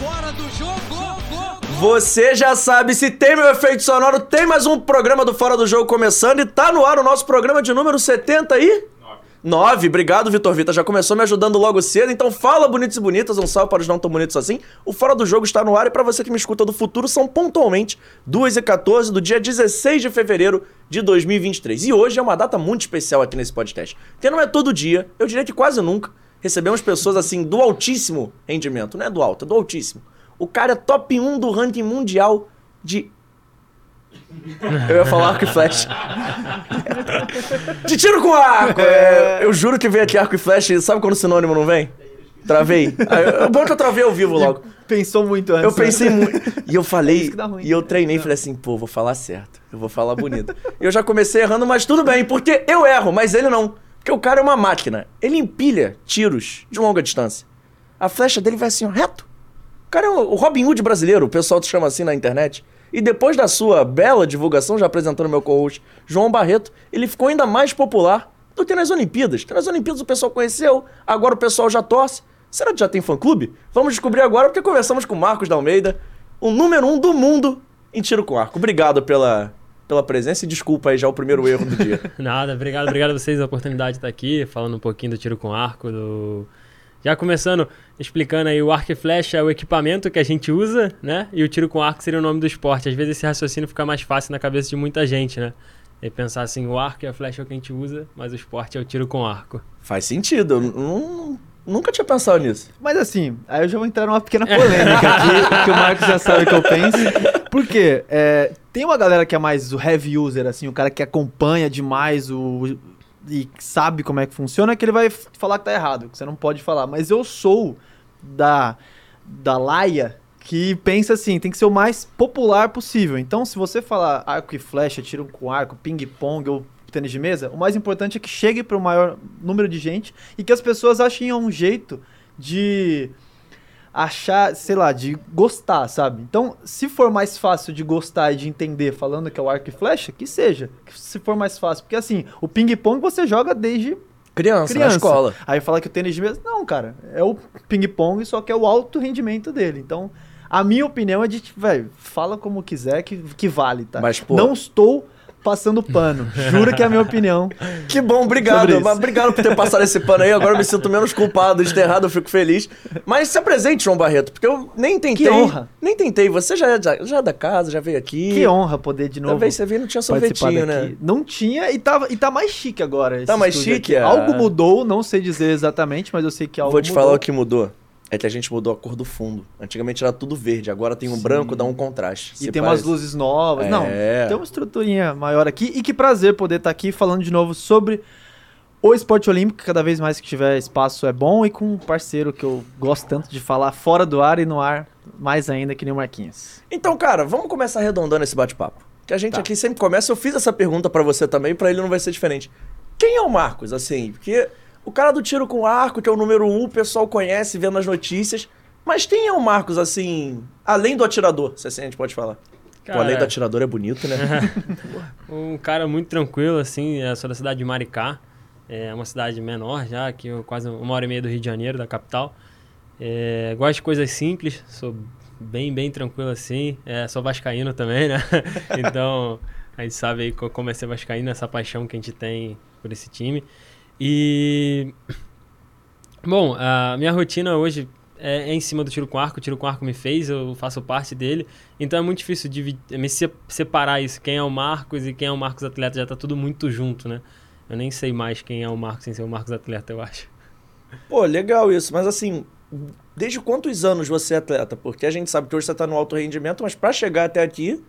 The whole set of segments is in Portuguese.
Do jogo! Você já sabe, se tem meu efeito sonoro, tem mais um programa do Fora do Jogo começando e tá no ar o nosso programa de número 70 e... 9. Obrigado, Vitor Vita. Já começou me ajudando logo cedo. Então fala, bonitos e bonitas. Um salve para os não tão bonitos assim. O Fora do Jogo está no ar e para você que me escuta do futuro, são pontualmente 2 e 14 do dia 16 de fevereiro de 2023. E hoje é uma data muito especial aqui nesse podcast. Porque não é todo dia, eu diria que quase nunca, recebemos pessoas assim do altíssimo rendimento. Não é do alto, é do altíssimo. O cara é top 1 do ranking mundial de eu ia falar arco e flecha. De tiro com arco! É, eu juro que veio aqui arco e flecha. Sabe quando o sinônimo não vem? Travei. É bom que eu travei ao vivo logo. Pensou muito antes. Eu pensei né? muito. E eu falei. Dá ruim, e eu né? treinei e falei assim, pô, vou falar certo. Eu vou falar bonito. E eu já comecei errando, mas tudo bem, porque eu erro, mas ele não. Porque o cara é uma máquina. Ele empilha tiros de longa distância. A flecha dele vai assim, reto. O cara é o Robin Hood brasileiro, o pessoal te chama assim na internet. E depois da sua bela divulgação, já apresentando meu co-host João Barreto, ele ficou ainda mais popular do que nas Olimpíadas. Que nas Olimpíadas o pessoal conheceu, agora o pessoal já torce. Será que já tem fã-clube? Vamos descobrir agora, porque conversamos com o Marcos da Almeida, o número um do mundo em tiro com arco. Obrigado pela, pela presença e desculpa aí já o primeiro erro do dia. Nada, obrigado, obrigado a vocês a oportunidade de estar aqui, falando um pouquinho do tiro com arco, do... Já começando explicando aí, o arco e flecha é o equipamento que a gente usa, né? E o tiro com arco seria o nome do esporte. Às vezes esse raciocínio fica mais fácil na cabeça de muita gente, né? E pensar assim, o arco e a flecha é o que a gente usa, mas o esporte é o tiro com arco. Faz sentido, eu nu- nunca tinha pensado nisso. Mas assim, aí eu já vou entrar numa pequena polêmica aqui, que o Marcos já sabe que eu penso. Por quê? É, tem uma galera que é mais o heavy user, assim, o cara que acompanha demais o. e sabe como é que funciona, que ele vai falar que tá errado, que você não pode falar. Mas eu sou da, da laia que pensa assim, tem que ser o mais popular possível. Então, se você falar arco e flecha, tiro com arco, ping-pong ou tênis de mesa, o mais importante é que chegue para o maior número de gente e que as pessoas achem um jeito de achar, sei lá, de gostar, sabe? Então, se for mais fácil de gostar e de entender falando que é o arco e flecha, que seja. Se for mais fácil. Porque assim, o ping-pong você joga desde Criança, criança. na escola. Aí fala que o tênis de mesa. Não, cara. É o ping-pong, só que é o alto rendimento dele. Então, a minha opinião é de, velho, fala como quiser que, que vale, tá? Mas, pô- Não estou passando pano. Juro que é a minha opinião. Que bom, obrigado. Mas Obrigado por ter passado esse pano aí. Agora eu me sinto menos culpado de ter errado, eu fico feliz. Mas se apresente, João Barreto, porque eu nem tentei. Que honra. Nem tentei. Você já é, já, já é da casa, já veio aqui. Que honra poder de novo. Talvez você veio e não tinha sorvetinho, né? Não tinha e, tava, e tá mais chique agora. Tá mais chique, ah. Algo mudou, não sei dizer exatamente, mas eu sei que algo Vou te mudou. falar o que mudou. É que a gente mudou a cor do fundo. Antigamente era tudo verde, agora tem um Sim. branco, dá um contraste. E tem parece- umas luzes novas. Não, É. tem uma estruturinha maior aqui. E que prazer poder estar aqui falando de novo sobre o esporte olímpico. Cada vez mais que tiver espaço é bom. E com um parceiro que eu gosto tanto de falar fora do ar e no ar, mais ainda que nem o Marquinhos. Então, cara, vamos começar arredondando esse bate-papo. Que a gente Tá. aqui sempre começa. Eu fiz essa pergunta pra você também, pra ele não vai ser diferente. Quem é o Marcos, assim? Porque o cara do tiro com arco, que é o número um, o pessoal conhece, vê nas notícias. Mas quem é o Marcos, assim, além do atirador, se assim a gente pode falar? Pô, além do atirador é bonito, né? Um cara muito tranquilo, assim, eu sou da cidade de Maricá, é uma cidade menor já, que eu- quase uma hora e meia do Rio de Janeiro, da capital. É, gosto de coisas simples, sou bem, bem tranquilo assim, é, sou vascaíno também, né? então, a gente sabe aí que eu comecei vascaíno, essa paixão que a gente tem por esse time. E, bom, a minha rotina hoje é, é em cima do tiro com arco, o tiro com arco me fez, eu faço parte dele. Então é muito difícil dividir, me se- separar isso, quem é o Marcos e quem é o Marcos atleta, já tá tudo muito junto, né? Eu nem sei mais quem é o Marcos sem ser o Marcos atleta, eu acho. Pô, legal isso. Mas assim, desde quantos anos você é atleta? Porque a gente sabe que hoje você tá no alto rendimento, mas pra chegar até aqui,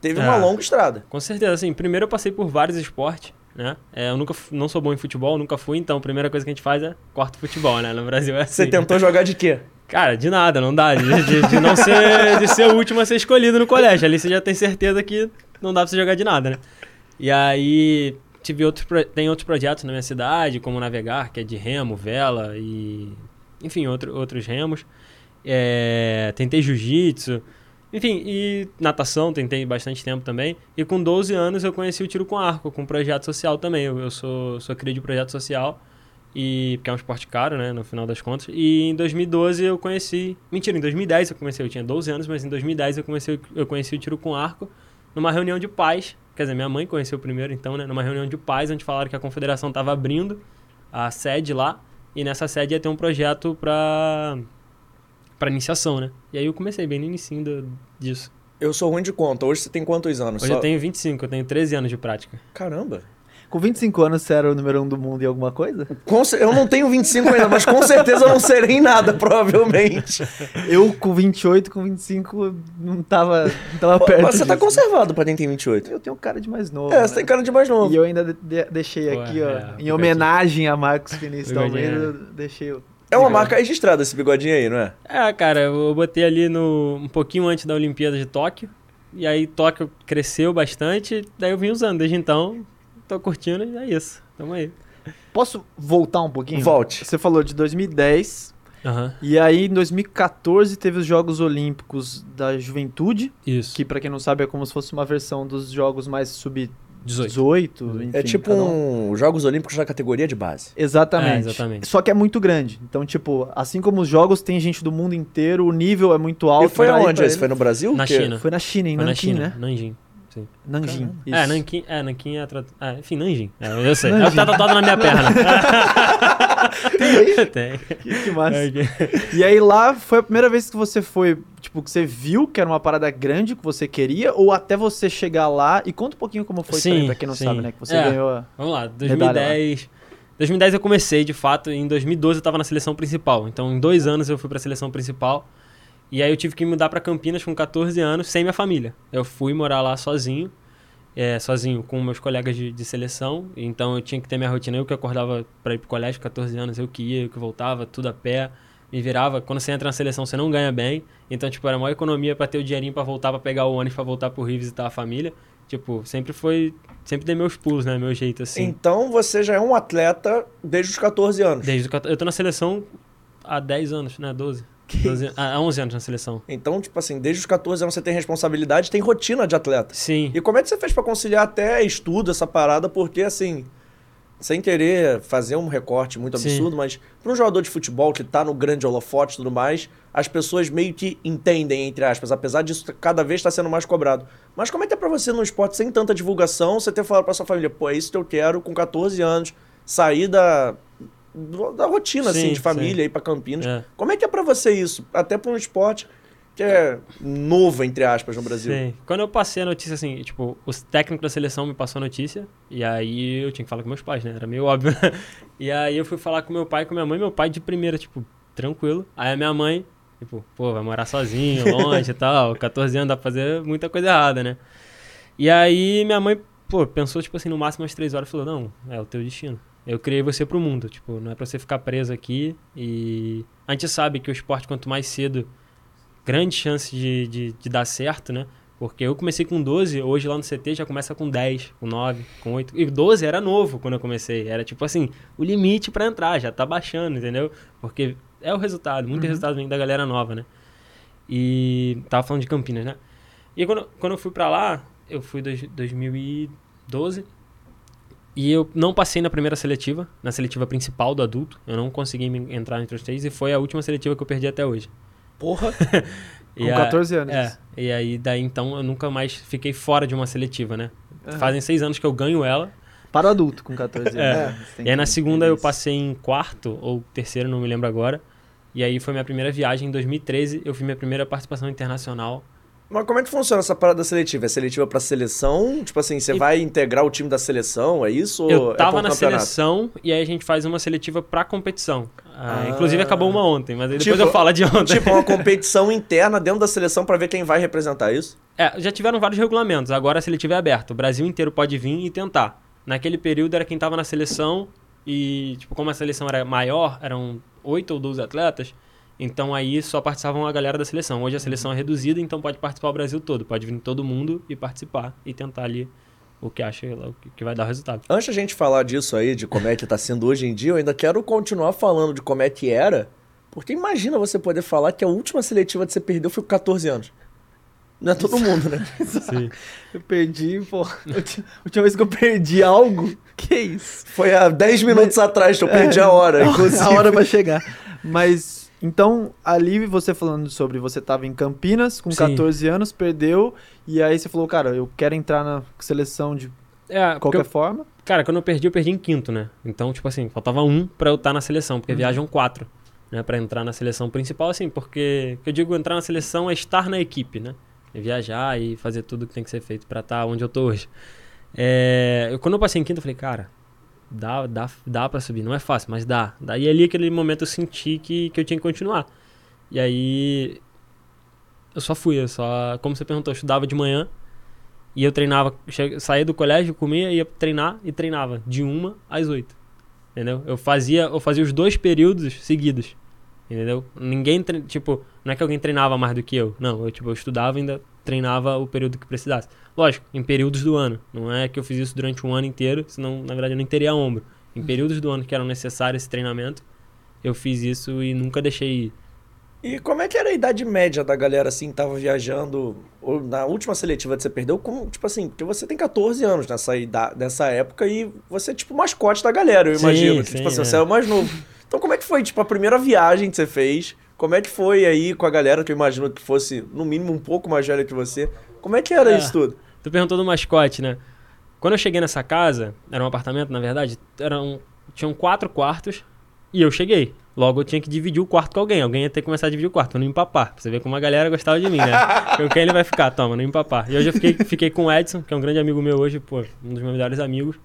teve uma Ah. longa estrada. Com certeza, assim, primeiro eu passei por vários esportes, né? É, eu nunca não sou bom em futebol, nunca fui, então a primeira coisa que a gente faz é corta futebol, né? No Brasil é assim. Você tentou jogar de quê? Cara, de nada, não dá. De, de- de não ser, de ser o último a ser escolhido no colégio. Ali você já tem certeza que não dá pra você jogar de nada, né? E aí tive outros, tem outros projetos na minha cidade, como Navegar, que é de remo, vela e... Enfim, outro, outros remos. É, tentei jiu-jitsu. Enfim, e natação, tentei bastante tempo também. E com 12 anos eu conheci o tiro com arco, com projeto social também. Eu, eu sou, sou cria de projeto social. E, porque é um esporte caro, né, no final das contas. E em 2012 eu conheci. Mentira, em 2010 eu comecei, eu tinha 12 anos, mas em 2010 eu comecei, eu conheci o tiro com arco numa reunião de pais. Quer dizer, minha mãe conheceu primeiro, então, né, numa reunião de pais, onde falaram que a confederação estava abrindo a sede lá. E nessa sede ia ter um projeto para para iniciação, né? E aí eu comecei bem no início do- disso. Eu sou ruim de conta. Hoje você tem quantos anos? Hoje Só- eu tenho 25, eu tenho 13 anos de prática. Caramba. Com 25 anos, você era o número um do mundo em alguma coisa? Eu não tenho 25 ainda, mas com certeza eu não serei em nada, provavelmente. Eu, com 28, com 25, não tava, não tava perto mas você tá disso. conservado pra quem tem 28. Eu tenho cara de mais novo. É, né? você tem cara de mais novo. E eu ainda de- de- deixei Pô, aqui, é, ó, fica em homenagem a Marcos Vinícius Bigodinho, Almeida, é. eu deixei o... É uma marca registrada esse bigodinho aí, não é? É, cara, eu botei ali no um pouquinho antes da Olimpíada de Tóquio. E aí Tóquio cresceu bastante, daí eu vim usando desde então. Tô curtindo e é isso. Tamo aí. Posso voltar um pouquinho? Volte. Você falou de 2010, Aham. e aí em 2014 teve os Jogos Olímpicos da Juventude, Isso. que pra quem não sabe é como se fosse uma versão dos Jogos mais 18. sub-18, enfim. é tipo um. um Jogos Olímpicos da categoria de base. Exatamente. É, exatamente. Só que é muito grande. Então, tipo, assim como os jogos, tem gente do mundo inteiro, o nível é muito alto. e foi aonde esse? Foi no Brasil? Na Que- China. Foi na China, em Foi na Nanquim, China, né? Nanjing. Nanjing. É, isso. Nanquim, é, Nanquim é, tra... é, enfim, Nanjing. É, eu sei. É o Nanjing. que tá tatuado na minha perna. Tem aí? Tem. Que, que massa. É, que- E aí lá foi a primeira vez que você foi, tipo, que você viu que era uma parada grande que você queria, ou até você chegar lá e conta um pouquinho como foi Sim, também, pra quem não sim. sabe, né? Que você É. ganhou. a- Vamos lá, Medalha 2010. 2010 eu comecei, de fato, em 2012 eu tava na seleção principal. Então, em dois anos eu fui pra seleção principal. E aí eu tive que mudar pra Campinas com 14 anos, sem minha família. Eu fui morar lá sozinho, é, sozinho com meus colegas de, de seleção. Então eu tinha que ter minha rotina. Eu que acordava pra ir pro colégio, 14 anos, eu que ia, eu que voltava, tudo a pé. Me virava. Quando você entra na seleção, você não ganha bem. Então, tipo, era a maior economia pra ter o dinheirinho pra voltar, pra pegar o ônibus, pra voltar pro Rio visitar a família. Tipo, sempre foi... Sempre dei meus pulos, né? Meu jeito, assim. Então você já é um atleta desde os 14 anos. Desde o 14 Eu tô na seleção há 10 anos, né? 12. 12 há 11 anos na seleção. Então, tipo assim, desde os 14 anos você tem responsabilidade, tem rotina de atleta. Sim. E como é que você fez pra conciliar até estudo, essa parada? Porque, assim, sem querer fazer um recorte muito Sim. absurdo, mas para um jogador de futebol que tá no grande holofote e tudo mais, as pessoas meio que entendem, entre aspas, apesar disso cada vez está sendo mais cobrado. Mas como é que é pra você no esporte sem tanta divulgação, você ter falado pra sua família, pô, é isso que eu quero com 14 anos, sair da, da rotina, assim, Sim, de família, sim. ir pra Campinas. É. Como é que é pra você isso? Até pra um esporte que é novo, entre aspas, no Brasil. Sim. Quando eu passei a notícia, assim, tipo, os técnicos da seleção me passou a notícia, e aí eu tinha que falar com meus pais, né? Era meio óbvio. e aí eu fui falar com meu pai com minha mãe, meu pai de primeira, tipo, tranquilo. Aí a minha mãe, tipo, pô, vai morar sozinho, longe e tal, 14 anos dá pra fazer muita coisa errada, né? E aí minha mãe, pô, pensou, tipo assim, no máximo umas três horas falou, não, é o teu destino. Eu criei você pro mundo, tipo, não é pra você ficar preso aqui e... A gente sabe que o esporte, quanto mais cedo grande chance de, de, de dar certo, né? Porque eu comecei com 12, hoje lá no CT já começa com 10, com 9, com 8. E 12 era novo quando eu comecei. Era tipo assim, o limite pra entrar, já tá baixando, entendeu? Porque é o resultado, muito resultado vem da galera nova, né? E tava falando de Campinas, né? E quando, quando eu fui pra lá, eu fui em 2012. E eu não passei na primeira seletiva, na seletiva principal do adulto. Eu não consegui me entrar entre os três e foi a última seletiva que eu perdi até hoje. Porra. E Com a- 14 anos. É, e aí daí então eu nunca mais fiquei fora de uma seletiva, né? Fazem seis anos que eu ganho ela. Para o adulto com 14 anos. É. né? Você tem E aí na segunda eu passei em quarto ou terceiro, não me lembro agora. E aí foi minha primeira viagem em 2013, eu fiz minha primeira participação internacional. Mas como é que funciona essa parada seletiva? É seletiva pra seleção? Tipo assim, você E- vai integrar o time da seleção? É isso? eu é tava por na campeonato? seleção e aí a gente faz uma seletiva pra competição. Ah, Ah. Inclusive acabou uma ontem, mas depois Tipo- eu falo de ontem. Tipo, uma competição interna dentro da seleção pra ver quem vai representar isso? É, já tiveram vários regulamentos, agora a seletiva é aberta. O Brasil inteiro pode vir e tentar. Naquele período era quem tava na seleção e, tipo, como a seleção era maior, eram 8 ou 12 atletas, então aí só participavam a galera da seleção. Hoje a seleção é reduzida, então pode participar o Brasil todo. Pode vir todo mundo e participar e tentar ali o que acha o que- vai dar o resultado. Antes da gente falar disso aí, de como é que tá sendo hoje em dia, eu ainda quero continuar falando de como é que era. Porque imagina você poder falar que a última seletiva que você perdeu foi com 14 anos. Não é todo mundo, né? Sim. Eu perdi, pô. A última- a vez que eu perdi algo, que isso? Foi há 10 minutos atrás que eu perdi a hora, inclusive. A hora vai chegar. Mas, então, ali você falando sobre você tava em Campinas com Sim. 14 anos, perdeu, e aí você falou, cara, eu quero entrar na seleção de É, qualquer eu- forma. Cara, quando eu perdi, eu perdi em quinto, né? Então, tipo assim, faltava um pra eu estar na seleção, porque viajam quatro, né? Pra entrar na seleção principal, assim, porque que eu digo entrar na seleção é estar na equipe, né? É viajar e fazer tudo que tem que ser feito pra estar onde eu tô hoje. É, eu- quando eu passei em quinto, eu falei, cara, dá, dá, dá pra subir. Não é fácil, mas dá. Daí ali, aquele momento, eu senti que, que eu tinha que continuar. E aí, eu só fui, eu só, como você perguntou, eu estudava de manhã, e eu treinava, che- saía do colégio, comia, ia treinar e treinava de uma às oito. Entendeu? Eu fazia, eu fazia os dois períodos seguidos. Entendeu? Ninguém, tipo, não é que alguém treinava mais do que eu. Não, eu tipo, eu estudava e ainda treinava o período que precisasse. Lógico, em períodos do ano. Não é que eu fiz isso durante um ano inteiro, senão na verdade eu nem teria ombro. Em períodos do ano que eram necessários esse treinamento, eu fiz isso e nunca deixei ir. E como é que era a idade média da galera, assim, que tava viajando? Ou na última seletiva que você perdeu, como, tipo assim, porque você tem 14 anos nessa, ida- nessa época e você é tipo o mascote da galera, eu Sim, imagino. que, sim, tipo assim, é. você é o mais novo. Então como é que foi, tipo, a primeira viagem que você fez? Como é que foi aí com a galera que eu imagino que fosse, no mínimo, um pouco mais velha que você? Como é que era É. isso tudo? Tu perguntou do mascote, né? Quando eu cheguei nessa casa, era um apartamento, na verdade, eram, tinham quatro quartos e eu cheguei. Logo eu tinha que dividir o quarto com alguém. Alguém ia ter que começar a dividir o quarto, não empapar. Pra você ver como a galera gostava de mim, né? Com quem ele vai ficar? Toma, não empapar. E hoje eu fiquei, fiquei com o Edson, que é um grande amigo meu hoje, pô, um dos meus melhores amigos.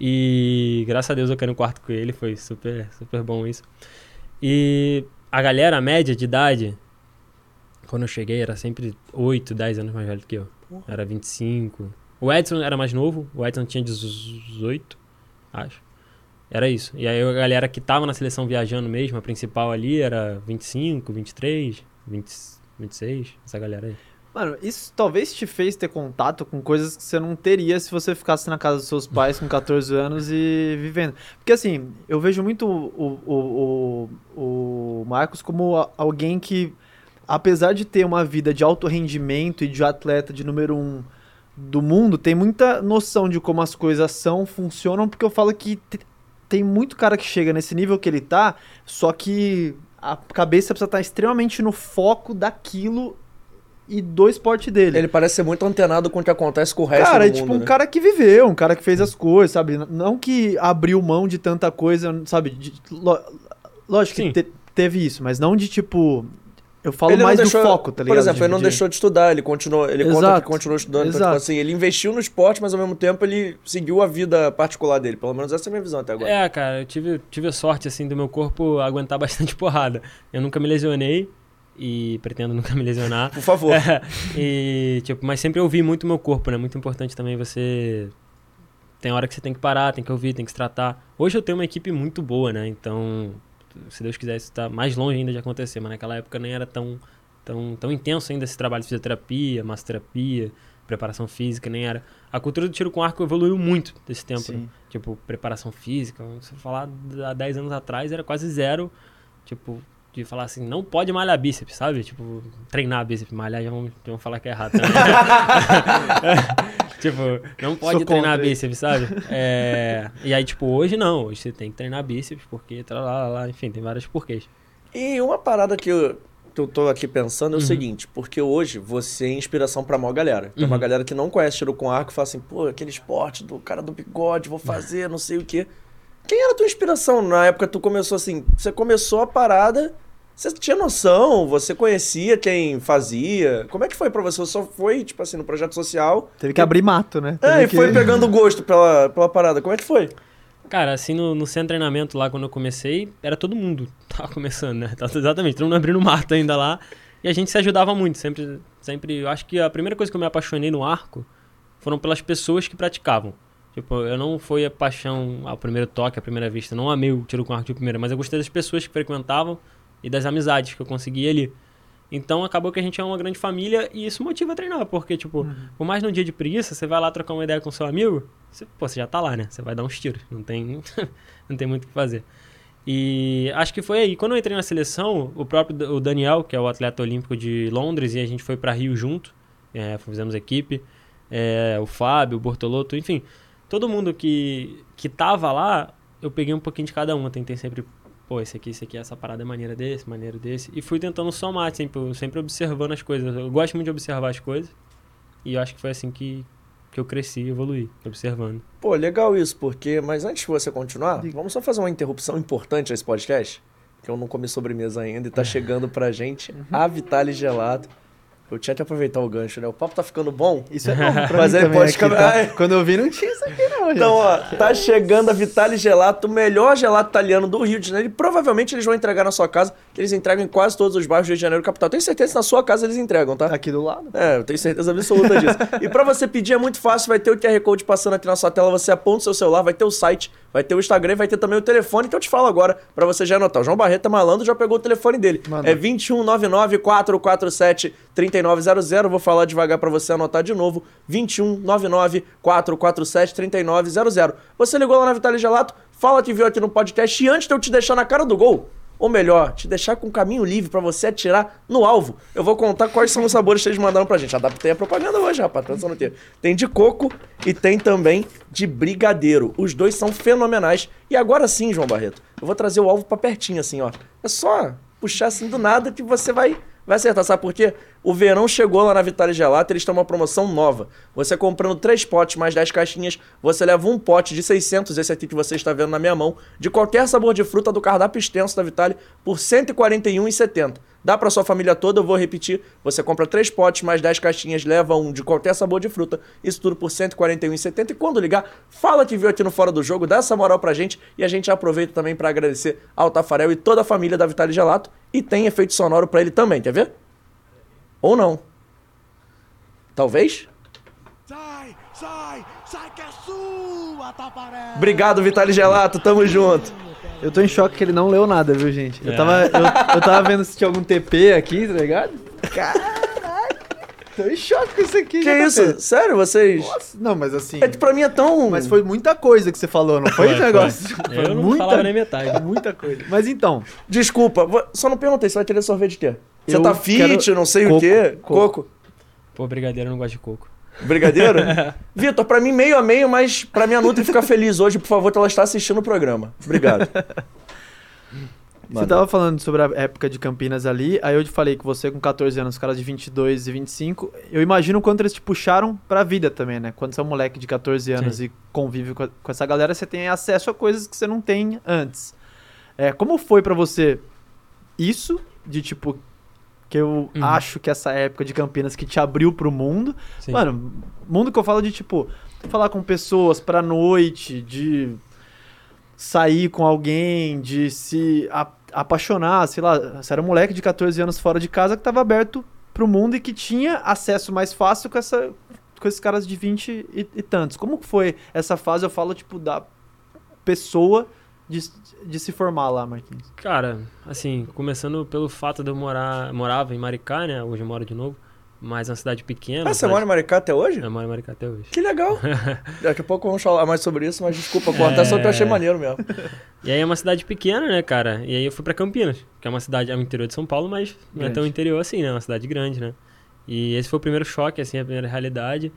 E graças a Deus eu quero um quarto com ele, foi super, super bom isso. E a galera, a média de idade, quando eu cheguei, era sempre 8, 10 anos mais velho que eu. Era 25. O Edson era mais novo, o Edson tinha 18, acho. Era isso. E aí a galera que tava na seleção viajando mesmo, a principal ali era 25, 23, 20, 26, essa galera aí. Mano, isso talvez te fez ter contato com coisas que você não teria se você ficasse na casa dos seus pais com 14 anos e vivendo. Porque assim, eu vejo muito o, o, o, o Marcos como alguém que, apesar de ter uma vida de alto rendimento e de atleta de número um do mundo, tem muita noção de como as coisas são, funcionam, porque eu falo que te- tem muito cara que chega nesse nível que ele tá, só que a cabeça precisa estar extremamente no foco daquilo e do esporte dele. Ele parece ser muito antenado com o que acontece com o resto Cara, do é mundo, tipo um né? cara que viveu, um cara que fez as coisas, sabe? Não que abriu mão de tanta coisa, sabe? De- lo- lógico Sim. que te- teve isso, mas não de tipo. Eu falo Ele mais deixou- do foco, tá ligado? Por exemplo, ele não de- deixou de estudar, ele continuou, ele conta Exato, que continuou estudando. Então, tipo assim, ele investiu no esporte, mas ao mesmo tempo ele seguiu a vida particular dele. Pelo menos essa é a minha visão até agora. É, cara, eu tive, tive a sorte, assim, do meu corpo aguentar bastante porrada. Eu nunca me lesionei e pretendo nunca me lesionar. Por favor. É, e, tipo, mas sempre ouvi muito o meu corpo, né? Muito importante também você. Tem hora que você tem que parar, tem que ouvir, tem que se tratar. Hoje eu tenho uma equipe muito boa, né? Então, se Deus quiser, isso tá mais longe ainda de acontecer. Mas naquela época nem era tão, tão, tão intenso ainda esse trabalho de fisioterapia, massoterapia, preparação física, nem era. A cultura do tiro com arco evoluiu muito desse tempo, né? Tipo, preparação física. Se eu falar há 10 anos atrás, era quase zero. Tipo, de falar assim, não pode malhar bíceps, sabe? Tipo, treinar bíceps. Malhar já vão, falar que é errado. Também. tipo, não pode Sou treinar contra bíceps, sabe? É, e aí, tipo, hoje não. Hoje você tem que treinar bíceps porque, lá, lá, lá, enfim, tem vários porquês. E uma parada que eu, que eu tô aqui pensando é o Uhum. seguinte, porque hoje você é inspiração pra maior galera. Tem uma Uhum. galera que não conhece tiro com arco e fala assim, pô, aquele esporte do cara do bigode, vou fazer, não sei o quê. Quem era a tua inspiração na época que tu começou assim? Você começou a parada, você tinha noção, você conhecia quem fazia. Como é que foi pra você? Você só foi, tipo assim, no projeto social. Teve que abrir mato, né? É, Teve e que- foi pegando gosto pela, pela parada. Como é que foi? Cara, assim, no, no centro de treinamento lá, quando eu comecei, era todo mundo tava começando, né? Tava, exatamente, todo mundo abrindo mato ainda lá. E a gente se ajudava muito, sempre, sempre... Eu acho que a primeira coisa que eu me apaixonei no arco foram pelas pessoas que praticavam. Tipo, eu não foi a paixão ao primeiro toque, à primeira vista. Não amei o tiro com arco de primeira, mas eu gostei das pessoas que frequentavam e das amizades que eu consegui ali. Então acabou que a gente é uma grande família e isso motiva a treinar, porque, tipo, por mais num dia de preguiça, você vai lá trocar uma ideia com seu amigo, você, pô, você já tá lá, né? Você vai dar uns tiros, não tem, não tem muito o que fazer. E acho que foi aí. Quando eu entrei na seleção, o próprio o Daniel, que é o atleta olímpico de Londres, e a gente foi pra Rio junto, é, fizemos equipe. É, o Fábio, o Bortolotto, enfim. Todo mundo que, que tava lá, eu peguei um pouquinho de cada um. Eu tentei sempre, pô, esse aqui, esse aqui, essa parada é maneira desse, maneira desse. E fui tentando somar, sempre, sempre observando as coisas. Eu gosto muito de observar as coisas. E eu acho que foi assim que, que eu cresci e evoluí, observando. Pô, legal isso, porque. Mas antes de você continuar, vamos só fazer uma interrupção importante nesse podcast. Que eu não comi sobremesa ainda e tá chegando pra gente a Vitale Gelato. Eu tinha que aproveitar o gancho, né? O papo tá ficando bom. Isso é novo pra Mas também pode ficar- tá? Quando eu vi, não tinha isso aqui não, gente. Então, ó, tá chegando a Vitale Gelato, o melhor gelato italiano do Rio de Janeiro. E provavelmente eles vão entregar na sua casa, que eles entregam em quase todos os bairros do Rio de Janeiro capital. Tenho certeza que na sua casa eles entregam, tá? Aqui do lado. É, eu tenho certeza absoluta disso. e pra você pedir é muito fácil, vai ter o QR Code passando aqui na sua tela, você aponta o seu celular, vai ter o site, vai ter o Instagram, e vai ter também o telefone, então eu te falo agora, pra você já anotar. O João Barreto é malandro, já pegou o telefone dele. Manda. É 2199 447 3900. Vou falar devagar pra você anotar de novo. 2199 447 3900. Você ligou lá na Vitale Gelato, fala que viu aqui no podcast e antes de eu te deixar na cara do gol, ou melhor, te deixar com caminho livre pra você atirar no alvo. Eu vou contar quais são os sabores que eles mandaram pra gente. Adaptei a propaganda hoje, rapaz. Tá pensando aqui. Tem de coco e tem também de brigadeiro. Os dois são fenomenais. E agora sim, João Barreto, eu vou trazer o alvo pra pertinho, assim, ó. É só puxar assim do nada que você vai Vai acertar, sabe por quê? O verão chegou lá na Vitale Gelato, eles têm uma promoção nova. Você comprando 3 potes mais 10 caixinhas, você leva um pote de 600, esse aqui que você está vendo na minha mão, de qualquer sabor de fruta do cardápio extenso da Vitale por R$ 141,70. Dá pra sua família toda, eu vou repetir. Você compra 3 potes mais 10 caixinhas, leva um de qualquer sabor de fruta, isso tudo por R$ 141,70. E quando ligar, fala que viu aqui no Fora do Jogo, dá essa moral pra gente e a gente aproveita também pra agradecer ao Tafarel e toda a família da Vitale Gelato. E tem efeito sonoro pra ele também, quer ver? Ou não. Talvez? Sai, sai, sai que é sua, Taparé! Obrigado, Vitale Gelato, tamo junto. Eu tô em choque que ele não leu nada, viu, gente? Eu É. tava, eu, eu tava vendo se tinha algum TP aqui, tá ligado? Caraca! Tô em choque com isso aqui, Que JP. isso? Sério, vocês... Nossa, não, mas assim... É pra mim é tão... Mas foi muita coisa que você falou, não foi, Foi, esse negócio? foi. Eu não falava nem metade. Muita coisa. Mas então, Desculpa, vo- só não perguntei, você vai querer sorvete de quê? Você Eu tá fit, quero não sei o coco, quê? coco. Coco. Pô, brigadeiro eu não gosto de coco. Brigadeiro? Vitor, pra mim meio a meio, mas pra minha Nutri ficar feliz hoje, por favor, que ela está assistindo o programa. Obrigado. você tava falando sobre a época de Campinas ali, aí eu te falei que você com 14 anos, os caras de 22 e 25, eu imagino o quanto eles te puxaram pra vida também, né? Quando você é um moleque de 14 anos e convive com, a- com essa galera, você tem acesso a coisas que você não tem antes. É, como foi pra você isso, de tipo, que eu Uhum. acho que essa época de Campinas que te abriu pro mundo, Sim. Mano, mundo que eu falo de tipo, falar com pessoas pra noite, de sair com alguém, de se a- apaixonar, sei lá, você era um moleque de 14 anos fora de casa que tava aberto pro mundo e que tinha acesso mais fácil com essa com esses caras de 20 e, e tantos. Como foi essa fase, eu falo, tipo, da pessoa de, de se formar lá, Marquinhos? Cara, assim, começando pelo fato de eu morar, morava em Maricá, né? Hoje eu moro de novo, mas é uma cidade pequena. Ah, você mora em Maricá até hoje? Eu moro em Maricá até hoje. Que legal. Daqui a pouco vamos falar mais sobre isso, mas desculpa cortar, só que eu achei maneiro mesmo. E aí é uma cidade pequena, né, cara? E aí eu fui pra Campinas, que é uma cidade, é o interior de São Paulo, mas não é tão Grande. interior assim, né? É uma cidade grande, né? E esse foi o primeiro choque, assim, a primeira realidade.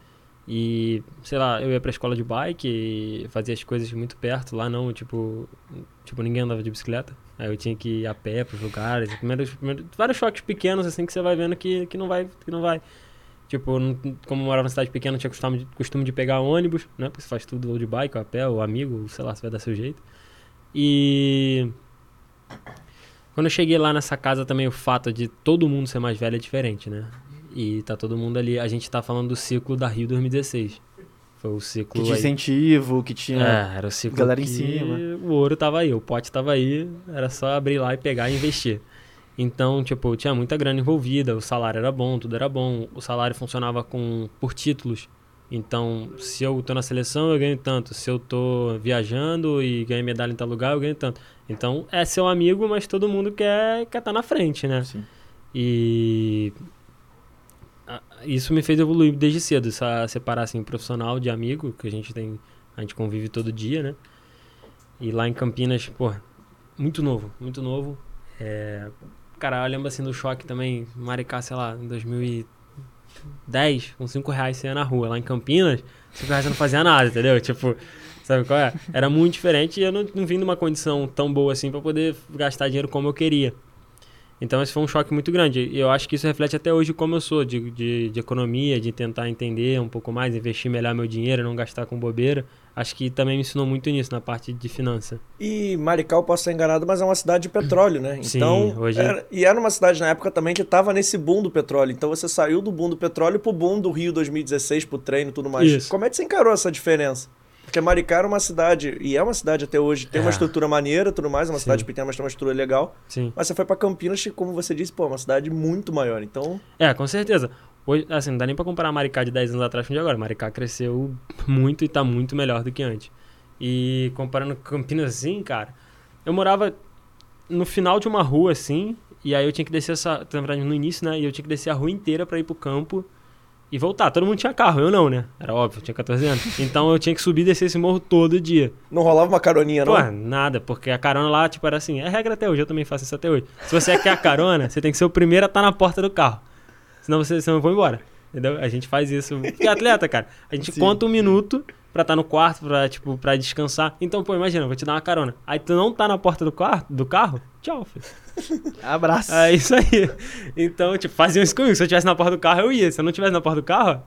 E, sei lá, eu ia pra escola de bike e fazia as coisas muito perto. Lá não, tipo, tipo ninguém andava de bicicleta. Aí eu tinha que ir a pé pros lugares. Primeiros, primeiros, vários choques pequenos, assim, que você vai vendo que, que não vai, que não vai. Tipo, como eu morava na cidade pequena, tinha costume de, costume de pegar ônibus, né? Porque você faz tudo ou de bike, ou a pé, ou amigo, sei lá, você vai dar seu jeito. E quando eu cheguei lá nessa casa também o fato de todo mundo ser mais velho é diferente, né? E tá todo mundo ali, a gente tá falando do ciclo da Rio 2016. Foi o Que ciclo tinha aí. incentivo, que tinha... É, era o ciclo galera em que cima. o ouro tava aí, o pote tava aí, era só abrir lá e pegar e investir. Então, tipo, tinha muita grana envolvida, o salário era bom, tudo era bom, o salário funcionava com por títulos. Então, se eu tô na seleção, eu ganho tanto. Se eu tô viajando e ganho medalha em tal lugar, eu ganho tanto. Então, é seu amigo, mas todo mundo quer estar tá na frente, né? Sim. E isso me fez evoluir desde cedo, essa separar assim profissional de amigo, que a gente tem, a gente convive todo dia, né? E lá em Campinas, pô, muito novo, muito novo. É, cara, eu lembro assim do choque também, Maricá, sei lá, em 2000 e 10, com 5 reais você ia na rua. Lá em Campinas, 5 reais você não fazia nada, entendeu? Tipo, sabe qual é? Era muito diferente e eu não, não vim numa condição tão boa assim pra poder gastar dinheiro como eu queria. Então esse foi um choque muito grande. E eu acho que isso reflete até hoje como eu sou, de, de, de economia, de tentar entender um pouco mais, investir melhor meu dinheiro, não gastar com bobeira. Acho que também me ensinou muito nisso, na parte de finança. E Maricá, eu posso estar enganado, mas é uma cidade de petróleo, né? Sim, Então, hoje- era- e era uma cidade na época também que tava nesse boom do petróleo. Então você saiu do boom do petróleo pro boom do Rio 2016, pro treino e tudo mais. Isso. Como é que você encarou essa diferença? Porque Maricá era uma cidade, e é uma cidade até hoje, tem uma É. estrutura maneira tudo mais, é uma Sim. cidade pequena, mas tem uma estrutura legal. Sim. Mas você foi pra Campinas, que, como você disse, pô, é uma cidade muito maior. Então, É, com certeza. Hoje, assim, não dá nem pra comparar Maricá de 10 anos atrás com de agora. Maricá cresceu muito e tá muito melhor do que antes. E comparando com Campinas assim, cara, eu morava no final de uma rua assim, e aí eu tinha que descer essa, na verdade no início, né, e eu tinha que descer a rua inteira pra ir pro campo e voltar. Todo mundo tinha carro, eu não, né? Era óbvio, tinha 14 anos. Então eu tinha que subir e descer esse morro todo dia. não rolava uma caroninha, não? Pô, nada, porque a carona lá, tipo, era assim, é regra até hoje, eu também faço isso até hoje. Se você quer a carona, você tem que ser o primeiro a estar na porta do carro. Senão você, você não vai embora. Entendeu? A gente faz isso. Porque é atleta, cara. A gente Sim. conta um minuto pra estar no quarto, pra, tipo, pra descansar. Então, pô, imagina, eu vou te dar uma carona. Aí tu não tá na porta do, quarto, do carro, tchau, filho. Abraço. É isso aí. Então, tipo, faziam isso comigo. Se eu estivesse na porta do carro, eu ia. Se eu não estivesse na porta do carro,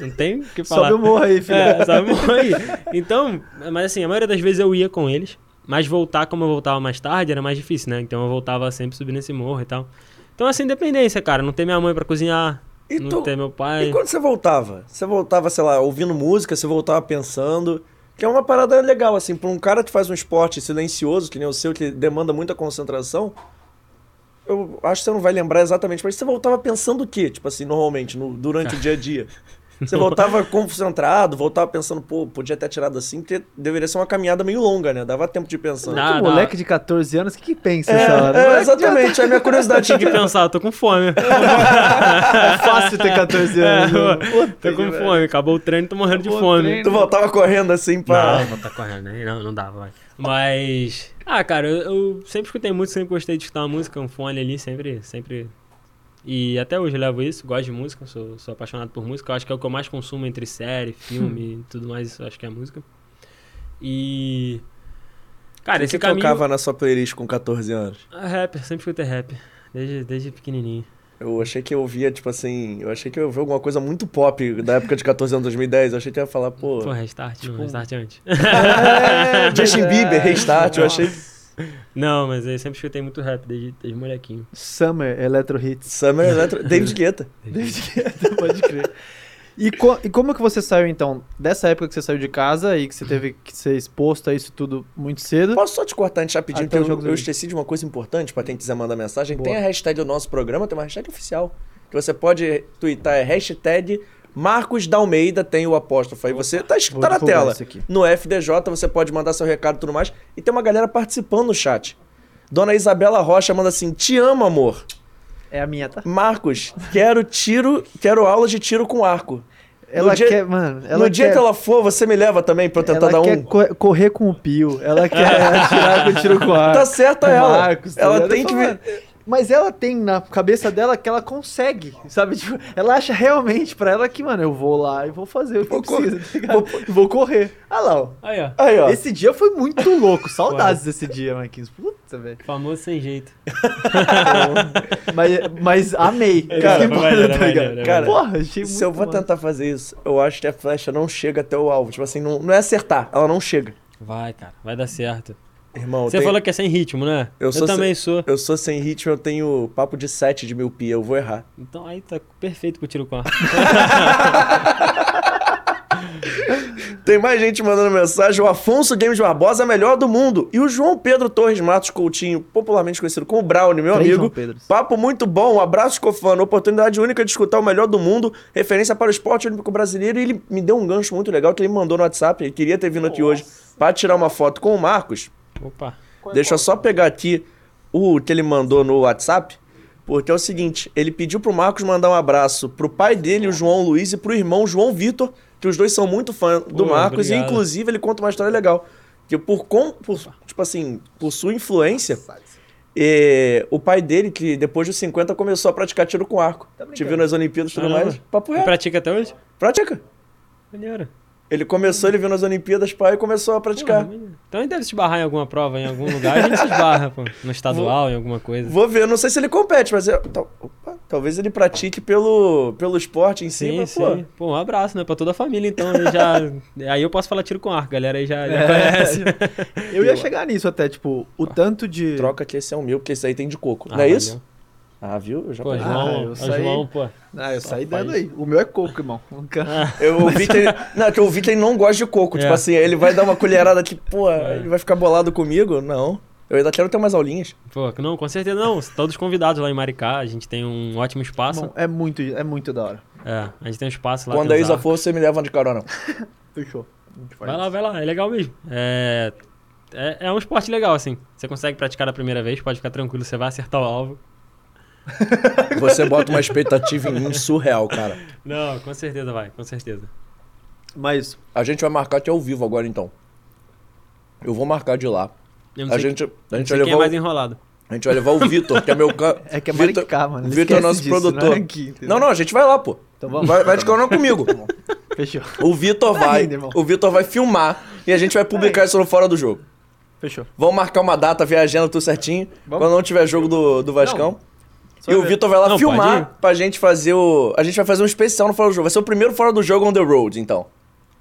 não tem o que falar. Sobe o morro aí, filho. É, sabe aí. Então, mas assim, a maioria das vezes eu ia com eles, mas voltar como eu voltava mais tarde era mais difícil, né? Então eu voltava sempre subindo esse morro e tal. Então, assim, independência, cara. Não ter minha mãe pra cozinhar, E não tu- ter meu E pai. quando você voltava? Você voltava, sei lá, ouvindo música, você voltava pensando. Que é uma parada legal, assim, pra um cara que faz um esporte silencioso, que nem o seu, que demanda muita concentração. Eu acho que você não vai lembrar exatamente, mas você voltava pensando o quê? Tipo assim, normalmente, no- durante o dia a dia. Você voltava concentrado, voltava pensando, pô, podia ter tirado assim, porque deveria ser uma caminhada meio longa, né? Dava tempo de pensar. Um moleque de 14 anos, o que, que pensa essa É, hora? é, exatamente, é a minha curiosidade. Tinha que pensar, eu tô com fome. É fácil ter 14 anos. É, né? Puta tô com que fome, acabou o treino, tô morrendo de Acabou o fome. treino. Tu voltava correndo assim pra. Não, vou tá correndo, né? Não, não dava, vai. Mas. Ah, cara, eu, eu sempre escutei música, sempre gostei de escutar uma música, um fone ali, sempre. sempre... E até hoje eu levo isso, gosto de música, sou, sou apaixonado por música. Eu acho que é o que eu mais consumo entre série, filme e tudo mais, isso eu acho que é música. E. Cara, que esse que caminho. tocava na sua playlist com 14 anos? Ah, rapper, sempre escutei rap. Desde, desde pequenininho. Eu achei que eu ouvia, tipo assim, eu achei que eu ouvia alguma coisa muito pop da época de 14 anos, 2010. Eu achei que ia falar, pô, Pô, restart, não, restart antes. é, Justin Bieber, Restart, eu achei não, mas eu sempre escutei muito rap desde, desde molequinho. Summer Electro Hits. Summer Electro, David Guetta. Desde que pode crer. E, co- e como que você saiu, então, dessa época que você saiu de casa e que você teve que ser exposto a isso tudo muito cedo? Posso só te cortar antes rapidinho, Até porque eu, eu esqueci de uma coisa importante pra quem quiser mandar mensagem. Boa. Tem a hashtag do nosso programa, tem uma hashtag oficial. Que você pode twittar, é hashtag Marcos da Almeida, tem o apóstrofo aí. Você tá, tá na tela. No FDJ você pode mandar seu recado e tudo mais. E tem uma galera participando no chat. Dona Isabela Rocha manda assim: Te amo, amor. É a minha, tá? Marcos, quero tiro, quero aulas de tiro com arco. Ela dia- quer, mano, ela no dia quer, que ela for, você me leva também pra eu tentar ela dar quer um. co- correr com o Pio. Ela quer atirar com o tiro com ar. Tá certa ela. Marcos, tá ela tem que ver. "Mano, Mas ela tem na cabeça dela que ela consegue, sabe? Tipo, ela acha realmente pra ela que, mano, eu vou lá e vou fazer o que Vou eu preciso, tá ligado? Vou, correr. Ah lá, ó. Aí, ó. Aí, ó. Esse dia foi muito louco. Saudades desse dia, Marquinhos. Puta, velho. Famoso sem jeito. Mas, mas amei. Cara, maneiro, tá Cara, Porra, achei muito Se eu vou massa. tentar fazer isso, eu acho que a flecha não chega até o alvo. Tipo assim, não, não é acertar, ela não chega. Vai, cara, vai dar certo. Irmão, Você tenho- falou que é sem ritmo, né? Eu Eu, também sou. eu sou sem ritmo, eu tenho papo de 7 de miopia, eu vou errar. Então aí tá perfeito pro tiro com arco. Tem mais gente mandando mensagem. O Afonso Games Barbosa é melhor do mundo. E o João Pedro Torres Matos Coutinho, popularmente conhecido como Brownie, meu Três amigo. Papo muito bom. Um abraço, Cofano. Oportunidade única de escutar o melhor do mundo. Referência para o esporte olímpico brasileiro. E ele me deu um gancho muito legal que ele me mandou no WhatsApp. Ele queria ter vindo aqui hoje para tirar uma foto com o Marcos. Opa. Deixa eu só pegar aqui o que ele mandou no WhatsApp, porque é o seguinte, ele pediu pro Marcos mandar um abraço pro pai dele, o João Luiz, e pro irmão João Vitor, que os dois são muito fãs do Pô, Marcos, e obrigado. inclusive ele conta uma história legal, que por, com, por tipo assim, por sua influência, E o pai dele, que depois dos 50 começou a praticar tiro com arco. Tá? Te viu nas Olimpíadas e tudo mais. Papo E reto. pratica até hoje? Pratica. Maneiro. Ele começou, ele viu nas Olimpíadas, pai, e começou a praticar. Porra. Então ele deve se esbarrar em alguma prova, em algum lugar. A gente se esbarra, pô. No estadual, em alguma coisa. Vou ver, não sei se ele compete, mas eu- tal- opa, talvez ele pratique pelo, pelo esporte em si. Sim, mas, sim. pô, Pô. um abraço, né? Pra toda a família, então. Aí, já... aí eu posso falar tiro com arco, galera aí já, já É. conhece. Eu ia chegar nisso até, tipo, o tanto de. troca que esse é o meu, porque esse aí tem de coco. Ah, não é valeu. isso? Ah, viu? Eu já Pô, peguei. Ah, João, eu o saí- João, pô. Ah, eu saí dando aí. O meu é coco, irmão. Nunca. Eu ouvi que ele, não, que ouvi que ele não gosta de coco. Tipo É. assim, ele vai dar uma colherada aqui, pô, ele vai ficar bolado comigo? Não. Eu ainda quero ter umas aulinhas. Pô, não, com certeza não. Todos convidados lá em Maricá. A gente tem um ótimo espaço. Bom, é muito, é muito da hora. É, a gente tem um espaço lá. Quando a Isa for, você me leva de carona. Fechou. Vai lá, vai lá. É legal mesmo. É... É, é um esporte legal, assim. Você consegue praticar da primeira vez, pode ficar tranquilo, você vai acertar o alvo. Você bota uma expectativa em mim surreal, cara. Não, com certeza vai, com certeza. Mas, A gente vai marcar até ao vivo agora, então. Eu vou marcar de lá. Eu não A sei, gente, a não gente sei vai quem é levar mais o, enrolado. a gente vai levar o Vitor, que é meu ca... é que é Vitor- Maricá, mano. Vitor é nosso disso, produtor. Não, é aqui? Não, não, a gente vai lá, pô. Então vamos. Vai, vai de carona comigo. Fechou. O Vitor Tá vai, o Vitor vai filmar e a gente vai publicar isso no fora do jogo. Fechou. Vamos marcar uma data, viajando tudo certinho. Vamos. Quando não tiver jogo do, do Vascão. Só e o. Vitor vai lá Não, filmar pra gente fazer o. A gente vai fazer um especial no Fora do Jogo. Vai ser o primeiro Fora do Jogo on the road, então.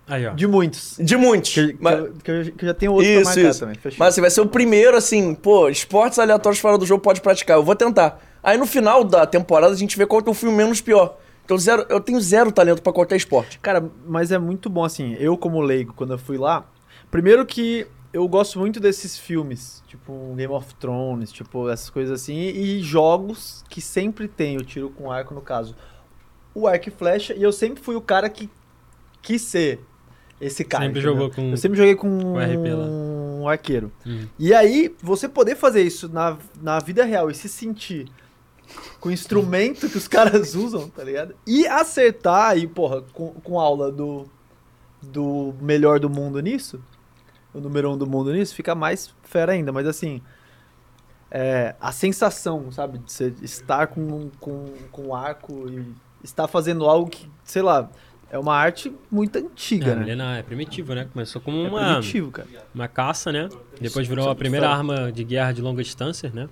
Aí, ó. De muitos. De muitos. Que, Mas- eu, que eu- que eu já tenho outro Isso, pra marcar isso. também. Fechou. Mas assim, vai ser o primeiro, assim, pô, esportes aleatórios fora do jogo pode praticar. Eu vou tentar. Aí no final da temporada a gente vê qual que é o filme menos pior. Então zero, eu tenho zero talento pra qualquer esporte. Cara, mas é muito bom assim. Eu, como leigo, quando eu fui lá. Primeiro que eu gosto muito desses filmes, tipo Game of Thrones, tipo essas coisas assim, e jogos que sempre tem o tiro com arco, no caso. O arco e flecha, e eu sempre fui o cara que quis ser esse cara. Sempre entendeu? jogou com- Eu sempre joguei com com RP lá. um arqueiro. Uhum. E aí, você poder fazer isso na, na vida real e se sentir com o instrumento que os caras usam, tá ligado? E acertar aí, porra, com, com aula do, do melhor do mundo nisso, o número um do mundo nisso, fica mais fera ainda. Mas assim, é, a sensação, sabe, de você estar com, com, com arco e estar fazendo algo que, sei lá, é uma arte muito antiga, É, né? é primitivo, né? Começou como É uma, primitivo, cara. uma caça, né? Depois virou Isso a primeira arma de guerra de longa distância, né?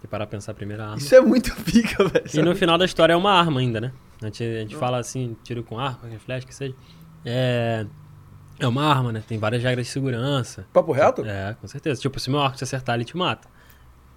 Se parar pra pensar, a primeira arma. Isso é muito pica, velho. E no final da história é uma arma ainda, né? A gente, a gente fala assim, tiro com arco, flecha, que seja. É, é uma arma, né? Tem várias regras de segurança. Papo reto? É, com certeza. Tipo, se meu arco te acertar, ele te mata.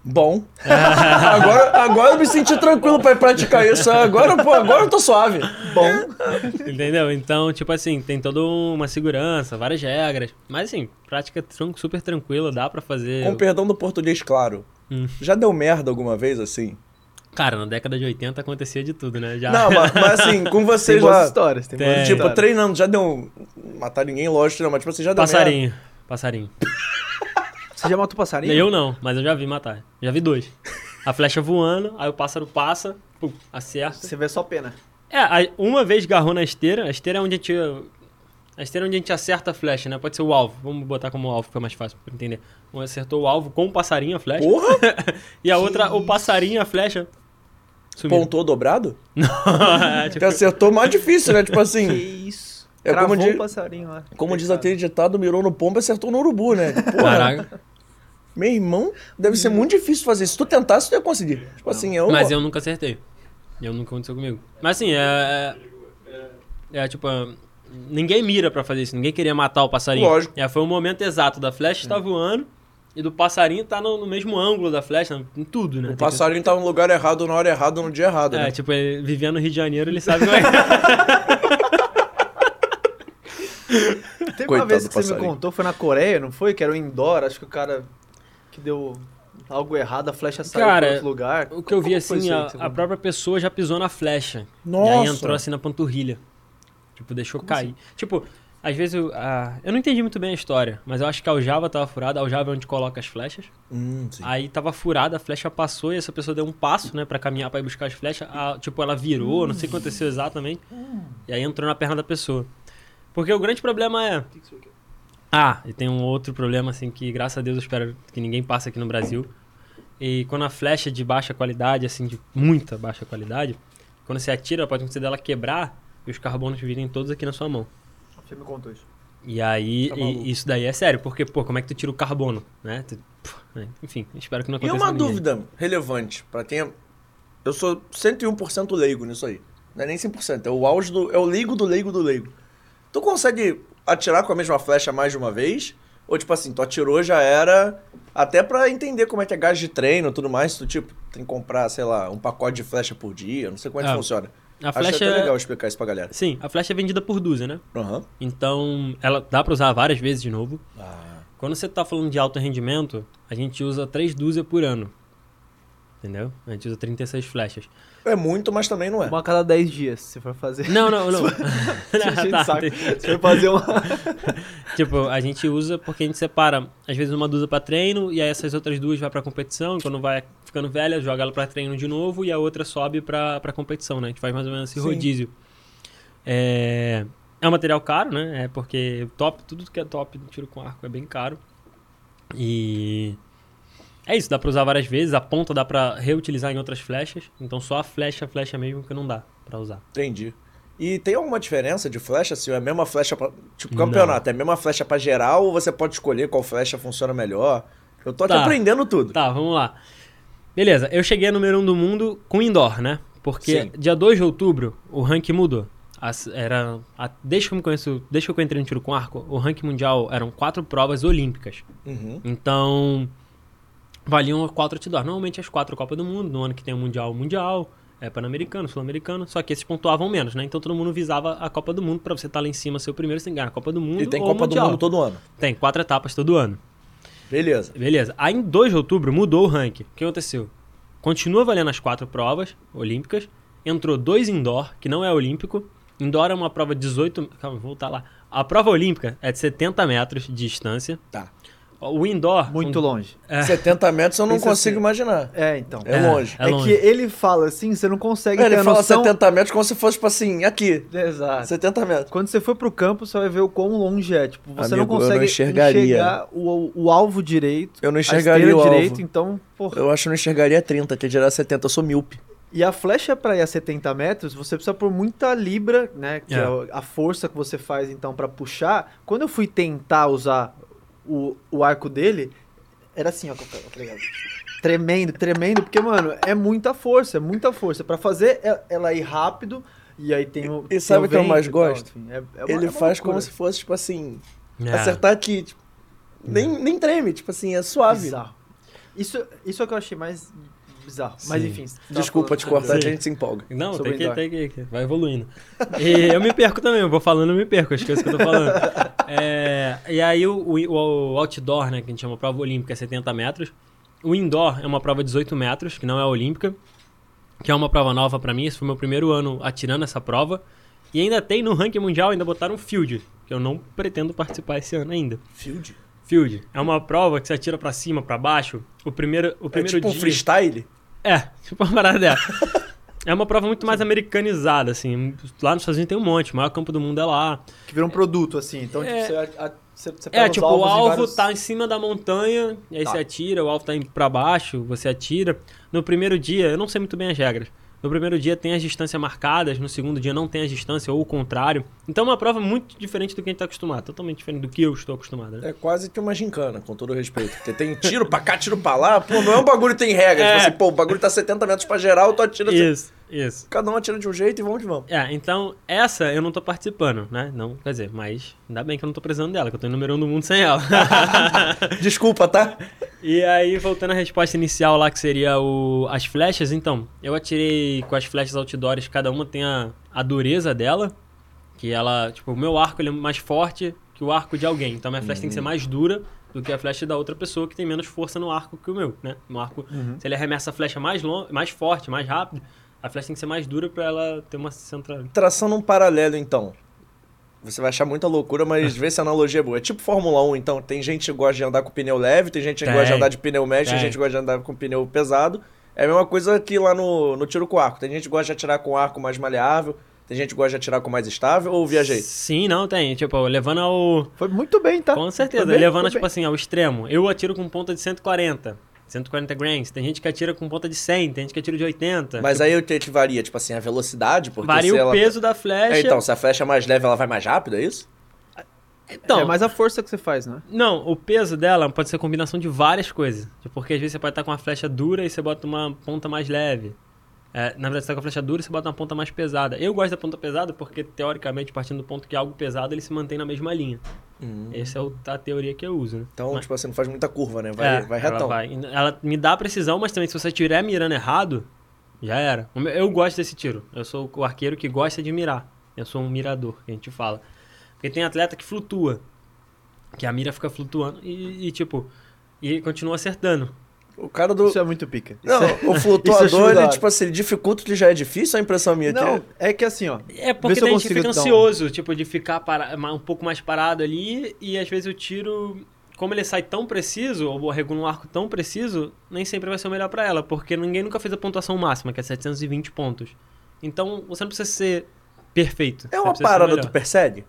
Bom. agora, agora eu me senti tranquilo pra praticar isso. Agora, pô, agora eu tô suave. Bom. Entendeu? Então, tipo assim, tem toda uma segurança, várias regras. Mas assim, prática super tranquila, dá pra fazer. Com perdão do português, claro. Hum. Já deu merda alguma vez assim? Cara, na década de 80 acontecia de tudo, né? Já... Não, mas, mas assim, com Tem vocês boas lá. histórias, tem, Tem. boas Tipo, histórias. treinando, já deu. Matar ninguém, lógico, não, mas tipo assim, já deu merda. Passarinho. Passarinho. Você já matou passarinho? Eu não, mas eu já vi matar. Já vi dois. A flecha voando, aí o pássaro passa, pum, acerta. Você vê só pena. É, aí uma vez garrou na esteira, a esteira é onde a gente. A esteira é onde a gente acerta a flecha, né? Pode ser o alvo. Vamos botar como alvo, fica mais fácil pra entender. Um acertou o alvo com o passarinho, a flecha. Porra! e a outra, o passarinho, a flecha. Sumiu. Pontou dobrado? Não, é, tipo, acertou mais difícil, né? Tipo Que assim, isso. É Cravou como de- o passarinho lá. como diz aquele ditado, mirou no pombo e acertou no urubu, né? Porra, caraca. meu irmão, deve ser muito difícil fazer isso. Se tu tentasse, tu ia conseguir. Tipo assim, eu. Mas eu nunca acertei. Eu nunca aconteceu comigo. Mas assim, é. É, é, tipo. Ninguém mira pra fazer isso, ninguém queria matar o passarinho. Lógico. É, foi o momento exato da flecha estar voando e do passarinho tá no, no mesmo ângulo da flecha, em tudo, né? O Tem que- passarinho tá no lugar errado, na hora errada, no dia errado, É, né? tipo, ele vivendo no Rio de Janeiro, ele sabe como é. que- Teve uma Coitado vez do que você me contou, foi na Coreia, não foi? Que era o indoor, acho que o cara que deu algo errado, a flecha saiu Cara, outro lugar. O que eu vi Como assim, a, que a própria pessoa já pisou na flecha. E Nossa! aí entrou assim na panturrilha. Tipo, deixou cair. Tipo, às vezes eu, a- eu não entendi muito bem a história, mas eu acho que a aljava tava furada, a aljava é onde coloca as flechas. Hum, sim. Aí tava furada, a flecha passou e essa pessoa deu um passo, né, pra caminhar pra ir buscar as flechas. A- tipo, ela virou, não sei o que aconteceu exatamente. E aí entrou na perna da pessoa. Porque o grande problema é. Ah, e tem um outro problema, assim, que graças a Deus eu espero que ninguém passe aqui no Brasil. E quando a flecha é de baixa qualidade, assim, de muita baixa qualidade, quando você atira, pode acontecer dela quebrar e os carbonos virem todos aqui na sua mão. Você me contou isso. E aí, Tá e- isso daí é sério, porque, pô, como é que tu tira o carbono, né? Tu- pô, né? Enfim, espero que não E aconteça uma com ninguém. dúvida relevante pra quem. Eu sou 101% leigo nisso aí. Não é nem 100%, é o auge do. É o leigo do leigo do leigo. Tu consegue atirar com a mesma flecha mais de uma vez? Ou tipo assim, tu atirou já era. Até pra entender como é que é gás de treino e tudo mais, tu tipo, tem que comprar, sei lá, um pacote de flecha por dia, não sei como é que Ah, funciona. A Acho flecha até é- legal explicar isso pra galera. Sim, a flecha é vendida por dúzia, né? Aham. Então, ela dá pra usar várias vezes de novo. Ah, Quando você tá falando de alto rendimento, a gente usa três dúzias por ano. Entendeu? A gente usa 36 flechas. É muito, mas também não é. Uma a cada 10 dias, se for fazer. Não, não, não. De Tá, saco. tem- Se for fazer uma. Tipo, a gente usa porque a gente separa, às vezes, uma dúzia pra treino, e aí essas outras duas vai pra competição, e quando vai ficando velha, joga ela pra treino de novo, e a outra sobe pra, pra competição, né? A gente faz mais ou menos esse Sim. rodízio. É... é um material caro, né? É porque top, tudo que é top do tiro com arco é bem caro. E é isso, dá pra usar várias vezes, a ponta dá pra reutilizar em outras flechas, então só a flecha, a flecha mesmo que não dá pra usar. Entendi. E tem alguma diferença de flecha? Se é a mesma flecha pra. Tipo, Não. campeonato, é a mesma flecha pra geral ou você pode escolher qual flecha funciona melhor? Eu tô aqui Tá. aprendendo tudo. Tá, vamos lá. Beleza, eu cheguei a número 1 um do mundo com indoor, né? Porque Sim. dia 2 de outubro o ranking mudou. As- era, a- desde que eu me conheço, desde que eu entrei no tiro com arco, o ranking mundial eram quatro provas olímpicas. Uhum. Então, valiam quatro outdoor. Normalmente as quatro Copas do Mundo, no ano que tem o Mundial, o Mundial, é Pan-Americano, Sul-Americano, só que esses pontuavam menos, né? Então todo mundo visava a Copa do Mundo, pra você estar lá em cima, ser o primeiro, você tem que ganhar a Copa do Mundo E tem Copa do Mundial. Mundo todo ano. Tem, quatro etapas todo ano. Beleza. Beleza. Aí em 2 de outubro mudou o ranking. O que aconteceu? Continua valendo as quatro provas olímpicas. Entrou dois indoor, que não é olímpico. Indoor é uma prova de 18. Calma, vou voltar lá. A prova olímpica é de 70 metros de distância. Tá. O indoor. Muito um- longe. É. 70 metros eu não Pensa consigo assim. imaginar. É, então. É, É, longe. é É, longe. que ele fala assim, você não consegue Ele ter a fala noção... 70 metros como se fosse, tipo assim, aqui. Exato. 70 metros. Quando você for pro campo, você vai ver o quão longe é. Tipo, você Amigo, não eu não consegue enxergaria. enxergar o, o alvo direito. Eu não enxergaria o direito, alvo. então, porra. Eu acho que eu não enxergaria 30, que dirá 70, eu sou míope. E a flecha pra ir a 70 metros, você precisa pôr muita libra, né? Que é, É. a força que você faz, então, pra puxar. Quando eu fui tentar usar o, o arco dele, era assim, ó, tá ligado? Tremendo, tremendo, porque, mano, é muita força, é muita força. Pra fazer e- ela ir rápido, e aí tem o. E sabe o que eu mais tal, gosto? enfim, é- é uma- Ele é faz loucura. como se fosse, tipo assim, É. acertar aqui. Tipo, nem, nem treme, tipo assim, é suave. Bizarro. Isso, isso é o que eu achei mais bizarro. Mas Sim. enfim. Desculpa te cortar, a gente se empolga. Não, tem que, tem que, Vai evoluindo. E eu me perco também, eu vou falando eu me perco, eu esqueço o que eu tô falando. É, e aí o, o- o outdoor, né, que a gente chama de prova olímpica, é 70 metros. O indoor é uma prova de 18 metros, que não é olímpica, que é uma prova nova pra mim. Esse foi meu primeiro ano atirando essa prova. E ainda tem no ranking mundial, ainda botaram field, que eu não pretendo participar esse ano ainda. Field? Field é uma prova que você atira pra cima, pra baixo. O primeiro, o É primeiro tipo um dia... freestyle? É, tipo uma parada dessa. É uma prova muito mais americanizada, assim. Lá nos Estados Unidos tem um monte, o maior campo do mundo é lá. Que virou um produto, assim. Então, É. tipo, você, a- você, você pega É, tipo, o alvo vários- tá em cima da montanha, e aí Tá. você atira, o alvo tá indo pra baixo, você atira. No primeiro dia, eu não sei muito bem as regras. No primeiro dia tem as distâncias marcadas, no segundo dia não tem as distâncias, ou o contrário. Então é uma prova muito diferente do que a gente tá acostumado, totalmente diferente do que eu estou acostumado. Né? É quase que uma gincana, com todo respeito. Porque tem tiro pra cá, tiro pra lá. Pô, não é um bagulho que tem regra. É. Tipo assim, pô, o bagulho tá 70 metros pra geral, tu atira... Isso, isso. Cada um atira de um jeito e vamos que vamos. É, então essa eu não tô participando, né? Não, quer dizer, mas ainda bem que eu não tô precisando dela, que eu tô em número um do mundo sem ela. Desculpa, tá? E aí, voltando à resposta inicial lá, que seria o, as flechas, então, eu atirei com as flechas outdoors, cada uma tem a, a dureza dela, que ela, tipo, o meu arco ele é mais forte que o arco de alguém, então minha flecha tem que ser mais dura do que a flecha da outra pessoa que tem menos força no arco que o meu, né? No arco, se ele arremessa a flecha mais, long, mais forte, mais rápido, a flecha tem que ser mais dura pra ela ter uma central. Traçando um paralelo, então. Você vai achar muita loucura, mas vê se a analogia é boa. É tipo Fórmula 1, então. Tem gente que gosta de andar com pneu leve, tem gente que Tem. gosta de andar de pneu médio, tem Tem. gente que gosta de andar com pneu pesado. É a mesma coisa que lá no, no tiro com arco. Tem gente que gosta de atirar com arco mais maleável, tem gente que gosta de atirar com mais estável, ou viajei? Sim, não, tem. Tipo, levando ao, Foi muito bem, tá? Com certeza, bem, levando, tipo bem. assim, ao extremo. Eu atiro com ponta de 140. 140 grains. Tem gente que atira com ponta de 100, tem gente que atira de 80. Mas aí o que que varia? Tipo assim, a velocidade? Porque Varia se o ela... peso da flecha. É, então, se a flecha é mais leve, ela vai mais rápido, é isso? Então, é mais a força que você faz, né? Não, o peso dela pode ser combinação de várias coisas. Tipo, Porque às vezes você pode estar com uma flecha dura e você bota uma ponta mais leve. É, na verdade, você tá com a flecha dura e você bota uma ponta mais pesada. Eu gosto da ponta pesada porque, teoricamente, partindo do ponto que é algo pesado, ele se mantém na mesma linha. Essa é o- a teoria que eu uso, né? Então, Mas- tipo assim, não faz muita curva, né? Vai, É, vai ela retão. vai. Ela me dá precisão, mas também se você estiver mirando errado, já era. Eu gosto desse tiro. Eu sou o arqueiro que gosta de mirar. Eu sou um mirador, que a gente fala. Porque tem atleta que flutua. Que a mira fica flutuando e, e, tipo, e continua acertando. O cara do... Isso é muito pica. Não, Isso é- o flutuador, é ele, tipo assim, ele dificulta que já é difícil, a impressão minha Não, aqui é que assim, ó. É porque eu tem gente fica dar um- ansioso, tipo, de ficar para, um pouco mais parado ali e às vezes o tiro, como ele sai tão preciso, ou regula um arco tão preciso, nem sempre vai ser o melhor pra ela, porque ninguém nunca fez a pontuação máxima, que é 720 pontos. Então, você não precisa ser perfeito. é uma parada tu persegue?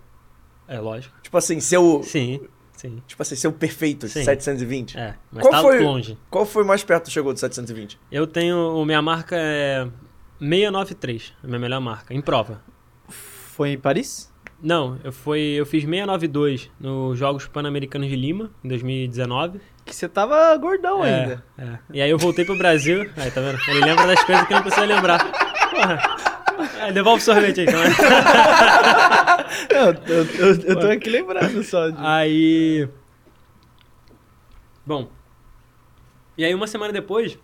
É, lógico. Tipo assim, seu... Sim, sim. Tipo assim, seu perfeito, Sim. 720. É, mas Qual tá foi- longe. Qual foi o mais perto que chegou de 720? Eu tenho, minha marca é 693, a minha melhor marca, em prova. Foi em Paris? Não, eu, fui, eu fiz 692 nos Jogos Pan-Americanos de Lima, em 2019. Que você tava gordão É, ainda. é. E aí eu voltei pro Brasil. Aí, tá vendo? Ele lembra das coisas que não precisa lembrar. Porra. É, devolve o sorvete aí, então. Eu, eu, eu, eu tô aqui lembrando só. De... Aí. Bom. E aí, uma semana depois,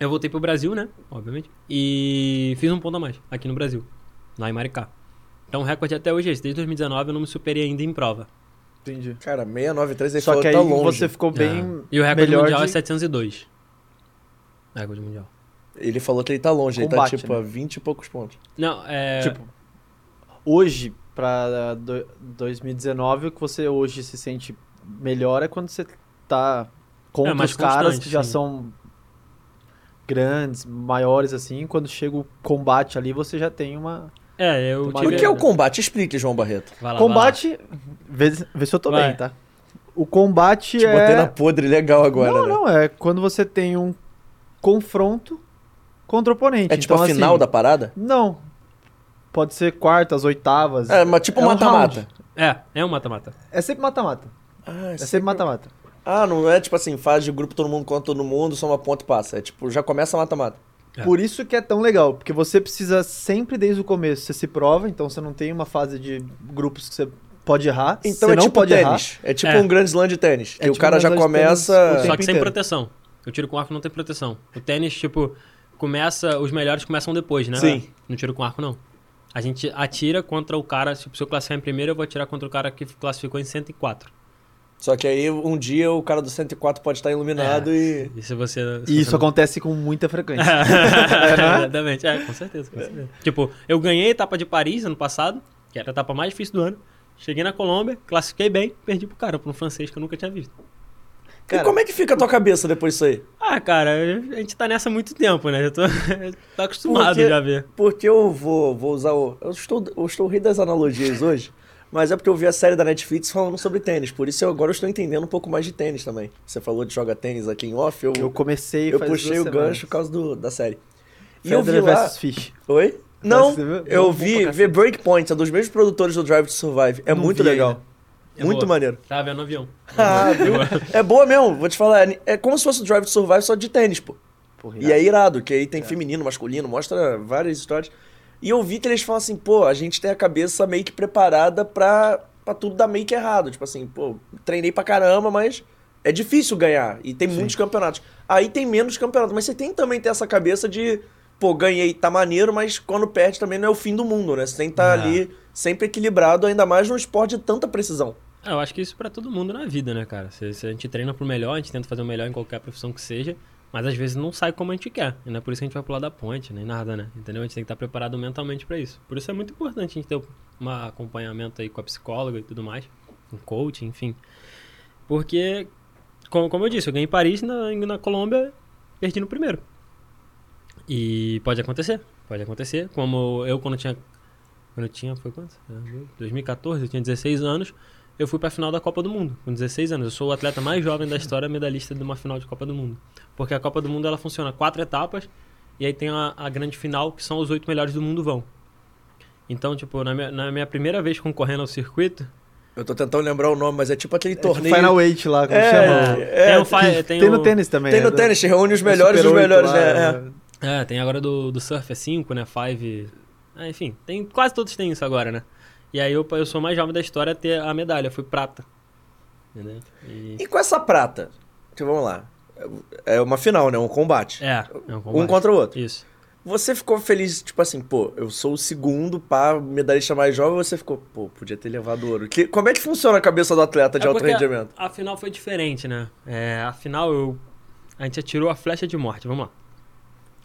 eu voltei pro Brasil, né? Obviamente. E fiz um ponto a mais aqui no Brasil, lá em Maricá. Então o recorde até hoje é esse. Desde 2019 eu não me superei ainda em prova. Entendi. Cara, 693 ele Só que aí tá longe. você ficou bem. É. E o recorde mundial de... é 702. Recorde mundial. Ele falou que ele tá longe, ele Combate, tá tipo né? a 20 e poucos pontos. Não, é. Tipo, hoje, pra do- 2019, o que você hoje se sente melhor é quando você tá contra É, mais os caras que já sim. são grandes, maiores assim. Quando chega o combate ali, você já tem uma. é, eu O tive. O que é o combate? Explique, João Barreto. Vai lá, combate. Vê, vê se eu tô Vai. bem, tá? O combate Te é. botei na podre legal agora, não, né? não, é quando você tem um confronto contra o oponente. É tipo então, a final assim, da parada? Não. Pode ser quartas, oitavas. É, mas tipo É um mata-mata. round. lá. É, é um mata-mata. É sempre mata-mata. ah, É sempre mata-mata. ah, não é tipo assim, fase de grupo todo mundo contra todo mundo, só uma ponta e passa. É tipo, já começa mata-mata. É. Por isso que é tão legal, porque você precisa sempre desde o começo, você se prova, então você não tem uma fase de grupos que você pode errar. Então você é não tipo pode errar. tênis. É tipo É. um grande slam de tênis. Que É o tipo cara um já tênis, começa. Só que sem inteiro. proteção. O tiro com arco não tem proteção. O tênis, tipo, começa. Os melhores começam depois, né? Sim. No tiro com arco, não. A gente atira contra o cara. Se eu classificar em primeiro, eu vou atirar contra o cara que classificou em 104. Só que aí um dia o cara do 104 pode estar iluminado e. E se você. se E isso não- acontece com muita frequência. Exatamente, é, com certeza, com certeza. Tipo, eu ganhei a etapa de Paris ano passado, que era a etapa mais difícil do ano. Cheguei na Colômbia, classifiquei bem, perdi pro cara, pro um francês que eu nunca tinha visto. E como é que fica a tua cabeça depois disso aí? Ah, cara, a gente tá nessa há muito tempo, né? Eu tô, tô acostumado Porque- já a ver. Porque eu vou, vou usar o. Eu estou, eu estou rindo das analogias hoje, mas é porque eu vi a série da Netflix falando sobre tênis. Por isso eu, agora eu estou entendendo um pouco mais de tênis também. Você falou de joga tênis aqui em off, eu, Eu comecei eu faz puxei duas o semanas. gancho por causa do, da série. E eu vi lá... Fish. Oi? Não, eu vi, vi. Breakpoint, é dos mesmos produtores do Drive to Survive. É Não muito vi legal. ainda. É muito boa. maneiro. Tava vendo no avião. Ah, viu? É boa mesmo, vou te falar. é- É como se fosse o Drive to Survive só de tênis, pô. Porra, E é irado, que aí tem feminino, masculino, mostra várias histórias. E eu vi que eles falam assim, pô, a gente tem a cabeça meio que preparada pra, pra tudo dar meio que errado. Tipo assim, pô, treinei pra caramba, mas é difícil ganhar. E tem muitos campeonatos. Aí tem menos campeonatos, mas você tem que também ter essa cabeça de, pô, ganhei, tá maneiro, mas quando perde também não é o fim do mundo, né? Você tem que estar É. ali sempre equilibrado, ainda mais num esporte de tanta precisão. Ah, eu acho que isso pra todo mundo na vida, né, cara? Se, se a gente treina pro melhor, a gente tenta fazer o melhor em qualquer profissão que seja, mas às vezes não sai como a gente quer. E não é por isso que a gente vai pular da ponte, nem nada, né? Entendeu? A gente tem que estar preparado mentalmente pra isso. Por isso é muito importante a gente ter um acompanhamento aí com a psicóloga e tudo mais, um coach, enfim. Porque, como, como eu disse, eu ganhei em Paris na, na Colômbia, perdi no primeiro. E pode acontecer, pode acontecer. Como eu, quando tinha. Quando eu tinha, foi quanto? É, 2014, eu tinha 16 anos. eu fui pra final da Copa do Mundo, com 16 anos. Eu sou o atleta mais jovem da história medalhista de uma final de Copa do Mundo. Porque a Copa do Mundo ela funciona quatro etapas e aí tem a, a grande final, que são os oito melhores do mundo vão. Então, tipo, na minha, na minha primeira vez concorrendo ao circuito, Eu tô tentando lembrar o nome, mas é tipo aquele É tipo torneio. Final Eight lá, como É, chama? é, tem, o fi- tem, Tem o- no tênis também. Tem é no do- tênis, reúne os melhores dos melhores, lá, né? É. É, tem agora do, do surf é 5, né? 5. Ah, enfim, tem, quase todos têm isso agora, né? E aí eu, eu sou o mais jovem da história a ter a medalha, fui prata. Entendeu? E- E com essa prata? Então, vamos lá. É uma final, né? Um combate. É, é um um combate. contra o outro. Isso. Você ficou feliz, tipo assim, pô, eu sou o segundo pá, medalhista mais jovem, você ficou, pô, podia ter levado ouro. Que, como é que funciona a cabeça do atleta de É alto rendimento? A, a final foi diferente, né? É, a final eu. A gente atirou a flecha de morte, vamos lá.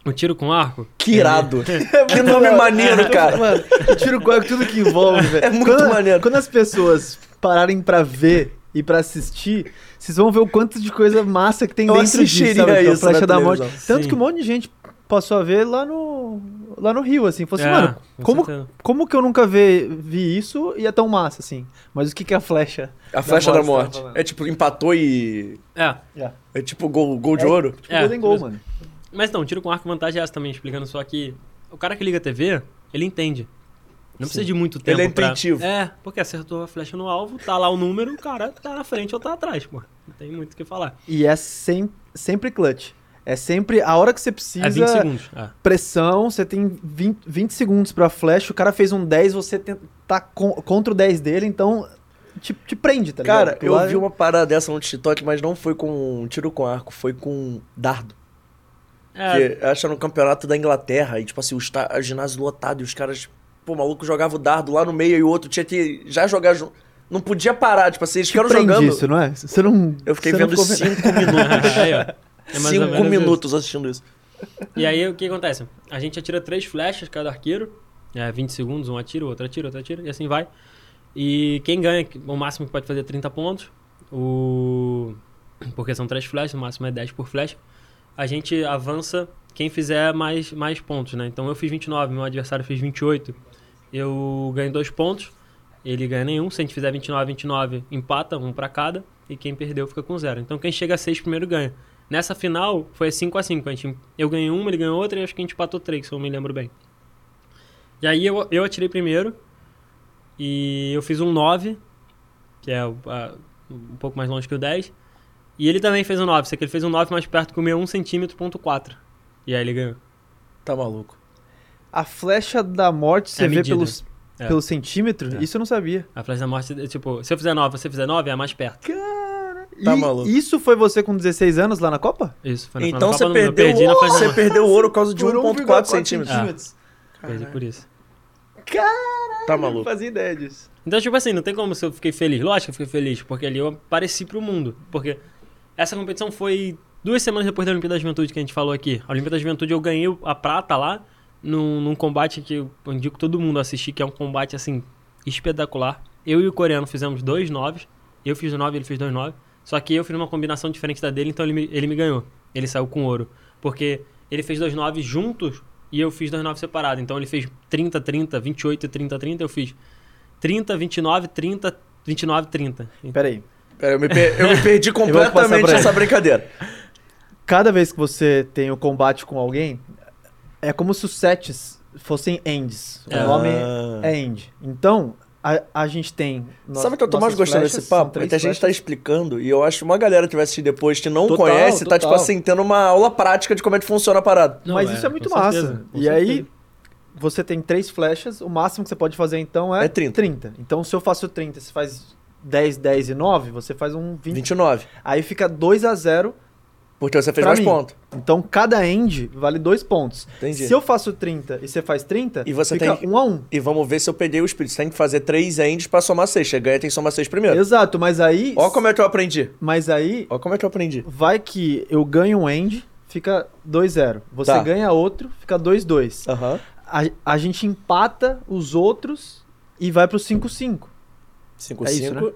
O tiro com arco. Que irado. que nome maneiro, cara. Mano, tiro com tudo que envolve, velho. É muito quando, maneiro. Quando as pessoas pararem pra ver e pra assistir, vocês vão ver o quanto de coisa massa que tem Eu dentro disso, sabe? É a isso Flecha da Morte. Tanto Sim. que um monte de gente passou a ver lá no, lá no Rio, assim. Falou assim, É, mano, com como, certeza. como que eu nunca vi, vi isso e é tão massa, assim? Mas o que que é a flecha? A flecha da morte, morte. você tava falando. É tipo, empatou e. É. É tipo gol, gol de ouro. Tipo, É, mas- mano. Mas não, tiro com arco vantagem é essa também, explicando só que o cara que liga a TV, ele entende. Não precisa de muito tempo. Ele é pra- intuitivo. É, porque acertou a flecha no alvo, tá lá o número, o cara tá na frente ou tá atrás, pô. Não tem muito o que falar. E é sem, sempre clutch. É sempre a hora que você precisa. É 20 segundos. É. pressão, você tem 20, 20 segundos pra flash, o cara fez um 10, você tem- tá con- contra o 10 dele, então te, te prende, tá ligado? Cara, Porque eu lá- vi uma parada dessa no TikTok, mas não foi com um tiro com arco, foi com dardo. É, Que acha no campeonato da Inglaterra, e tipo assim, o esta- a ginásio lotado, e os caras, pô, o maluco jogava o dardo lá no meio e o outro tinha que já jogar junto. Não podia parar, tipo assim, eles ficaram jogando. isso, não é? Você não. Eu fiquei não vendo ficou cinco minutos. Aí, ó. É cinco menos isso. minutos assistindo isso. E aí o que acontece? A gente atira três flechas cada arqueiro, é 20 segundos, um atira, outro atira, outro atira, e assim vai. E quem ganha, o máximo que pode fazer é 30 pontos. O... Porque são três flechas, o máximo é 10 por flecha. A gente avança quem fizer mais, mais pontos, né? Então eu fiz 29, meu adversário fez 28. Eu ganho dois pontos, ele ganha nenhum. Se a gente fizer 29, 29, empata, um pra cada. E quem perdeu fica com zero. Então quem chega a 6 primeiro ganha. Nessa final foi 5 a 5 a gente, Eu ganhei uma, ele ganhou outra e acho que a gente empatou três, se eu me lembro bem. E aí eu, eu atirei primeiro. E eu fiz um 9, que é um pouco mais longe que o 10. E ele também fez um 9, só que ele fez um 9 mais perto que o meu 1 centímetro, ponto 4. E aí ele ganhou. Tá maluco. A flecha da morte você É vê pelos, É. pelo centímetro? É. Isso eu não sabia. A flecha da morte, tipo, se eu fizer 9, você fizer 9, é a mais perto. Tá e maluco. isso foi você com 16 anos lá na Copa? Isso, foi na Então na você Copa Mundo. perdeu, Eu perdi na flecha você perdeu o ouro por causa de Por 1.4 1,4 centímetros. Perdi por isso. Tá Eu não maluco. fazia ideia disso. Então, tipo assim, não tem como se eu fiquei feliz. Lógico que eu fiquei feliz, porque ali eu apareci pro mundo. Porque essa competição foi duas semanas depois da Olimpíada da Juventude que a gente falou aqui. A Olimpíada da Juventude eu ganhei a prata lá, num, num combate que eu indico todo mundo assistir, que é um combate, assim, espetacular. Eu e o coreano fizemos dois noves. Eu fiz nove, ele fez dois nove. Só que eu fiz uma combinação diferente da dele, então ele me, ele me ganhou. Ele saiu com ouro. Porque ele fez dois nove juntos e eu fiz dois nove separados. Então ele fez 30, 30, 28, 30, 30. Eu fiz 30, 29, 30, 29, 30. Pera aí. Pera, eu me, per- eu me perdi completamente nessa brincadeira. Cada vez que você tem o combate com alguém, é como se os sets fossem ends. O É. nome Ah. é end. Então, a, a gente tem. no- Sabe o que eu tô mais gostando desse papo? É que a gente tá explicando e eu acho que uma galera que vai assistir depois que não Total, conhece, tá tipo total. assim, tendo uma aula prática de como é que funciona a parada. Não, Mas é, isso é muito massa. certeza, e aí, certeza. você tem três flechas, o máximo que você pode fazer então é, É 30. Então, se eu faço 30, você faz 10, 10 e 9, você faz um 20. 29. Aí fica 2 a 0 Porque você fez mais pontos. Então, cada end vale 2 pontos. Entendi. Se eu faço 30 e você faz 30, E você fica tem- 1 a 1. E vamos ver se eu peguei o espírito. Você tem que fazer três ends pra somar seis. Você ganha, tem que somar seis primeiro. Exato, mas aí. Ó como é que eu aprendi. Mas aí, Ó como é que eu aprendi. vai que eu ganho um end, fica 2-0. Você Tá. ganha outro, fica 2-2. Aham. A, a gente empata os outros e vai pro 5-5. 5, É isso, 5.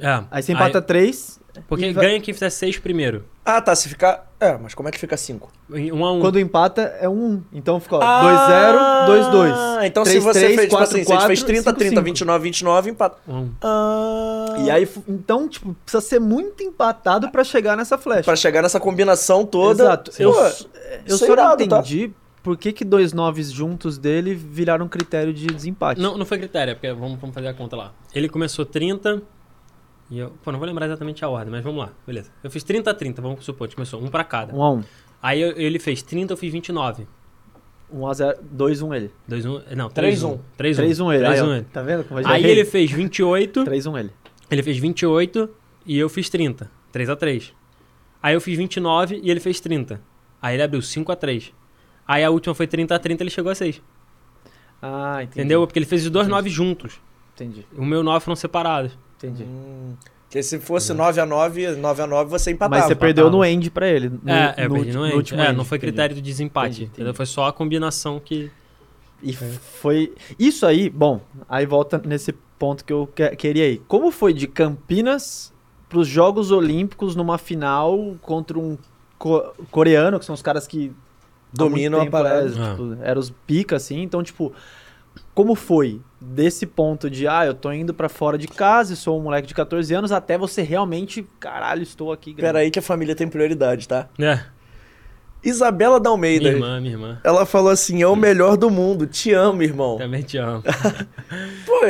É, Aí você empata 3, Porque E vai- ganha quem fizer seis primeiro. Ah, tá. Se ficar. É, mas como é que fica 5? Um a um. Quando empata, é um 1. Então fica, ó, Ah, 2-0, 2-2. então se 3, você 3, fez, tipo 4, assim, se a gente fez 30, 5, 30, 5. 29, 29, empata. Um um. Ah. E aí, então, tipo, precisa ser muito empatado pra chegar nessa flecha. Pra chegar nessa combinação toda. Exato. Pô, Eu, eu isso é só não irado, tá? Por que, que dois noves juntos dele viraram critério de desempate. Não, não foi critério, é porque vamos, vamos fazer a conta lá. Ele começou 30. E eu. Pô, não vou lembrar exatamente a ordem, mas vamos lá. Beleza. Eu fiz 30 a 30, vamos supor, a gente começou um pra cada. 1 a 1. Aí eu- ele fez 30, eu fiz 29. 1 a 0, 2 1 ele. 2 1. Não, 3, 3 1. 1. 3 1. 3 1 ele. 3 Aí, 1 ó, ele. Tá vendo como eu já Aí errei? ele fez 28. 3 1 ele. Ele fez 28 e eu fiz 30. 3 a 3. Aí eu fiz 29 e ele fez 30. Aí ele abriu 5 a 3. Aí a última foi 30 a 30 ele chegou a 6. Ah, entendi. Entendeu? Porque ele fez os dois 9 juntos. Entendi, O meu 9 foram separados. entendi. Hum, Porque se fosse 9x9, 9x9 você empatava. Mas você perdeu empatava. no end pra ele. No, é, é, no, perdi no no end. último É, end, não foi entendi. critério de desempate. Entendi, entendeu? entendi. Foi só a combinação que. E foi. Isso aí, bom, aí volta nesse ponto que eu que- queria ir. Como foi de Campinas pros Jogos Olímpicos numa final contra um co- coreano, que são os caras que. Dominam muito a tempo, parada. é, tipo, eram os pica, assim. Então, tipo, como foi desse ponto de, ah, eu tô indo pra fora de casa e sou um moleque de 14 anos, até você realmente, caralho, estou aqui. Pera aí que a família tem prioridade, tá? É, Isabela da Almeida. minha irmã, minha irmã. Ela falou assim: é o melhor do mundo. Te amo, irmão. Também te amo. Pô,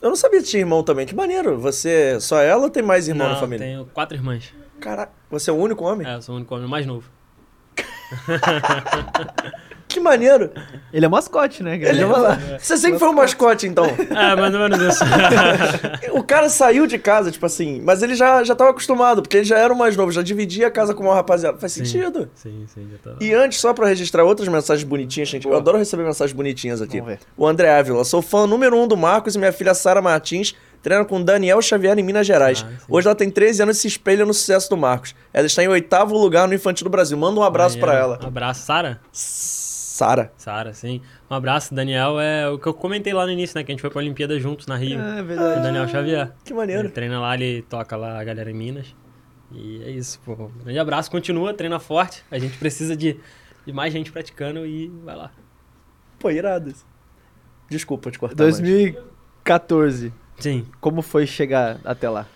eu não sabia que tinha irmão também. Que maneiro. Você só ela ou tem mais irmão não, na família? tenho quatro irmãs. Caraca, você é o único homem? É, eu sou o único homem mais novo. Que maneiro. Ele é mascote, né? Ele- Você sempre foi um mascote, então. É, mais ou menos isso. o cara saiu de casa, tipo assim, mas ele já, já tava acostumado, porque ele já era o mais novo, já dividia a casa com uma rapaziada. Faz Sim. sentido. sim, sim, já tá. E antes, só pra registrar outras mensagens bonitinhas, gente, eu adoro receber mensagens bonitinhas aqui. Vamos ver. O André Ávila, sou fã número um do Marcos e minha filha Sara Martins treina com Daniel Xavier em Minas Gerais. Ah. Hoje ela tem 13 anos e se espelha no sucesso do Marcos. Ela está em oitavo lugar no Infantil do Brasil. Manda um abraço pra Maneiro. ela. Um abraço, Sara? Sara. Sara, sim. Um abraço, Daniel. É o que eu comentei lá no início, né? Que a gente foi pra Olimpíada juntos na Rio. É Com o verdade. Daniel Xavier. Que Ele maneiro. treina lá, ele toca lá a galera em Minas. E é isso, pô. Um grande abraço, continua, treina forte. A gente precisa de, de mais gente praticando e vai lá. Pô, irado isso. Desculpa te cortar. mas- 2014. Sim. Como foi chegar até lá?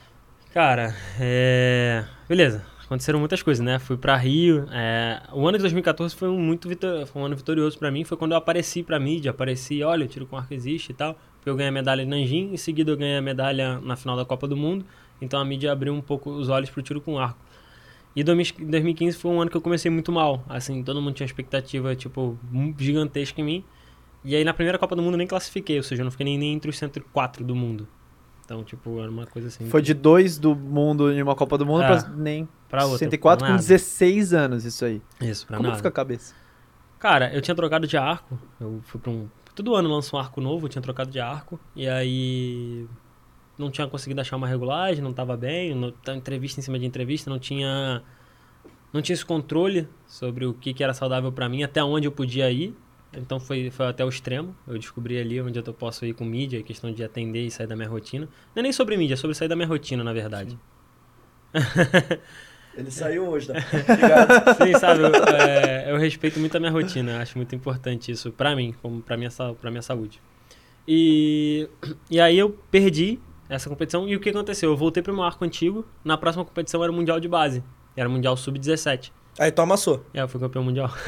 Cara, é. Beleza. Aconteceram muitas coisas, né? Fui pra Rio. é, O ano de 2014 foi um, muito vitor... foi um ano vitorioso pra mim. Foi quando eu apareci pra mídia. Apareci, olha, tiro com arco existe e tal. Porque eu ganhei a medalha em Nanjing. Em seguida, eu ganhei a medalha na final da Copa do Mundo. Então a mídia abriu um pouco os olhos pro tiro com arco. E 2000 2015 foi um ano que eu comecei muito mal. Assim, todo mundo tinha expectativa, tipo, gigantesca em mim. E aí na primeira Copa do Mundo eu nem classifiquei, ou seja, eu não fiquei nem, nem entre os 104 do mundo. Então, tipo, era uma coisa assim. Foi de dois do mundo em uma Copa do Mundo É. pra nem pra outra. 104 pra com nada. 16 anos, isso aí. Isso, pra Como nada. fica a cabeça? Cara, eu tinha trocado de arco. Eu fui pra um. Todo ano lança um arco novo, eu tinha trocado de arco. E aí. Não tinha conseguido achar uma regulagem, não tava bem. Não, tá entrevista em cima de entrevista, não tinha. Não tinha esse controle sobre o que, que era saudável pra mim, até onde eu podia ir. Então foi, foi até o extremo. Eu descobri ali onde eu posso ir com mídia, questão de atender e sair da minha rotina. Não é nem sobre mídia, é sobre sair da minha rotina, na verdade. Ele saiu hoje, tá? Obrigado. Sim, sabe, eu, é, eu respeito muito a minha rotina, acho muito importante isso pra mim, como pra minha, minha saúde. E, e aí eu perdi essa competição e o que aconteceu? Eu voltei pro meu arco antigo, na próxima competição era o Mundial de Base, era o Mundial Sub-17. Aí tu amassou. Aí eu fui campeão mundial.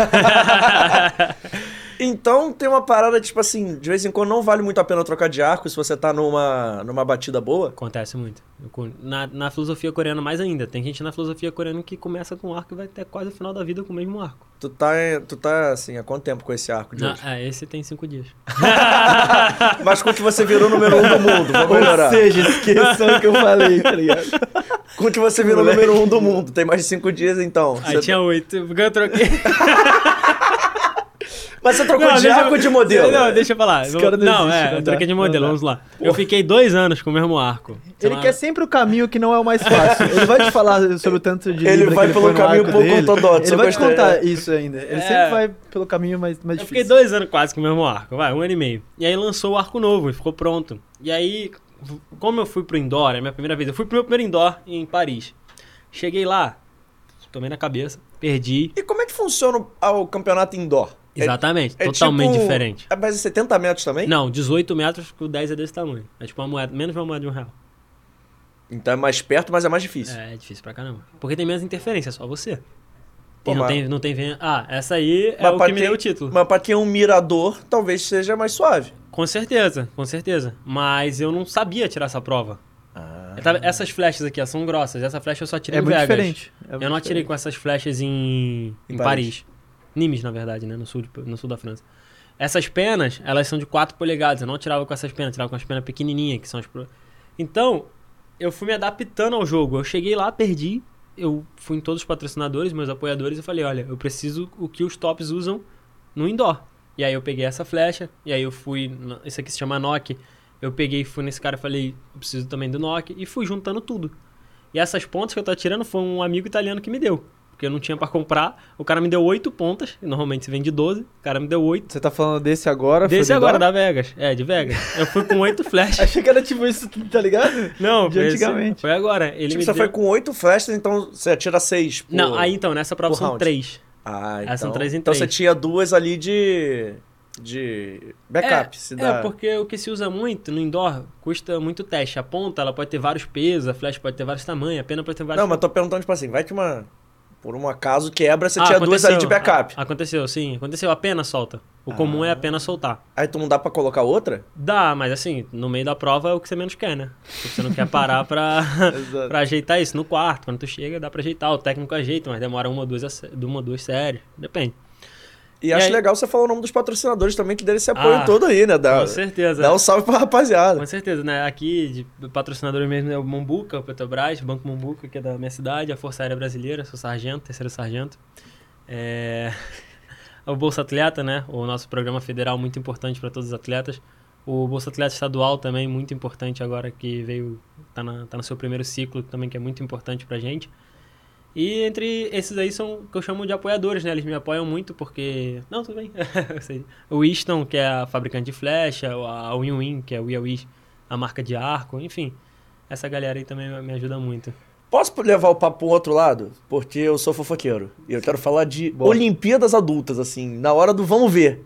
Então tem uma parada, tipo assim, de vez em quando não vale muito a pena trocar de arco se você tá numa, numa batida boa. Acontece muito. Na, na filosofia coreana mais ainda, tem gente na filosofia coreana que começa com arco e vai até quase o final da vida com o mesmo arco. Tu tá, tu tá assim, há quanto tempo com esse arco de Na- hoje? é, esse tem cinco dias. Mas com que você virou o número um do mundo, vamos melhorar. Ou seja, esqueçam o que eu falei, tá ligado? Com que você virou o número um do mundo, tem mais de cinco dias então. Aí Você- tinha oito, porque eu troquei. Mas você trocou Não, de arco eu- ou de modelo? Não, deixa eu falar. Esse cara não não, existe, é, não eu dá. troquei de modelo, vamos lá. Eu fiquei dois anos com o mesmo arco. Sei Ele lá, quer sempre o caminho que não é o mais fácil. Ele vai te falar sobre o tanto de Ele vai que pelo caminho pouco dele. ortodoxo, Ele vai te contar isso ainda. Ele É. sempre vai pelo caminho mais, mais Eu fiquei difícil. dois anos quase com o mesmo arco, vai, um ano e meio. E aí lançou o arco novo e ficou pronto. E aí, como eu fui pro indoor, é a minha primeira vez, eu fui pro meu primeiro indoor em Paris. Cheguei lá, tomei na cabeça, perdi. E como é que funciona o, o campeonato indoor? É- Exatamente, é totalmente tipo- diferente. É, mas é 70 metros também? Não, 18 metros, que o 10 é desse tamanho. É tipo uma moeda, menos de uma moeda de um real. Então é mais perto, mas é mais difícil. É, é difícil pra caramba. Porque tem menos interferência, é só você. Pô, E não mas- tem, não tem ven- Ah, essa aí é Mas o que me quem- deu o título. Mas pra quem é um mirador, talvez seja mais suave. Com certeza, com certeza. Mas eu não sabia tirar essa prova. Ah. Eu Essas flechas aqui ó, são grossas. Essa flecha eu só tirei É em muito Vegas. diferente. É Eu muito não atirei diferente. com essas flechas em, Em em Paris. Paris. Nimes, na verdade, né? No sul, de- no sul da França. Essas penas, elas são de 4 polegadas. Eu não tirava com essas penas, tirava com as penas pequenininhas, que são as... pro- Então, eu fui me adaptando ao jogo. Eu cheguei lá, perdi. Eu fui em todos os patrocinadores, meus apoiadores, e falei, olha, eu preciso o que os tops usam no indoor. E aí eu peguei essa flecha, e aí eu fui... Isso aqui se chama Nock. Eu peguei fui nesse cara e falei, eu preciso também do Nock. E fui juntando tudo. E essas pontas que eu tô atirando foi um amigo italiano que me deu. Porque eu não tinha pra comprar. O cara me deu 8 pontas. e Normalmente se vende 12. O cara me deu 8. Você tá falando desse agora? Desse agora, da Vegas. É, de Vegas. Eu fui com 8 flechas. Achei que era tipo isso, tá ligado? Não, De foi esse- antigamente. Foi agora. Ele Tipo, me você deu... foi com oito flechas, então você atira seis. por- Não, aí então, nessa prova são round. 3. Ah, então. Essas são três em então três. você tinha duas ali de. de. backup. se dá. É, porque o que se usa muito no indoor custa muito teste. A ponta, ela pode ter vários pesos, a flecha pode ter vários tamanhos, a pena pode ter vários... Não, mas tô perguntando, tipo assim, vai que uma. Por um acaso quebra, você Ah, tinha duas ali de aconteceu. backup. Ah, Aconteceu, sim. Aconteceu. A pena solta. O comum é a pena soltar. Aí tu não dá pra colocar outra? Dá, mas assim, no meio da prova é o que você menos quer, né? Porque você não quer parar pra, pra ajeitar isso. No quarto, quando tu chega, dá pra ajeitar. O técnico ajeita, mas demora uma ou duas, uma ou duas séries. Depende. E, E acho aí- legal você falar o nome dos patrocinadores também, que deram esse apoio Ah, todo aí, né? Dá, Com certeza. dá um salve pra rapaziada. Com certeza, né? Aqui, de patrocinador mesmo é o Mombuca, o Petrobras, o Banco Mombuca, que é da minha cidade, a Força Aérea Brasileira, sou sargento, terceiro sargento. É... O Bolsa Atleta, né? O nosso programa federal muito importante para todos os atletas. O Bolsa Atleta Estadual também muito importante agora que veio, tá, na, tá no seu primeiro ciclo também, que é muito importante pra gente. E entre esses aí são que eu chamo de apoiadores, né? Eles me apoiam muito porque... Não, tudo bem. O Easton, que é a fabricante de flecha, a Win Win, que é o Wish, a marca de arco, enfim. Essa galera aí também me ajuda muito. Posso levar o papo pro outro lado? Porque eu sou fofoqueiro. E eu quero falar de Bora. Olimpíadas adultas, assim, na hora do vamos ver.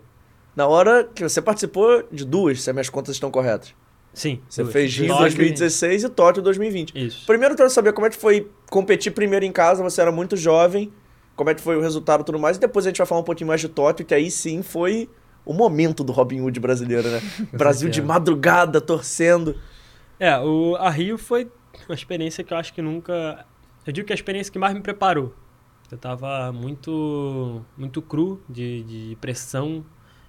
Na hora que você participou de duas, se as minhas contas estão corretas. Sim. Você duas. fez Rio Tóquio- 2016 e Tóquio 2020. Isso. Primeiro eu quero saber como é que foi competir primeiro em casa, você era muito jovem, como é que foi o resultado e tudo mais, e depois a gente vai falar um pouquinho mais de Tóquio, que aí sim foi o momento do Robin Hood brasileiro, né? Brasil de madrugada, torcendo. É, o, a Rio foi uma experiência que eu acho que nunca. Eu digo que é a experiência que mais me preparou. Eu tava muito, muito cru de, de pressão.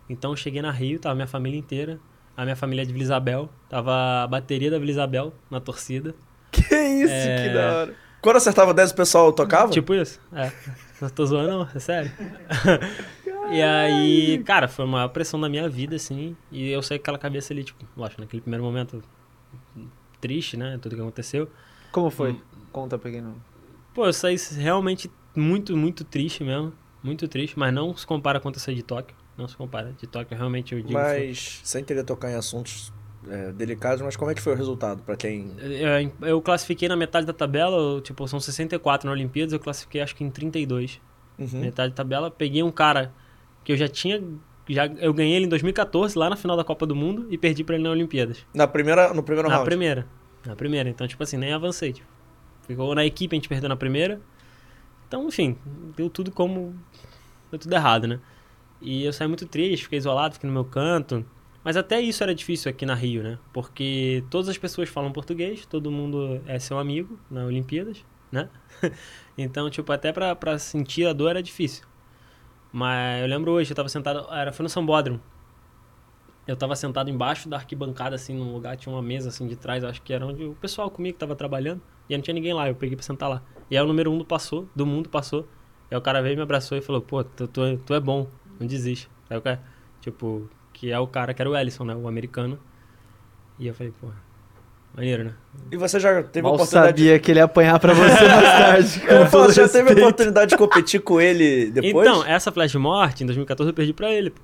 Então eu cheguei na Rio, tava minha família inteira. A minha família é de Vila Isabel. Tava a bateria da Vila Isabel na torcida. Que isso, É. que da hora. Quando acertava 10, o pessoal tocava? Tipo isso? É. Não tô zoando, não, é sério. e aí, cara, foi a maior pressão da minha vida, assim. E eu saí com aquela cabeça ali, tipo, lógico, naquele primeiro momento triste, né? Tudo que aconteceu. Como foi? Conta pra quem não. Pô, eu saí realmente muito, muito triste mesmo. Muito triste, mas não se compara com essa de Tóquio. Não se compara. De Tóquio, realmente, eu digo. Mas, sem querer tocar em assuntos é, delicados, mas como é que foi o resultado pra quem... Eu, eu classifiquei na metade da tabela, eu, tipo, são 64 na Olimpíadas, eu classifiquei acho que em 32. Uhum. Metade da tabela. Peguei um cara que eu já tinha. Já, eu ganhei ele em 2014, lá na final da Copa do Mundo, e perdi pra ele na Olimpíadas. Na primeira, no primeiro na round? primeira. Na primeira. Então, tipo assim, nem avancei. Tipo, ficou na equipe, a gente perdeu na primeira. Então, enfim, deu tudo como. Deu tudo errado, né? E eu saí muito triste, fiquei isolado, fiquei no meu canto. Mas até isso era difícil aqui na Rio, né? Porque todas as pessoas falam português, todo mundo é seu amigo na Olimpíadas, né? então, tipo, até pra, pra sentir a dor era difícil. Mas eu lembro hoje, eu tava sentado, era, foi no Sambódromo. Eu tava sentado embaixo da arquibancada, assim, num lugar, tinha uma mesa, assim, de trás, acho que era onde o pessoal comigo tava trabalhando, e não tinha ninguém lá, eu peguei pra sentar lá. E aí o número um do passou, do mundo passou, aí o cara veio, me abraçou e falou, pô, tu, tu, é- tu é bom, não desiste. Aí o cara, tipo, que é o cara que era o Ellison, né, o americano. E eu falei, pô, maneiro, né? E você já teve a Mal oportunidade... sabia que ele ia apanhar pra você mais tarde. Eu todo já teve a respeito. oportunidade de competir com ele depois? Então, essa flash de morte, em 2014, eu perdi pra ele, pô.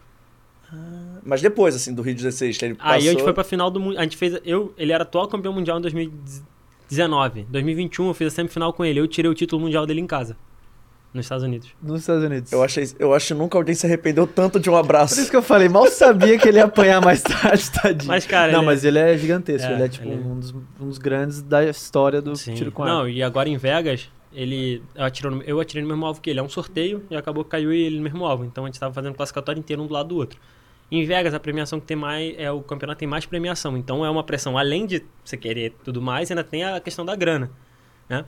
Mas depois, assim, do Rio 16, que ele passou... Aí a gente foi pra final do mundo. A gente fez. Eu, ele era atual campeão mundial em 2019. 2021 eu fiz a semifinal com ele. Eu tirei o título mundial dele em casa. Nos Estados Unidos. Nos Estados Unidos. Eu, achei, eu acho que nunca alguém se arrependeu tanto de um abraço. Por isso que eu falei, mal sabia que ele ia apanhar mais tarde, tadinho. Mas, cara, Não, ele- mas ele é gigantesco. É, ele é, tipo, ele é- Um, dos, um dos grandes da história do Sim. tiro com Não, arco. e agora em Vegas, ele atirou no- eu atirei no mesmo alvo que ele. É um sorteio e acabou que caiu ele no mesmo alvo. Então a gente tava fazendo classificatório inteiro um do lado do outro. Em Vegas, a premiação que tem mais. É o campeonato tem mais premiação. Então é uma pressão. Além de você querer tudo mais, ainda tem a questão da grana. Né?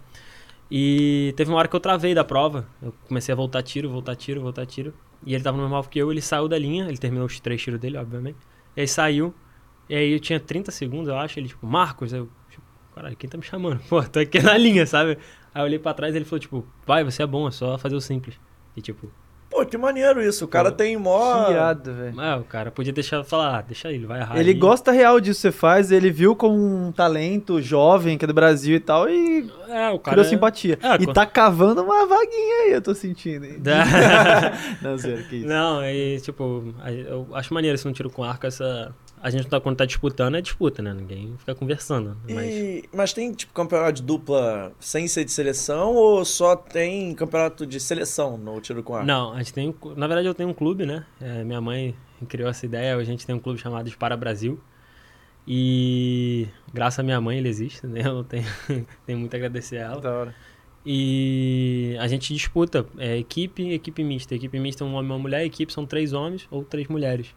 E teve uma hora que eu travei da prova. Eu comecei a voltar tiro, voltar tiro, voltar tiro. E ele tava no mesmo alvo que eu, ele saiu da linha, ele terminou os três tiros dele, obviamente. E aí saiu. E aí eu tinha 30 segundos, eu acho. Ele, tipo, Marcos, eu. Tipo, caralho, quem tá me chamando? Pô, tô aqui na linha, sabe? Aí eu olhei pra trás e ele falou, tipo, vai, você é bom, é só fazer o simples. E tipo, Pô, que maneiro isso. O cara tem mó... Que irado, velho. ah, o cara podia deixar falar, ah, deixa ele, vai errar. Ele aí. gosta real disso que você faz, ele viu como um talento jovem que é do Brasil e tal e É, o cara. criou simpatia. É, e quando- tá cavando uma vaguinha aí, eu tô sentindo. Não, sério, que isso. Não, e tipo, eu acho maneiro esse um tiro com arco, essa. A gente tá, quando tá disputando, é disputa, né? Ninguém fica conversando. Mas. E- Mas tem, tipo, campeonato de dupla sem ser de seleção ou só tem campeonato de seleção no tiro com arco? Não, a gente tem. Na verdade, eu tenho um clube, né? É, minha mãe criou essa ideia. A gente tem um clube chamado Dispara Brasil. E graças à minha mãe ele existe, né? Eu tenho, tenho muito a agradecer a ela. Da hora. E a gente disputa é, equipe equipe mista. Equipe mista é um homem e uma mulher, equipe são três homens ou três mulheres.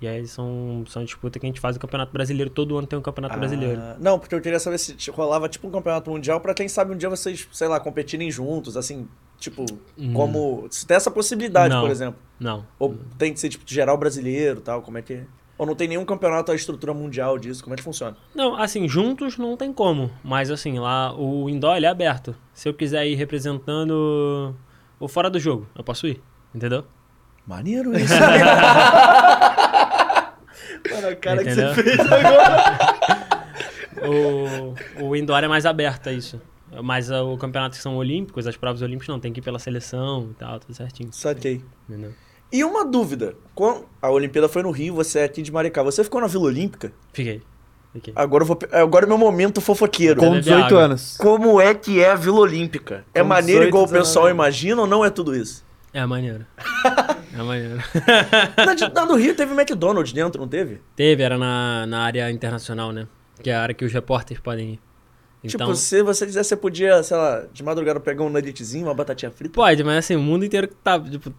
E aí são, são disputa que a gente faz o Campeonato Brasileiro. Todo ano tem um Campeonato Brasileiro. Ah, não, porque eu queria saber se rolava tipo um campeonato mundial pra quem sabe um dia vocês, sei lá, competirem juntos, assim, tipo, como. Se tem essa possibilidade, Hum. Não. por exemplo. Não. Ou tem que ser, tipo, geral brasileiro tal, como é que. Ou não tem nenhum campeonato a estrutura mundial disso, como é que funciona? Não, assim, juntos não tem como. Mas assim, lá o indoor é aberto. Se eu quiser ir representando o fora do jogo, eu posso ir. Entendeu? Maneiro isso. Mano, a cara Entendeu? que você fez agora. O, o indoor é mais aberto, é isso. Mas o campeonato que são olímpicos, as provas olímpicas não, tem que ir pela seleção e tal, tudo certinho. Saquei. Entendeu? E uma dúvida. Quando a Olimpíada foi no Rio, você é aqui de Maricá. Você ficou na Vila Olímpica? Fiquei. Fiquei. Agora eu vou. Agora é meu momento fofoqueiro. Com beber 18 água. anos. Como é que é a Vila Olímpica? É Com maneiro 18, igual o pessoal 19. imagina ou não é tudo isso? É maneiro. é maneiro. na, do Rio teve McDonald's dentro, não teve? Teve, era na, na área internacional, né? Que é a área que os repórteres podem ir. Então, Tipo, se você quiser, você podia, sei lá, de madrugada pegar um nuggetzinho, uma batatinha frita. pode, mas assim, o mundo inteiro tá. Tipo,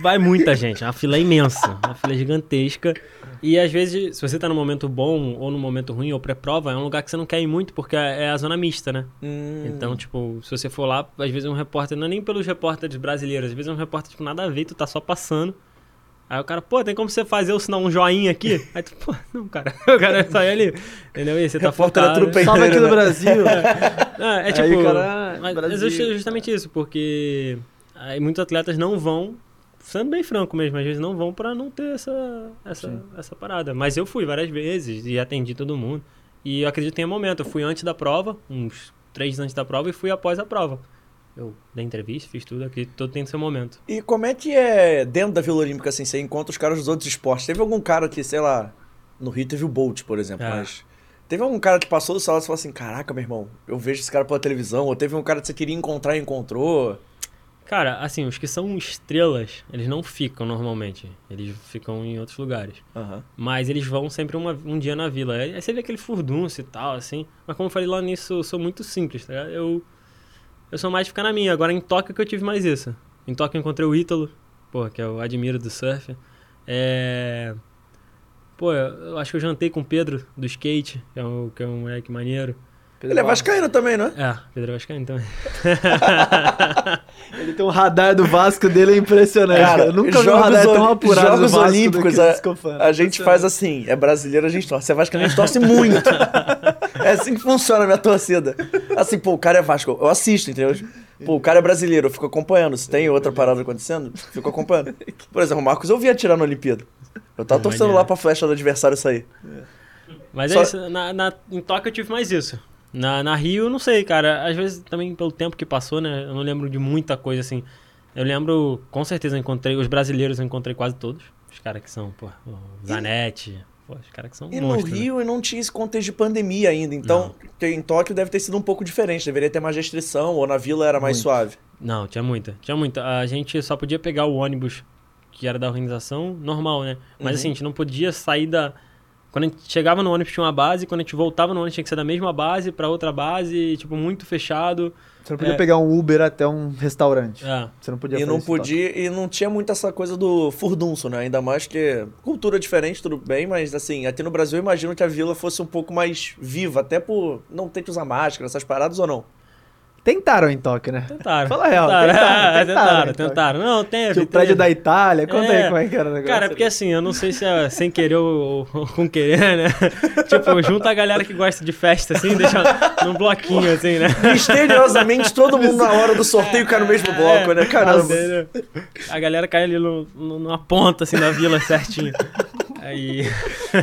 vai muita gente. A fila é imensa. A fila é gigantesca. E às vezes, se você tá num momento bom ou num momento ruim ou pré-prova, é um lugar que você não quer ir muito porque é é a zona mista, né? Hum, Então, tipo, se você for lá, às vezes um repórter, não é nem pelos repórteres brasileiros, às vezes é um repórter, tipo, nada a ver, tu tá só passando. Aí o cara, pô, tem como você fazer eu sinal um joinha aqui? Aí tu, pô, não, cara, o cara só ia ali, entendeu? E você tá é focado. Salve aqui né? do Brasil. É, é Aí tipo, o cara, mas é Brasil. justamente isso, porque aí muitos atletas não vão, sendo bem franco mesmo, às vezes não vão pra não ter essa, essa, essa parada. Mas eu fui várias vezes e atendi todo mundo. E eu acredito que tenha momento. Eu fui antes da prova, uns três dias antes da prova, e fui após a prova. Eu dei entrevista, fiz tudo aqui, todo tem seu momento. E como é que é dentro da Vila Olímpica, assim, você encontra os caras dos outros esportes? Teve algum cara que, sei lá, no Rio teve o Bolt, por exemplo, É. mas... Teve algum cara que passou do salão e falou assim, caraca, meu irmão, eu vejo esse cara pela televisão, ou teve um cara que você queria encontrar e encontrou. Cara, assim, os que são estrelas, eles não ficam normalmente. Eles ficam em outros lugares. Aham. Mas eles vão sempre uma- um dia na vila. Aí você vê aquele furdunço e tal, assim. Mas como eu falei lá nisso, eu sou muito simples, tá ligado? Eu, eu sou mais de ficar na minha. Agora em Tóquio que eu tive mais isso. Em Tóquio eu encontrei o Ítalo, pô, que eu admiro do surf. É... Pô, eu eu acho que eu jantei com o Pedro do skate, que é um, que é um moleque maneiro. Ele é vascaíno também, né? É, Pedro Vascaíno também. Ele tem um radar do Vasco dele é impressionante. Cara, eu nunca vi um Jogos radar tão apurado Jogos do Vasco Olímpicos, do que a-. A gente faz assim, é brasileiro, a gente torce. É vascaíno, a gente torce muito. é assim que funciona a minha torcida. Assim, pô, o cara é Vasco, eu assisto, entendeu? Pô, o cara é brasileiro, eu fico acompanhando. Se tem outra parada acontecendo, fico acompanhando. Por exemplo, o Marcos eu vi atirar na Olimpíada. Eu tava É, torcendo maneiro. lá pra flecha do adversário sair. Mas Só- é isso, na, na, em Tóquio eu tive mais isso. Na, na Rio, eu não sei, cara. Às vezes também pelo tempo que passou, né? Eu não lembro de muita coisa assim. Eu lembro, com certeza, eu encontrei. Os brasileiros eu encontrei quase todos. Os caras que são, pô, o Zanetti. Pô, os caras que são E monstros. no né? Rio não tinha esse contexto de pandemia ainda, então em Tóquio deve ter sido um pouco diferente, deveria ter mais restrição, ou na vila era mais Muito. suave. Não, tinha muita. Tinha muita. A gente só podia pegar o ônibus que era da organização normal, né? Mas Uhum. assim, a gente não podia sair da. Quando a gente chegava no ônibus tinha uma base, quando a gente voltava no ônibus tinha que ser da mesma base pra outra base, tipo, muito fechado. Você não podia É. pegar um Uber até um restaurante. É. Você não podia E fazer não podia, e não tinha muito essa coisa do furdunço, né? Ainda mais que cultura diferente, tudo bem, mas assim, aqui no Brasil eu imagino que a vila fosse um pouco mais viva, até por não ter que usar máscara, essas paradas ou não. Tentaram em Tóquio, né? Tentaram. Fala a real, Tentaram, tentaram, é, tentaram, tentaram, então. tentaram. Não, teve. Tinha o prédio teve. da Itália. Conta É. aí como é que era o negócio. Cara, porque assim, eu não sei se é sem querer ou, ou com querer, né? tipo, junta a galera que gosta de festa, assim, deixa num bloquinho, assim, né? Misteriosamente, todo mundo na hora do sorteio cai no mesmo bloco, né? Caramba. A galera cai ali no, no- numa ponta, assim, da vila certinho. Aí.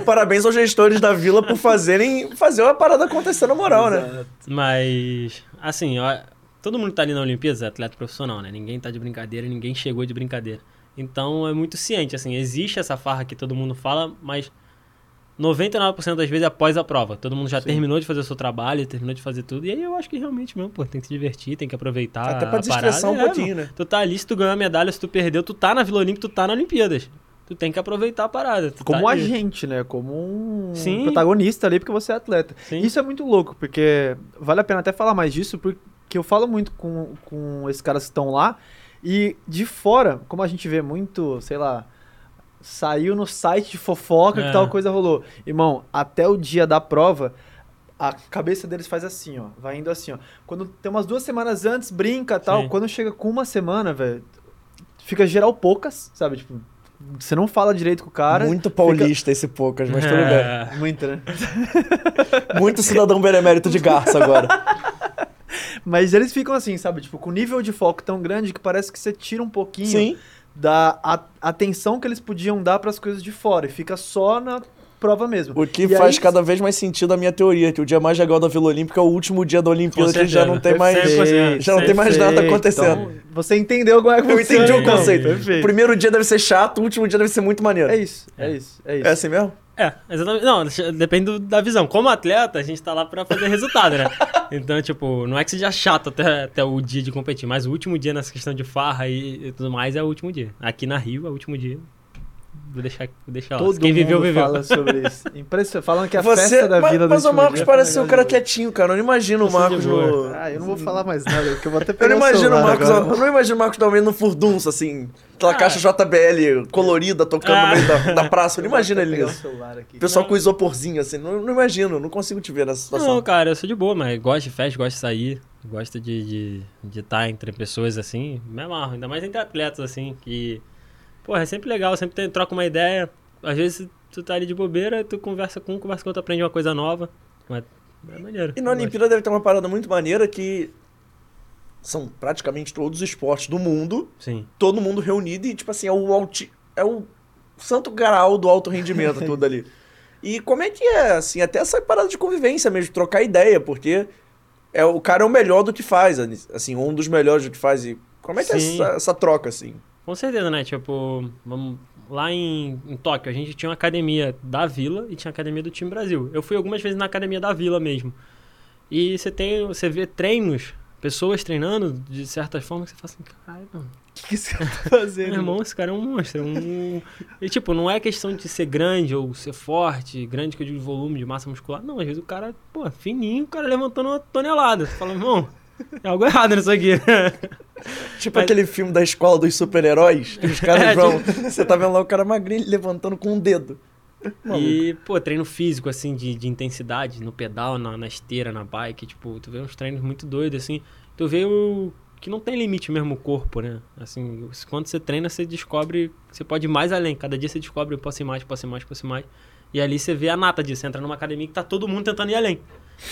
Parabéns aos gestores da vila por fazerem fazer uma parada acontecer na moral, né? Mas, assim, ó, todo mundo que tá ali na Olimpíada é atleta profissional, né? Ninguém tá de brincadeira, ninguém chegou de brincadeira. Então é muito ciente, assim, existe essa farra que todo mundo fala, mas 99% das vezes é após a prova. Todo mundo já terminou de fazer o seu trabalho, terminou de fazer tudo. E aí eu acho que realmente mesmo, pô, tem que se divertir, tem que aproveitar. Até pra a desestressar um. É, pouquinho, né? Tu tá ali, se tu ganhou a medalha, se tu perdeu, tu tá na Vila Olímpica, tu tá na Olimpíadas. Tu tem que aproveitar a parada. Como tá um agente, né? Como um Sim. protagonista ali, porque você é atleta. Sim. Isso é muito louco, porque vale a pena até falar mais disso, porque eu falo muito com, com esses caras que estão lá, e de fora, como a gente vê muito, sei lá, saiu no site de fofoca que É. tal coisa rolou. Irmão, até o dia da prova, a cabeça deles faz assim, ó. Vai indo assim, ó. Quando tem umas duas semanas antes, brinca tal. Sim. Quando chega com uma semana, velho, fica geral poucas, sabe? Tipo, você não fala direito com o cara. Muito paulista esse poucas, mas tudo bem. É. Muito, né? Muito cidadão benemérito de garça agora. Mas eles ficam assim, sabe? Tipo, com nível de foco tão grande que parece que você tira um pouquinho Sim. da atenção que eles podiam dar para as coisas de fora e fica só na prova mesmo. O que E faz aí- cada vez mais sentido a minha teoria, que o dia mais legal da Vila Olímpica é o último dia da Olimpíada, que já não tem mais, 100%, já não tem mais nada Perfeito. acontecendo. Então, você entendeu como é que Eu funciona, entendi o então. conceito. O Perfeito. primeiro dia deve ser chato, o último dia deve ser muito maneiro. É isso, é isso, é isso. É assim mesmo? É, exatamente. Não, depende da visão. Como atleta, a gente tá lá pra fazer resultado, né? Então, tipo, não é que seja chato até, até o dia de competir, mas o último dia nessa questão de farra e, e tudo mais é o último dia. Aqui na Rio é o último dia. Vou deixar, vou deixar. Todo Quem viveu, mundo viveu. fala sobre isso. Impressionante. Falando que a Você, festa da mas, vida do mas o Marcos dia parece ser um cara quietinho, cara. Eu não imagino o Eu de Marcos no... Ah, eu não vou falar mais nada, porque eu vou até Eu pegar não imagino o Marcos, agora. eu não imagino o Marcos dormindo no furdunço, assim, aquela Ah. caixa JBL colorida tocando Ah. no meio da, da praça. Eu não imagino ele nisso. o pessoal Não. com isoporzinho, assim, não, não imagino, não consigo te ver nessa situação. Não, cara, eu sou de boa, mas gosto de festa, gosto de sair, gosto de estar de, de estar entre pessoas assim, me amarro, ainda mais entre atletas assim, que, porra, é sempre legal, sempre tem, troca uma ideia, às vezes tu tá ali de bobeira, tu conversa com um, conversa com outro, aprende uma coisa nova, mas é maneiro. E na eu gosto. Olimpíada deve ter uma parada muito maneira que são praticamente todos os esportes do mundo, Sim, todo mundo reunido e, tipo assim, é o, alti, é o santo graal do alto rendimento tudo ali. E como é que é, assim, até essa parada de convivência mesmo, trocar ideia, porque é, o cara é o melhor do que faz, assim, um dos melhores do que faz. E como é que é Sim. essa, essa troca, assim? Com certeza, né, tipo, vamos... Lá em, em Tóquio, a gente tinha uma academia da Vila e tinha a academia do time Brasil. Eu fui algumas vezes na academia da Vila mesmo. E você tem, você vê treinos, pessoas treinando de certas formas que você fala assim, caralho, mano, O que, cara tá fazendo? Meu irmão, esse cara é um monstro. é Um... E, tipo, não é questão de ser grande ou ser forte, grande que eu digo de volume, de massa muscular. Não, às vezes o cara, pô, fininho, o cara levantando uma tonelada. Você fala, irmão, é algo errado nisso aqui. Tipo Mas- aquele filme da escola dos super-heróis, que os caras É, vão. Você tá vendo lá o cara magrinho levantando com um dedo. e, pô, treino físico, assim, de, de intensidade, no pedal, na, na esteira, na bike. Tipo, tu vê uns treinos muito doidos, assim. Tu vê o. Que não tem limite mesmo o corpo, né? Assim, quando você treina, você descobre. Você pode ir mais além. Cada dia você descobre, eu posso ir mais, posso ir mais, posso ir mais. E ali você vê a nata disso. Você entra numa academia que tá todo mundo tentando ir além.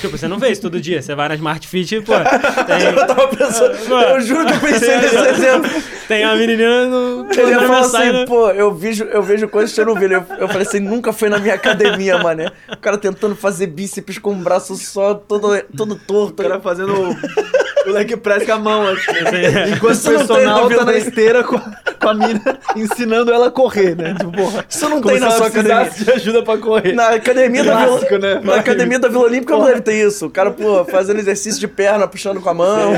Tipo, você não vê isso todo dia. Você vai na Smart Fit e, pô, tem, Eu tava pensando. Mano. Eu juro que eu pensei nesse exemplo. tem a menininha no. Ele ia falar assim, né? pô, eu vejo, eu vejo coisas que você não vê. Eu, eu falei assim, nunca foi na minha academia, mané. O cara tentando fazer bíceps com o braço só, todo, todo torto. O cara fazendo o, press com a mão, assim. Enquanto Isso o não tem na personal tá na esteira com, com com a mina, ensinando ela a correr, né? Tipo, porra. Isso não tem na sua academia. de ajuda pra correr. Na academia da Vila, né? na academia da Vila Olímpica não deve ter isso. O cara, pô, fazendo exercício de perna, puxando com a mão,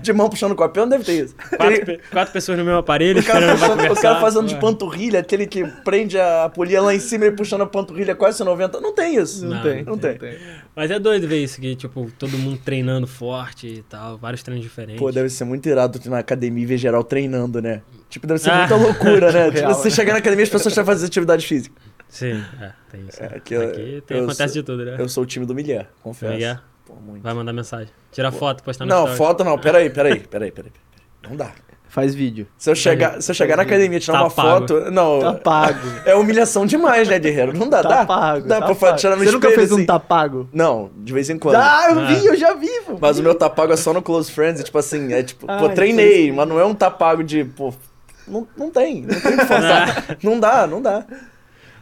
de mão puxando com a perna, não deve ter isso. Quatro, Ele- quatro pessoas no mesmo aparelho, o, cara puxando- o cara fazendo de Ué. panturrilha, aquele que prende a polia lá em cima e puxando a panturrilha quase 90. Não tem isso. Não, Não, tem, não tem. Mas é doido ver isso, que, tipo, todo mundo treinando forte e tal, vários treinos diferentes. Pô, deve ser muito irado na academia e ver geral treinando, né? Tipo, deve ser Ah. muita loucura, né? tipo, Real, você né? chegar na academia e as pessoas já fazem atividade física. Sim, é, tem isso. É, eu- Aqui tem, eu acontece sou- de tudo, né? Eu sou o time do Miguel, confesso. Miguel? Pô, muito. Vai mandar mensagem. Tira foto, postar no Não, story. foto não, peraí, peraí, peraí, peraí. peraí. Não dá. Faz vídeo. Se eu chegar, se eu chegar na academia e tirar Tá uma pago. foto. Não, Tá pago. é humilhação demais, né, Guerreiro? Não dá, Tá dá. pago. Dá tá pra pago. tirar no Você nunca fez um assim. tá pago? Não, de vez em quando. Ah, eu Ah. vi, eu já vi. pô. Mas o meu tá pago é só no Close Friends, e, tipo assim, é tipo, Ah, pô, então treinei, isso- mas não é um tá pago de, pô, não, não tem, não tem o que forçar. não dá, não dá.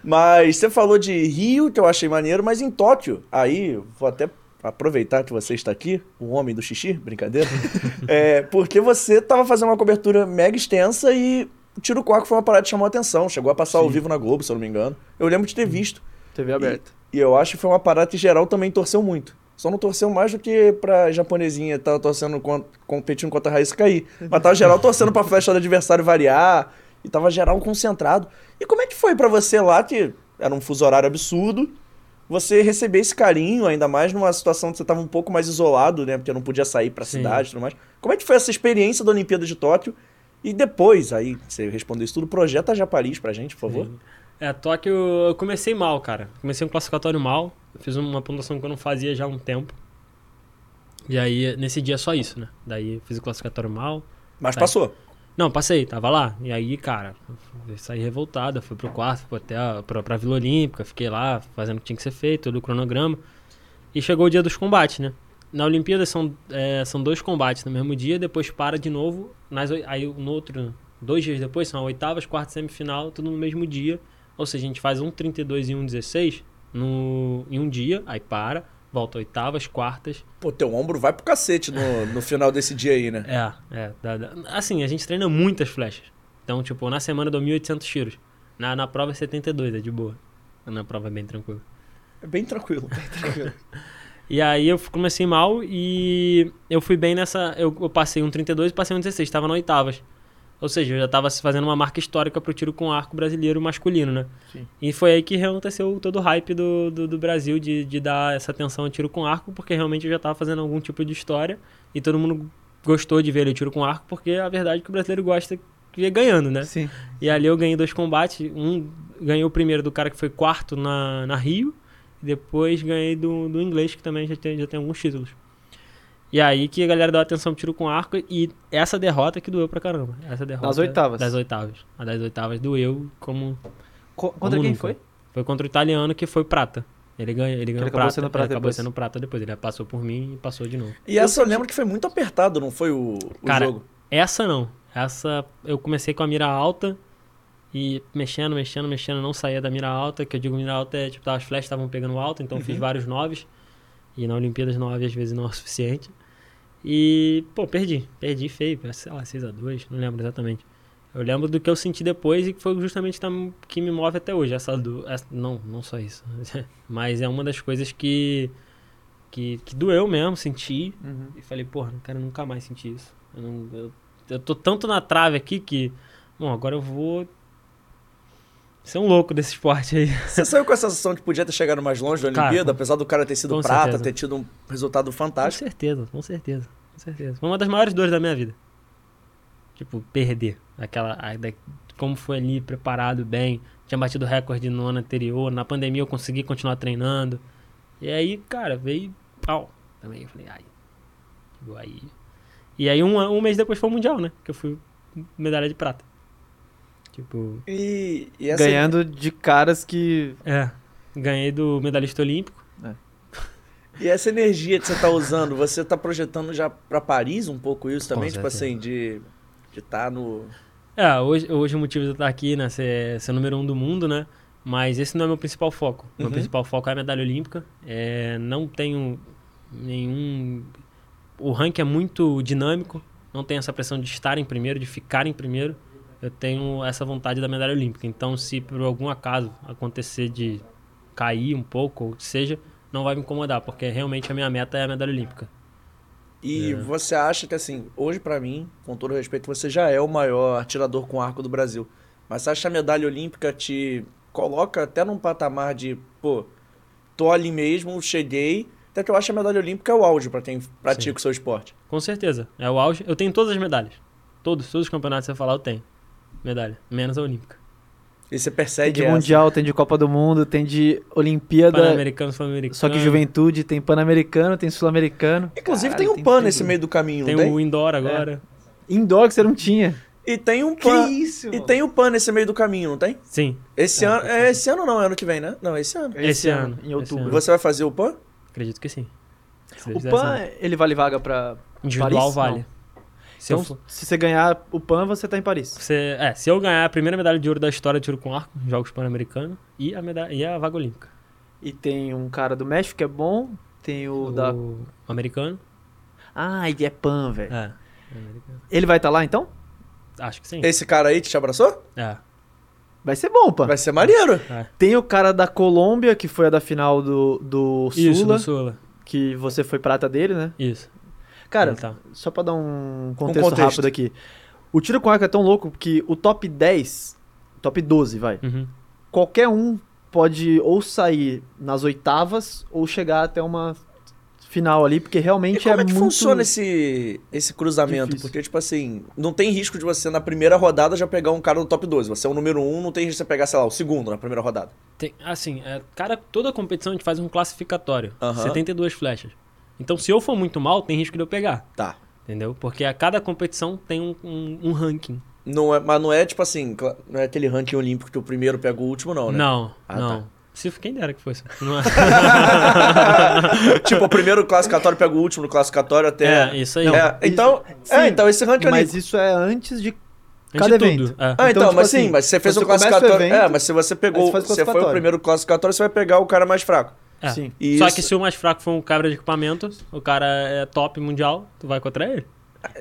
Mas você falou de Rio, que eu achei maneiro, mas em Tóquio, aí, vou até aproveitar que você está aqui, o homem do xixi, brincadeira, é, porque você tava fazendo uma cobertura mega extensa e o tiro com arco foi uma parada que chamou a atenção, chegou a passar ao vivo na Globo, se eu não me engano. Eu lembro de ter visto. TV aberta. E eu acho que foi uma parada que geral também torceu muito. Só não torceu mais do que pra japonesinha tava torcendo, con- competindo contra a Raíssa cair. Mas tava geral torcendo pra flecha do adversário variar. E tava geral concentrado. E como é que foi pra você lá, que era um fuso horário absurdo, você receber esse carinho, ainda mais numa situação que você tava um pouco mais isolado, né? Porque não podia sair pra Sim. cidade e tudo mais. Como é que foi essa experiência da Olimpíada de Tóquio? E depois, aí, você respondeu isso tudo, projeta já Paris pra gente, por favor. Sim. É, Tóquio eu comecei mal, cara. Comecei um classificatório mal. Eu fiz uma pontuação que eu não fazia já há um tempo. E aí, nesse dia, só isso, né? Daí fiz o classificatório mal. Mas passou. Não, passei, tava lá. E aí, cara, saí revoltado. eu Fui pro quarto, fui até a, pra, pra Vila Olímpica. Fiquei lá fazendo o que tinha que ser feito, todo o cronograma. E chegou o dia dos combates, né? Na Olimpíada são, é, são dois combates no mesmo dia, depois para de novo. Nas, aí no outro, dois dias depois, são oitavas, quartas, semifinal, tudo no mesmo dia. Ou seja, a gente faz um 32 e um 16 no, em um dia, aí para, volta oitavas, quartas. Pô, teu ombro vai pro cacete no, no final desse dia aí, né? É, é. dá- dá- assim, a gente treina muitas flechas. Então, tipo, na semana eu dou 1.800 tiros. Na, na prova é 72, é de boa. Na prova é bem tranquilo. É bem tranquilo. E aí eu comecei mal e eu fui bem nessa. Eu, eu passei um 32 e passei um 16, tava na oitavas. Ou seja, eu já tava fazendo uma marca histórica pro tiro com arco brasileiro masculino, né? Sim. E foi aí que aconteceu todo o hype do, do, do Brasil de, de dar essa atenção ao tiro com arco, porque realmente eu já tava fazendo algum tipo de história e todo mundo gostou de ver ele tiro com arco, porque a verdade é que o brasileiro gosta de ver ganhando, né? Sim. E ali eu ganhei dois combates. Um ganhei o primeiro do cara que foi quarto na, na Rio. E depois ganhei do, do inglês, que também já tem, já tem alguns títulos. E aí que a galera deu atenção pro tiro com arco. E essa derrota que doeu pra caramba. Essa derrota Das oitavas. Das oitavas. A das oitavas doeu como. Co- contra como quem nunca. foi? Foi contra o italiano que foi prata. Ele ganhou, ele ganhou acabou prata. sendo prata ele acabou sendo prata depois. Ele passou por mim e passou de novo. E essa eu lembro que foi muito apertado, não foi o, o Cara, jogo? Essa não. Essa eu comecei com a mira alta e mexendo, mexendo, mexendo, não saía da mira alta, que eu digo mira alta é tipo, as flechas estavam pegando alto, então eu fiz vários noves. E na Olimpíadas nove às vezes não é o suficiente. E, pô, perdi. Perdi feio, sei lá, 6x2, não lembro exatamente. Eu lembro do que eu senti depois e que foi justamente tam- que me move até hoje. Essa do. essa- não, não só isso. Mas é uma das coisas que, que, que doeu mesmo, senti. Uhum. E falei, porra, não quero nunca mais sentir isso. Eu, não, eu, eu tô tanto na trave aqui que. Bom, agora eu vou. Ser um louco desse esporte aí. Você saiu com a sensação de podia ter chegado mais longe da Cara, Olimpíada, apesar do cara ter sido com prata, certeza. ter tido um resultado Com fantástico. certeza, com certeza. Com certeza. Foi uma das maiores dores da minha vida. Tipo, perder. Aquela. a- da- como foi ali, preparado bem. Tinha batido recorde no ano anterior. Na pandemia eu consegui continuar treinando. E aí, cara, veio pau. Também eu falei, ai. Aí. E aí um, um mês depois foi o Mundial, né? Que eu fui medalha de prata. Tipo. E, e essa Ganhando de caras que. É. Ganhei do medalhista olímpico. E essa energia que você tá usando, você tá projetando já pra Paris um pouco isso também? Com tipo certeza. assim, de de tá no. É, hoje, hoje o motivo de eu estar aqui, né, ser, ser número um do mundo, né? Mas esse não é meu principal foco. Meu Uhum. principal foco é a medalha olímpica. É, não tenho nenhum. O ranking é muito dinâmico. Não tem essa pressão de estar em primeiro, de ficar em primeiro. Eu tenho essa vontade da medalha olímpica. Então, se por algum acaso acontecer de cair um pouco, ou que seja, não vai me incomodar, porque realmente a minha meta é a medalha olímpica. E É. você acha que, assim, hoje pra mim, com todo respeito, você já é o maior atirador com arco do Brasil. Mas você acha que a medalha olímpica te coloca até num patamar de, pô, tô ali mesmo, cheguei. Até que eu acho que a medalha olímpica é o auge pra quem pratica o seu esporte. Com certeza. É o auge. Eu tenho todas as medalhas. Todos, todos os campeonatos que você falar, eu tenho. Medalha. Menos a olímpica. E você Tem persegue de essa. Mundial, tem de Copa do Mundo, tem de Olimpíada. Pan-Americano, Sul-Americano. Só que Juventude, tem Pan-Americano, tem Sul-Americano. Inclusive Caralho, tem um pan tudo. nesse meio do caminho, Tem não tem? o indoor agora. Indoor que você não tinha. E tem um pan. isso, E tem o pan nesse meio do caminho, não tem? Sim. Esse É, ano. É esse ano não, é ano que vem, né? Não, esse ano. Esse ano, Em esse outubro. ano. Você vai fazer o pan? Acredito que sim. Se O PAN, ele vale vaga pra. Individual Paris? vale. Se, Então, eu, for- se você ganhar o PAN, você tá em Paris. você- é, se eu ganhar a primeira medalha de ouro da história de tiro com arco, Jogos Pan-Americanos, e, a medalha- e a vaga olímpica. E tem um cara do México que é bom. Tem o, O da. americano. Ah, ele é PAN, velho. É. Americano. Ele vai estar lá então? Acho que sim. Esse cara aí te abraçou? É. Vai ser bom, PAN. Vai ser maneiro. Tem o cara da Colômbia, que foi a da final do, do Isso, Sula, do Sula. que você foi prata dele, né? Isso. Cara, tá. só pra dar um contexto, contexto. rápido aqui. O tiro com arco é tão louco que o top 10, top 12, vai. Uhum. Qualquer um pode ou sair nas oitavas ou chegar até uma final ali, porque E realmente como é, é que muito... funciona esse, esse cruzamento? difícil. Porque, tipo assim, não tem risco de você, na primeira rodada, já pegar um cara no top 12. Você é o número 1, não tem risco de você pegar, sei lá, o segundo na primeira rodada. Tem, assim, é, cara, toda competição a gente faz um classificatório. Aham. 72 flechas. Então, se eu for muito mal, tem risco de eu pegar. Tá. Entendeu? Porque a cada competição tem um, um- um ranking. Não é, mas não é, tipo assim, não é aquele ranking olímpico que o primeiro pega o último, não, né? Não, Ah, não. tá. Se quem dera que fosse. Não é, tipo, o primeiro classificatório pega o último no classificatório até... é isso aí. É, então, Sim, é, então esse ranking Mas olímpico... isso é antes de Antes cada de evento. tudo, é. Ah, então, Então, tipo mas assim, sim, mas você fez você o começa o classificatório. evento, é, mas se você pegou. você Você foi o classificatório. primeiro classificatório, você vai pegar o cara mais fraco. É. Sim. E Só isso- que se o mais fraco for um cabra de equipamento, o cara é top mundial, tu vai contra ele.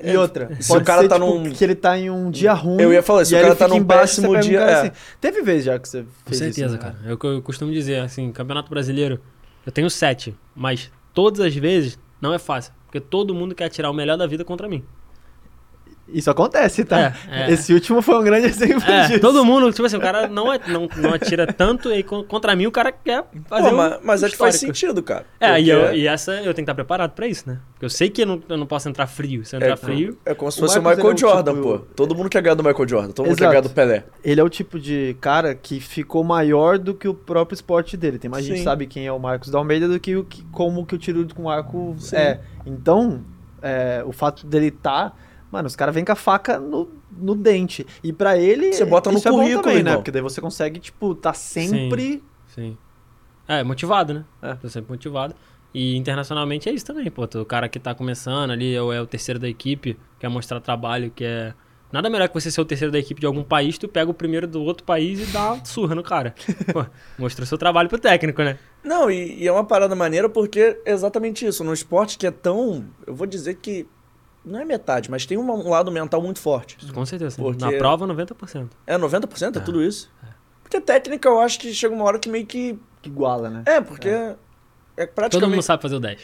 E outra, se pode o cara ser, tá tipo, num- que ele tá em um dia ruim. Eu ia falar, se o cara tá num embaixo, péssimo um dia, cara é. assim. Teve vez já que você Com fez certeza, isso, né? cara. É o que eu costumo dizer, assim, Campeonato Brasileiro, eu tenho sete, mas todas as vezes não é fácil. Porque todo mundo quer tirar o melhor da vida contra mim. Isso acontece, tá? É, é. Esse último foi um grande exemplo É, disso. todo mundo, tipo assim, o cara não, é- não, não atira tanto e con- contra mim o cara quer fazer Pô, um mas, mas é que faz sentido, cara. É, e, eu- e essa eu tenho que estar preparado pra isso, né? Porque eu sei que eu não, eu não posso entrar frio. Se eu entrar É, frio, É como se O fosse o Michael é um Jordan, tipo- pô. Todo mundo quer ganhar do Michael Jordan, todo mundo quer Exato. ganhar do Pelé. Ele é o tipo de cara que ficou maior do que o próprio esporte dele. Tem mais gente Sim. que sabe quem é o Marcos da Almeida do que, o que como que o tiro com arco Sim. é. Então, é, o fato dele tá. Mano, os caras vêm com a faca no, no dente. E pra ele. Você bota no isso é bom currículo, também, né? Porque daí você consegue, tipo, tá sempre. sim. É, motivado, né? É. Tô sempre motivado. E internacionalmente é isso também, pô. Tu- O cara que tá começando ali, ou é o terceiro da equipe, quer mostrar trabalho, quer. Nada melhor que você ser o terceiro da equipe de algum país, tu pega o primeiro do outro país e dá uma surra no cara. Pô, mostrou seu trabalho pro técnico, né? Não, e, e é uma parada maneira porque é exatamente isso. No esporte que é tão. Eu vou dizer que. Não é metade, mas tem um, lado mental muito forte. Com certeza. sim. Porque- Na prova, 90%. É 90%? É, É. tudo isso? Porque técnica eu acho que chega uma hora que meio que. Que iguala, né? É, porque. É, Todo mundo praticamente. sabe fazer o 10.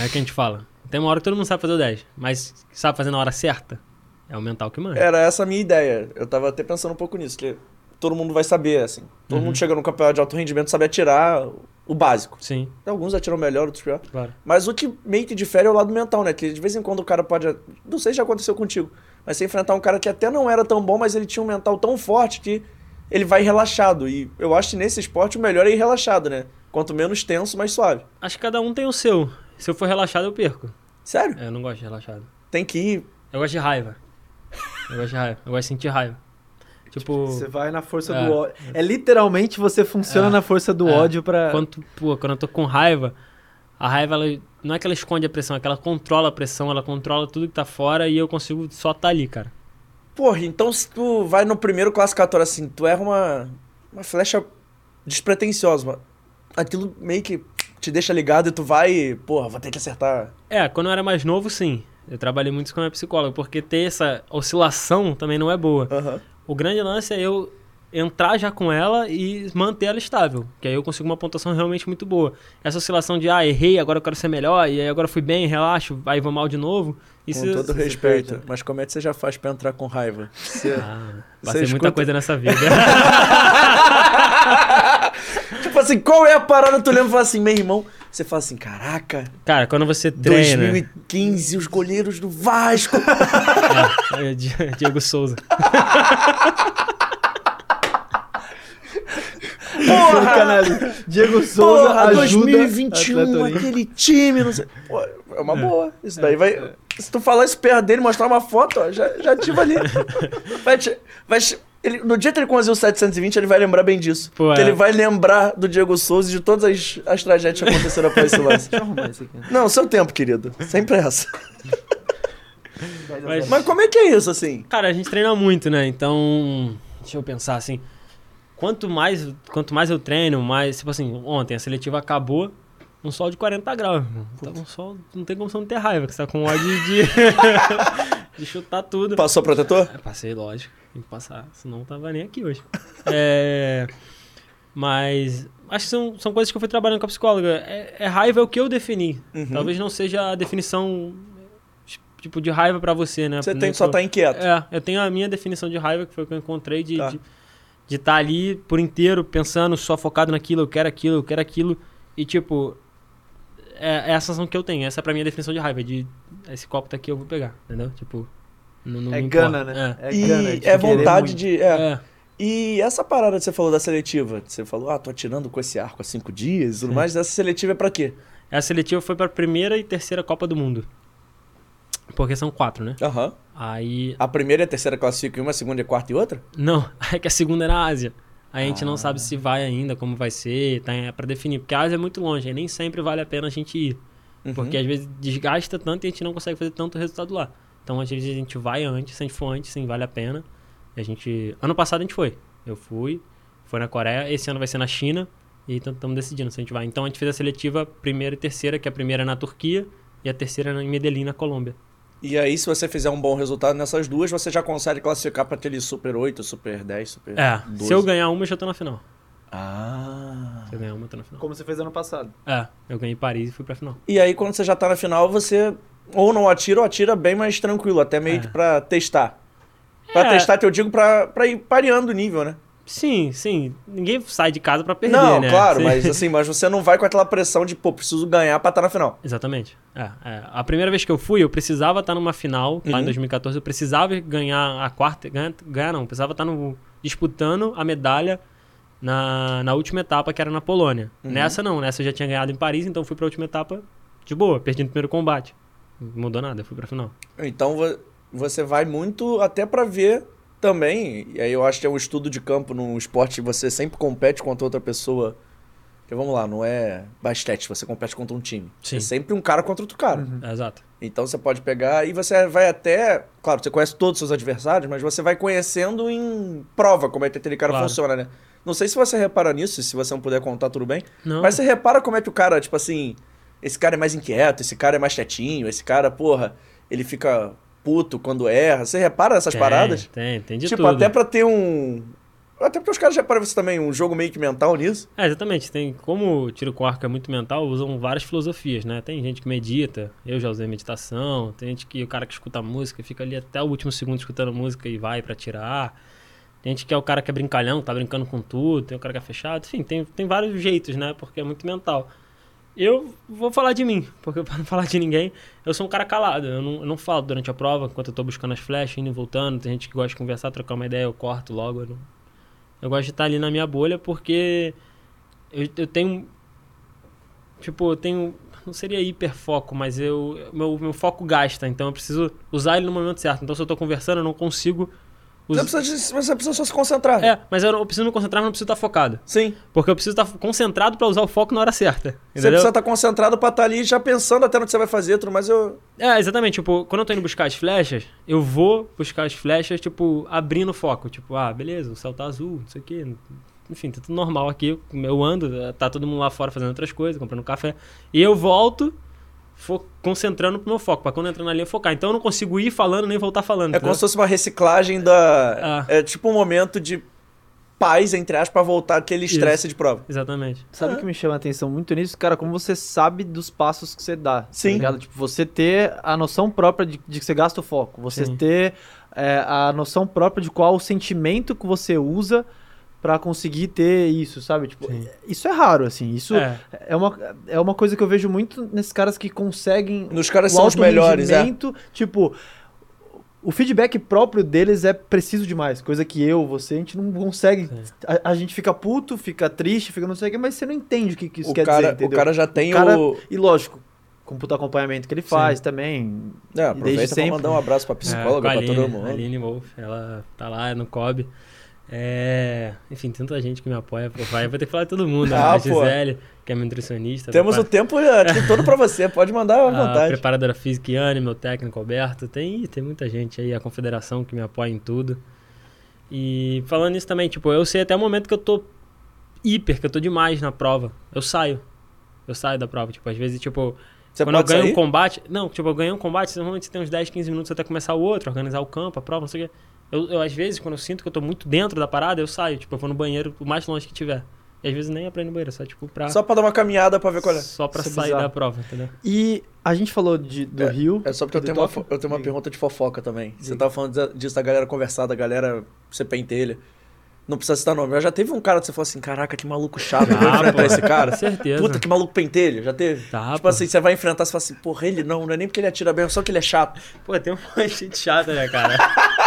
É o que a gente fala. Tem uma hora que todo mundo sabe fazer o 10, mas sabe fazer na hora certa? É o mental que manda. Era essa a minha ideia. Eu tava até pensando um pouco nisso, que todo mundo vai saber, assim. Todo Uhum. mundo chega no campeonato de alto rendimento sabe atirar o básico. Sim, Alguns atiram melhor, outros pior. claro. Mas o que meio que difere é o lado mental, né? Que de vez em quando o cara pode. Não sei se já aconteceu contigo, mas você enfrentar um cara que até não era tão bom, mas ele tinha um mental tão forte que ele vai relaxado. E eu acho que nesse esporte o melhor é ir relaxado, né? Quanto menos tenso, mais suave. Acho que cada um tem o seu. Se eu for relaxado, eu perco. Sério? É, Eu não gosto de relaxado. Tem que ir. Eu gosto de raiva. Eu gosto de raiva. Eu gosto de sentir raiva. Tipo, Você vai na força É. do ódio. É literalmente você funciona É. na força do É. ódio pra. quando, tu- pô, quando eu tô com raiva, a raiva, ela, não é que ela esconde a pressão, é que ela controla a pressão, ela controla tudo que tá fora e eu consigo só tá ali, cara. Porra, então se tu vai no primeiro classificatório assim, tu erra uma, uma flecha despretensiosa, mano. Aquilo meio que te deixa ligado e tu vai, e, porra, vou ter que acertar. É, quando eu era mais novo, sim. Eu trabalhei muito isso com a minha psicóloga, porque ter essa oscilação também não é boa. Aham. O grande lance é eu entrar já com ela e manter ela estável, que aí eu consigo uma pontuação realmente muito boa. Essa oscilação de, ah, errei, agora eu quero ser melhor, e aí agora fui bem, relaxo, aí vou mal de novo. Isso, com todo respeito. perde, né? Mas como é que você já faz pra entrar com raiva? Você... Ah, passei muita escuta- coisa nessa vida. tipo assim, qual é a parada? Tu lembra e fala assim, meu irmão. Você fala assim, caraca, Cara, quando você treina... 2015, os goleiros do Vasco. É, é, Di- Diego Souza. Porra! Diego Souza Porra, ajuda 2021, atleta olímpico. aquele time, não sei. Pô, é uma boa. Isso daí vai. Se tu falar isso perto dele, mostrar uma foto, ó, já, já ativa ali. Vai te- vai te- ele- no dia que ele conduzir o 720, ele vai lembrar bem disso. Pô, Porque é. ele vai lembrar do Diego Souza e de todas as, as tragédias que aconteceram após esse lance. Deixa eu arrumar isso aqui. Não, seu tempo, querido. Sem pressa. Mas- Mas como é que é isso, assim? Cara, a gente treina muito, né? Então, deixa eu pensar assim. Quanto mais, quanto mais eu treino, mais. Tipo assim, ontem a seletiva acabou um sol de 40 graus. irmão. Tava um sol, não tem como você não ter raiva, que você tá com ódio de, de chutar tudo. Passou protetor? É, Passei, lógico. Tem que passar, senão não tava nem aqui hoje. É, mas acho que são, são coisas que eu fui trabalhando com a psicóloga. É, é raiva é o que eu defini. Uhum. Talvez não seja a definição tipo de raiva pra você, né? Você tem que só estar inquieto. é, eu tenho a minha definição de raiva, que foi o que eu encontrei, de Tá. estar de, de tá ali por inteiro, pensando, só focado naquilo, eu quero aquilo, eu quero aquilo. E tipo, é, é a sensação que eu tenho. Essa é pra mim a definição de raiva, de esse copo tá aqui, eu vou pegar, entendeu? Tipo, não, não É gana, importa. né? É. e gana, é vontade muito. de. É. É. E essa parada que você falou da seletiva, você falou, ah, tô atirando com esse arco há cinco dias e tudo mais, essa seletiva é pra quê? Essa seletiva foi pra primeira e terceira Copa do Mundo. Porque são quatro, né? Aham. Aí. A primeira e a terceira classificam em uma, a segunda, a quarta e outra? Não, é que a segunda era a Ásia. Aí a gente Ah. não sabe se vai ainda, como vai ser, tá é pra definir. Porque a Ásia é muito longe, aí nem sempre vale a pena a gente ir. Uhum. Porque às vezes desgasta tanto e a gente não consegue fazer tanto resultado lá. Então às vezes a gente vai antes, se a gente for antes, sim, vale a pena. E a gente. Ano passado a gente foi. Eu fui, foi na Coreia, esse ano vai ser na China. E estamos decidindo se a gente vai. Então a gente fez a seletiva primeira e terceira, que a primeira é na Turquia e a terceira é em Medellín, na Colômbia. E aí, se você fizer um bom resultado nessas duas, você já consegue classificar pra aquele Super 8, Super 10, Super É, 12. se eu ganhar uma, eu já tô na final. Ah. Se eu ganhar uma, eu tô na final. Como você fez ano passado. É, eu ganhei Paris e fui pra final. E aí, quando você já tá na final, você ou não atira ou atira bem mais tranquilo, até meio É. que pra testar. Pra É. testar, que eu digo pra, pra ir pareando o nível, né? Sim, sim. Ninguém sai de casa pra perder, não, né? claro, Sim. mas assim, mas você não vai com aquela pressão de, pô, preciso ganhar pra estar na final. Exatamente. É, é. A primeira vez que eu fui, eu precisava estar numa final, lá Uhum. em 2014, eu precisava ganhar a quarta. Ganhar, ganhar não, precisava estar no, disputando a medalha na, na última etapa, que era na Polônia. Uhum. Nessa não, nessa eu já tinha ganhado em Paris, então eu fui pra última etapa de boa, perdi no primeiro combate. Mudou nada, eu fui pra final. Então vo- você vai muito até pra ver também, e aí eu acho que é um estudo de campo num esporte que você sempre compete contra outra pessoa. Porque vamos lá, não é basquete, você compete contra um time. Sim. É sempre um cara contra outro cara. É, exato. Então você pode pegar e você vai até. Claro, você conhece todos os seus adversários, mas você vai conhecendo em prova como é que aquele cara Claro. funciona, né? Não sei se você repara nisso, se você não puder contar, tudo bem. Não. Mas você repara como é que o cara, tipo assim, esse cara é mais inquieto, esse cara é mais quietinho, esse cara, porra, ele fica puto quando erra. Você repara nessas Tem, paradas? Tem, tem de tipo, tudo. até pra ter um. Até porque os caras já reparam isso também, um jogo meio que mental nisso. É, exatamente. Tem, como o tiro com arco é muito mental, usam várias filosofias, né? Tem gente que medita, eu já usei meditação, tem gente que o cara que escuta música fica ali até o último segundo escutando música e vai pra tirar. Tem gente que é o cara que é brincalhão, tá brincando com tudo, tem o cara que é fechado, enfim, tem, tem vários jeitos, né? Porque é muito mental. Eu vou falar de mim, porque pra não falar de ninguém, eu sou um cara calado. Eu não, eu não falo durante a prova, enquanto eu tô buscando as flechas, indo e voltando. Tem gente que gosta de conversar, trocar uma ideia, eu corto logo. Eu, não- eu gosto de estar ali na minha bolha porque eu, eu tenho. Tipo, eu tenho. Não seria hiperfoco, mas eu. Meu, meu foco gasta, então eu preciso usar ele no momento certo. Então se eu tô conversando, eu não consigo. Você Us... precisa, você precisa só se concentrar. É, mas eu, não, eu preciso me concentrar, mas não preciso estar focado. Sim. Porque eu preciso estar concentrado pra usar o foco na hora certa. Você Entendeu? precisa estar concentrado pra estar ali já pensando até no que você vai fazer, tudo mais eu. É, exatamente. Tipo, quando eu tô indo buscar as flechas, eu vou buscar as flechas, tipo, abrindo o foco. Tipo, ah, beleza, o céu tá azul, não sei o quê. Enfim, tá tudo normal aqui. Eu ando, tá todo mundo lá fora fazendo outras coisas, comprando café. E eu volto fo- concentrando pro meu foco, pra quando eu entrar na linha focar. Então eu não consigo ir falando nem voltar falando. É como se fosse uma reciclagem da. Ah. É tipo um momento de paz, entre aspas, pra voltar aquele estresse de prova. Exatamente. Sabe o que me chama a atenção muito nisso? Cara, como você sabe dos passos que você dá. Sim. Tá? Tipo, você ter a noção própria de, de que você gasta o foco. Você Sim. ter é, a noção própria de qual o sentimento que você usa pra conseguir ter isso, sabe? Tipo, Sim. isso é raro, assim. Isso é. É, uma, é uma coisa que eu vejo muito nesses caras que conseguem Nos caras o são os melhores, é. Tipo, o feedback próprio deles é preciso demais. Coisa que eu, você, a gente não consegue. Sim. A, a gente fica puto, fica triste, fica não sei o que, mas você não entende o que, que isso O quer cara, dizer, o entendeu? cara já tem O cara- o. E lógico, com o puto acompanhamento que ele faz também. É, aproveita desde pra sempre. mandar um abraço pra É, psicóloga, a pra Aline, todo mundo. A Aline Wolf, ela tá lá no COB. É, enfim, tanta gente que me apoia pro vai. Vou ter que falar de todo mundo. né? Ah, a pô. Gisele, que é minha nutricionista. Temos o tempo aqui todo pra você, pode mandar à a vontade. preparadora física Iane, meu técnico Alberto. Tem, tem muita gente aí, a confederação que me apoia em tudo. E falando nisso também, tipo, eu sei até o momento que eu tô hiper, que eu tô demais na prova. Eu saio. Eu saio da prova. Tipo, às vezes, tipo, Você quando eu ganho sair? um combate. Não, tipo, eu ganho um combate, normalmente você tem uns 10, 15 minutos até começar o outro, organizar o campo, a prova, não sei o quê. Eu, eu, às vezes, quando eu sinto que eu tô muito dentro da parada, eu saio. Tipo, eu vou no banheiro o mais longe que tiver. E às vezes nem é pra ir no banheiro, só tipo pra. Só pra dar uma caminhada pra ver qual é. só pra Isso é sair bizarro. da prova, entendeu? E a gente falou de, do Rio. É só porque eu tenho, uma, eu tenho uma Diga. pergunta de fofoca também. Você tava falando disso- da galera conversar, da galera ser pentelha. Não precisa citar nome. mas Já teve um cara que você falou assim: caraca, que maluco chato. Eu vou Ah, enfrentar esse cara. Com certeza. Puta, que maluco pentelho. Já teve? Tá, tipo pô. assim, você vai enfrentar, você fala assim: porra, ele não, não é nem porque ele atira bem, é só que ele é chato. Pô, tem um monte de gente chata, né, cara?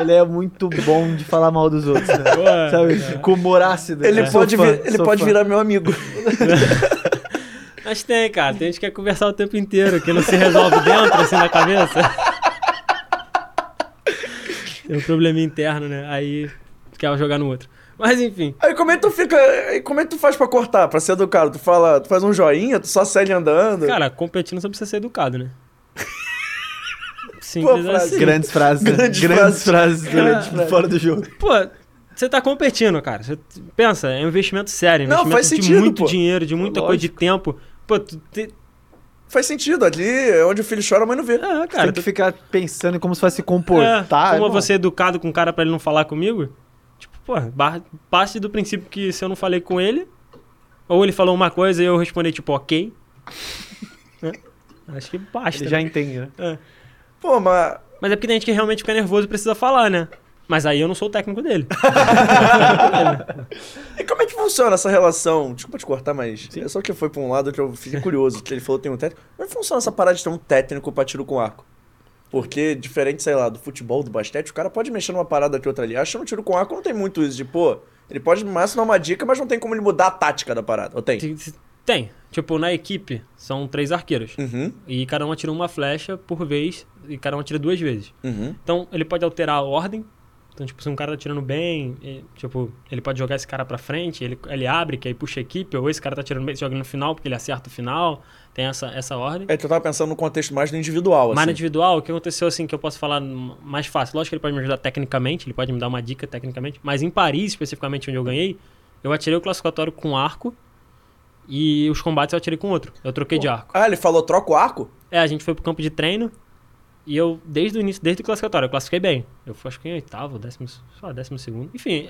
Ele é muito bom de falar mal dos outros, né? Pô, Sabe? é. Com humor ácido. Ele É. Pode, fã, vir- ele pode fã. virar meu amigo. Mas tem, cara. Tem gente que quer conversar o tempo inteiro, que não se resolve dentro, assim, na cabeça. Tem um problema interno, né? Aí quer jogar no outro. Mas enfim. Aí como é que tu fica. aí Como é que tu faz pra cortar, pra ser educado? Tu fala, tu faz um joinha, tu só segue andando. Cara, competindo você precisa ser educado, né? Simples frase. assim. Grandes frases. né? Grandes Grandes, frases. frases, Grandes frases. fora do jogo. Pô, você tá competindo, cara. Você pensa, é um investimento sério, Não, investimento faz de sentido, muito pô. dinheiro, de muita coisa de tempo. Pô, tu te... Faz sentido, ali é onde o filho chora, a mãe não vê. É, Cara, tem que tu ficar pensando em como você vai se É, comportar. como eu irmão. vou ser educado com o cara pra ele não falar comigo? Tipo, pô, bar- parte do princípio que se eu não falei com ele, ou ele falou uma coisa e eu respondi, tipo, ok. né? Acho que basta. Ele já né? entende, né? É. Pô, mas. Mas é porque tem gente que realmente fica nervoso e precisa falar, né? Mas aí eu não sou o técnico dele. E como é que funciona essa relação? Desculpa te cortar, mas é só que foi pra um lado que eu fiquei curioso, que ele falou que tem um técnico. Como é que funciona essa parada de ter um técnico pra tiro com arco? Porque, diferente, sei lá, do futebol, do basquete, o cara pode mexer numa parada aqui outra ali. Acho que no tiro com arco não tem muito isso de, pô, ele pode no máximo dar uma dica, mas não tem como ele mudar a tática da parada. Ou tem? Tem-. Tipo, na equipe, são três arqueiros. Uhum, E cada um atira uma flecha por vez, e cada um atira duas vezes. uhum. Então, ele pode alterar a ordem. Então, tipo, se um cara tá tirando bem, e, tipo, ele pode jogar esse cara pra frente, ele, ele abre, que aí puxa a equipe, ou esse cara tá tirando bem, joga no final, porque ele acerta o final. Tem essa, essa ordem. É que eu tava pensando no contexto mais do individual, assim. Mas no individual, o que aconteceu, assim, que eu posso falar mais fácil? Lógico que ele pode me ajudar tecnicamente, ele pode me dar uma dica tecnicamente, mas em Paris, especificamente onde eu ganhei, eu atirei o classificatório com arco e os combates eu atirei com outro. Eu troquei de arco. Ah, ele falou, troca o arco? É, a gente foi pro campo de treino e eu, desde o início, desde o classificatório, eu classifiquei bem. Eu fui, acho que em oitavo, décimo, sei lá, décimo segundo. Enfim,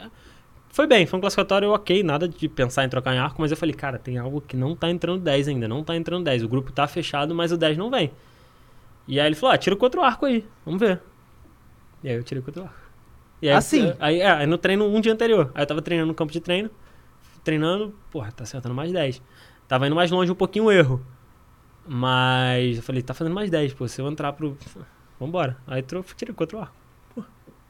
foi bem, foi um classificatório ok, nada de pensar em trocar em arco, mas eu falei, cara, tem algo que não tá entrando 10 ainda, não tá entrando 10. O grupo tá fechado, mas o 10 não vem. E aí ele falou, ah, tira com outro arco aí, vamos ver. E aí eu tirei com outro arco. E aí, Assim? Aí, é, aí no treino um dia anterior. Aí eu tava treinando no campo de treino, treinando, porra, tá acertando mais 10. Tava indo mais longe um pouquinho o erro. Mas eu falei, tá fazendo mais 10, pô. Se eu entrar pro. Vambora. Aí tirei com outro arco.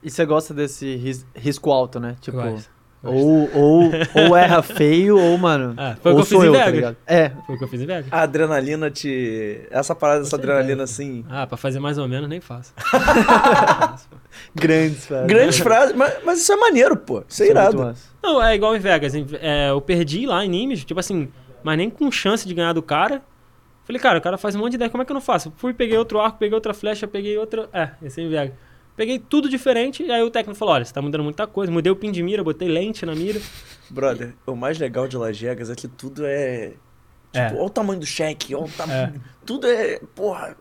E você gosta desse ris- risco alto, né? Tipo, Gosto, ou, ou, ou erra feio, ou, mano. É, foi o ou que eu fiz sou em eu, tá Vegas. ligado? É. Foi o que eu fiz em Vegas. A adrenalina te. Essa parada, essa Com certeza. adrenalina assim. Ah, pra fazer mais ou menos, nem faço. Grandes, frases. Grandes frases, mas, mas isso é maneiro, pô. Isso é Isso é irado. Não, é igual em Vegas. é, eu perdi lá em Nimes, tipo assim, mas nem com chance de ganhar do cara. Falei, cara, o cara faz um monte de ideia, como é que eu não faço? Fui, peguei outro arco, peguei outra flecha, peguei outra. É, esse é em Vegas. Peguei tudo diferente, e aí o técnico falou: olha, você tá mudando muita coisa. Mudei o pin de mira, botei lente na mira. Brother, o mais legal de Las Vegas é que tudo é. É. Tipo, olha o tamanho do cheque, olha o É. tamanho. Tudo é. Porra.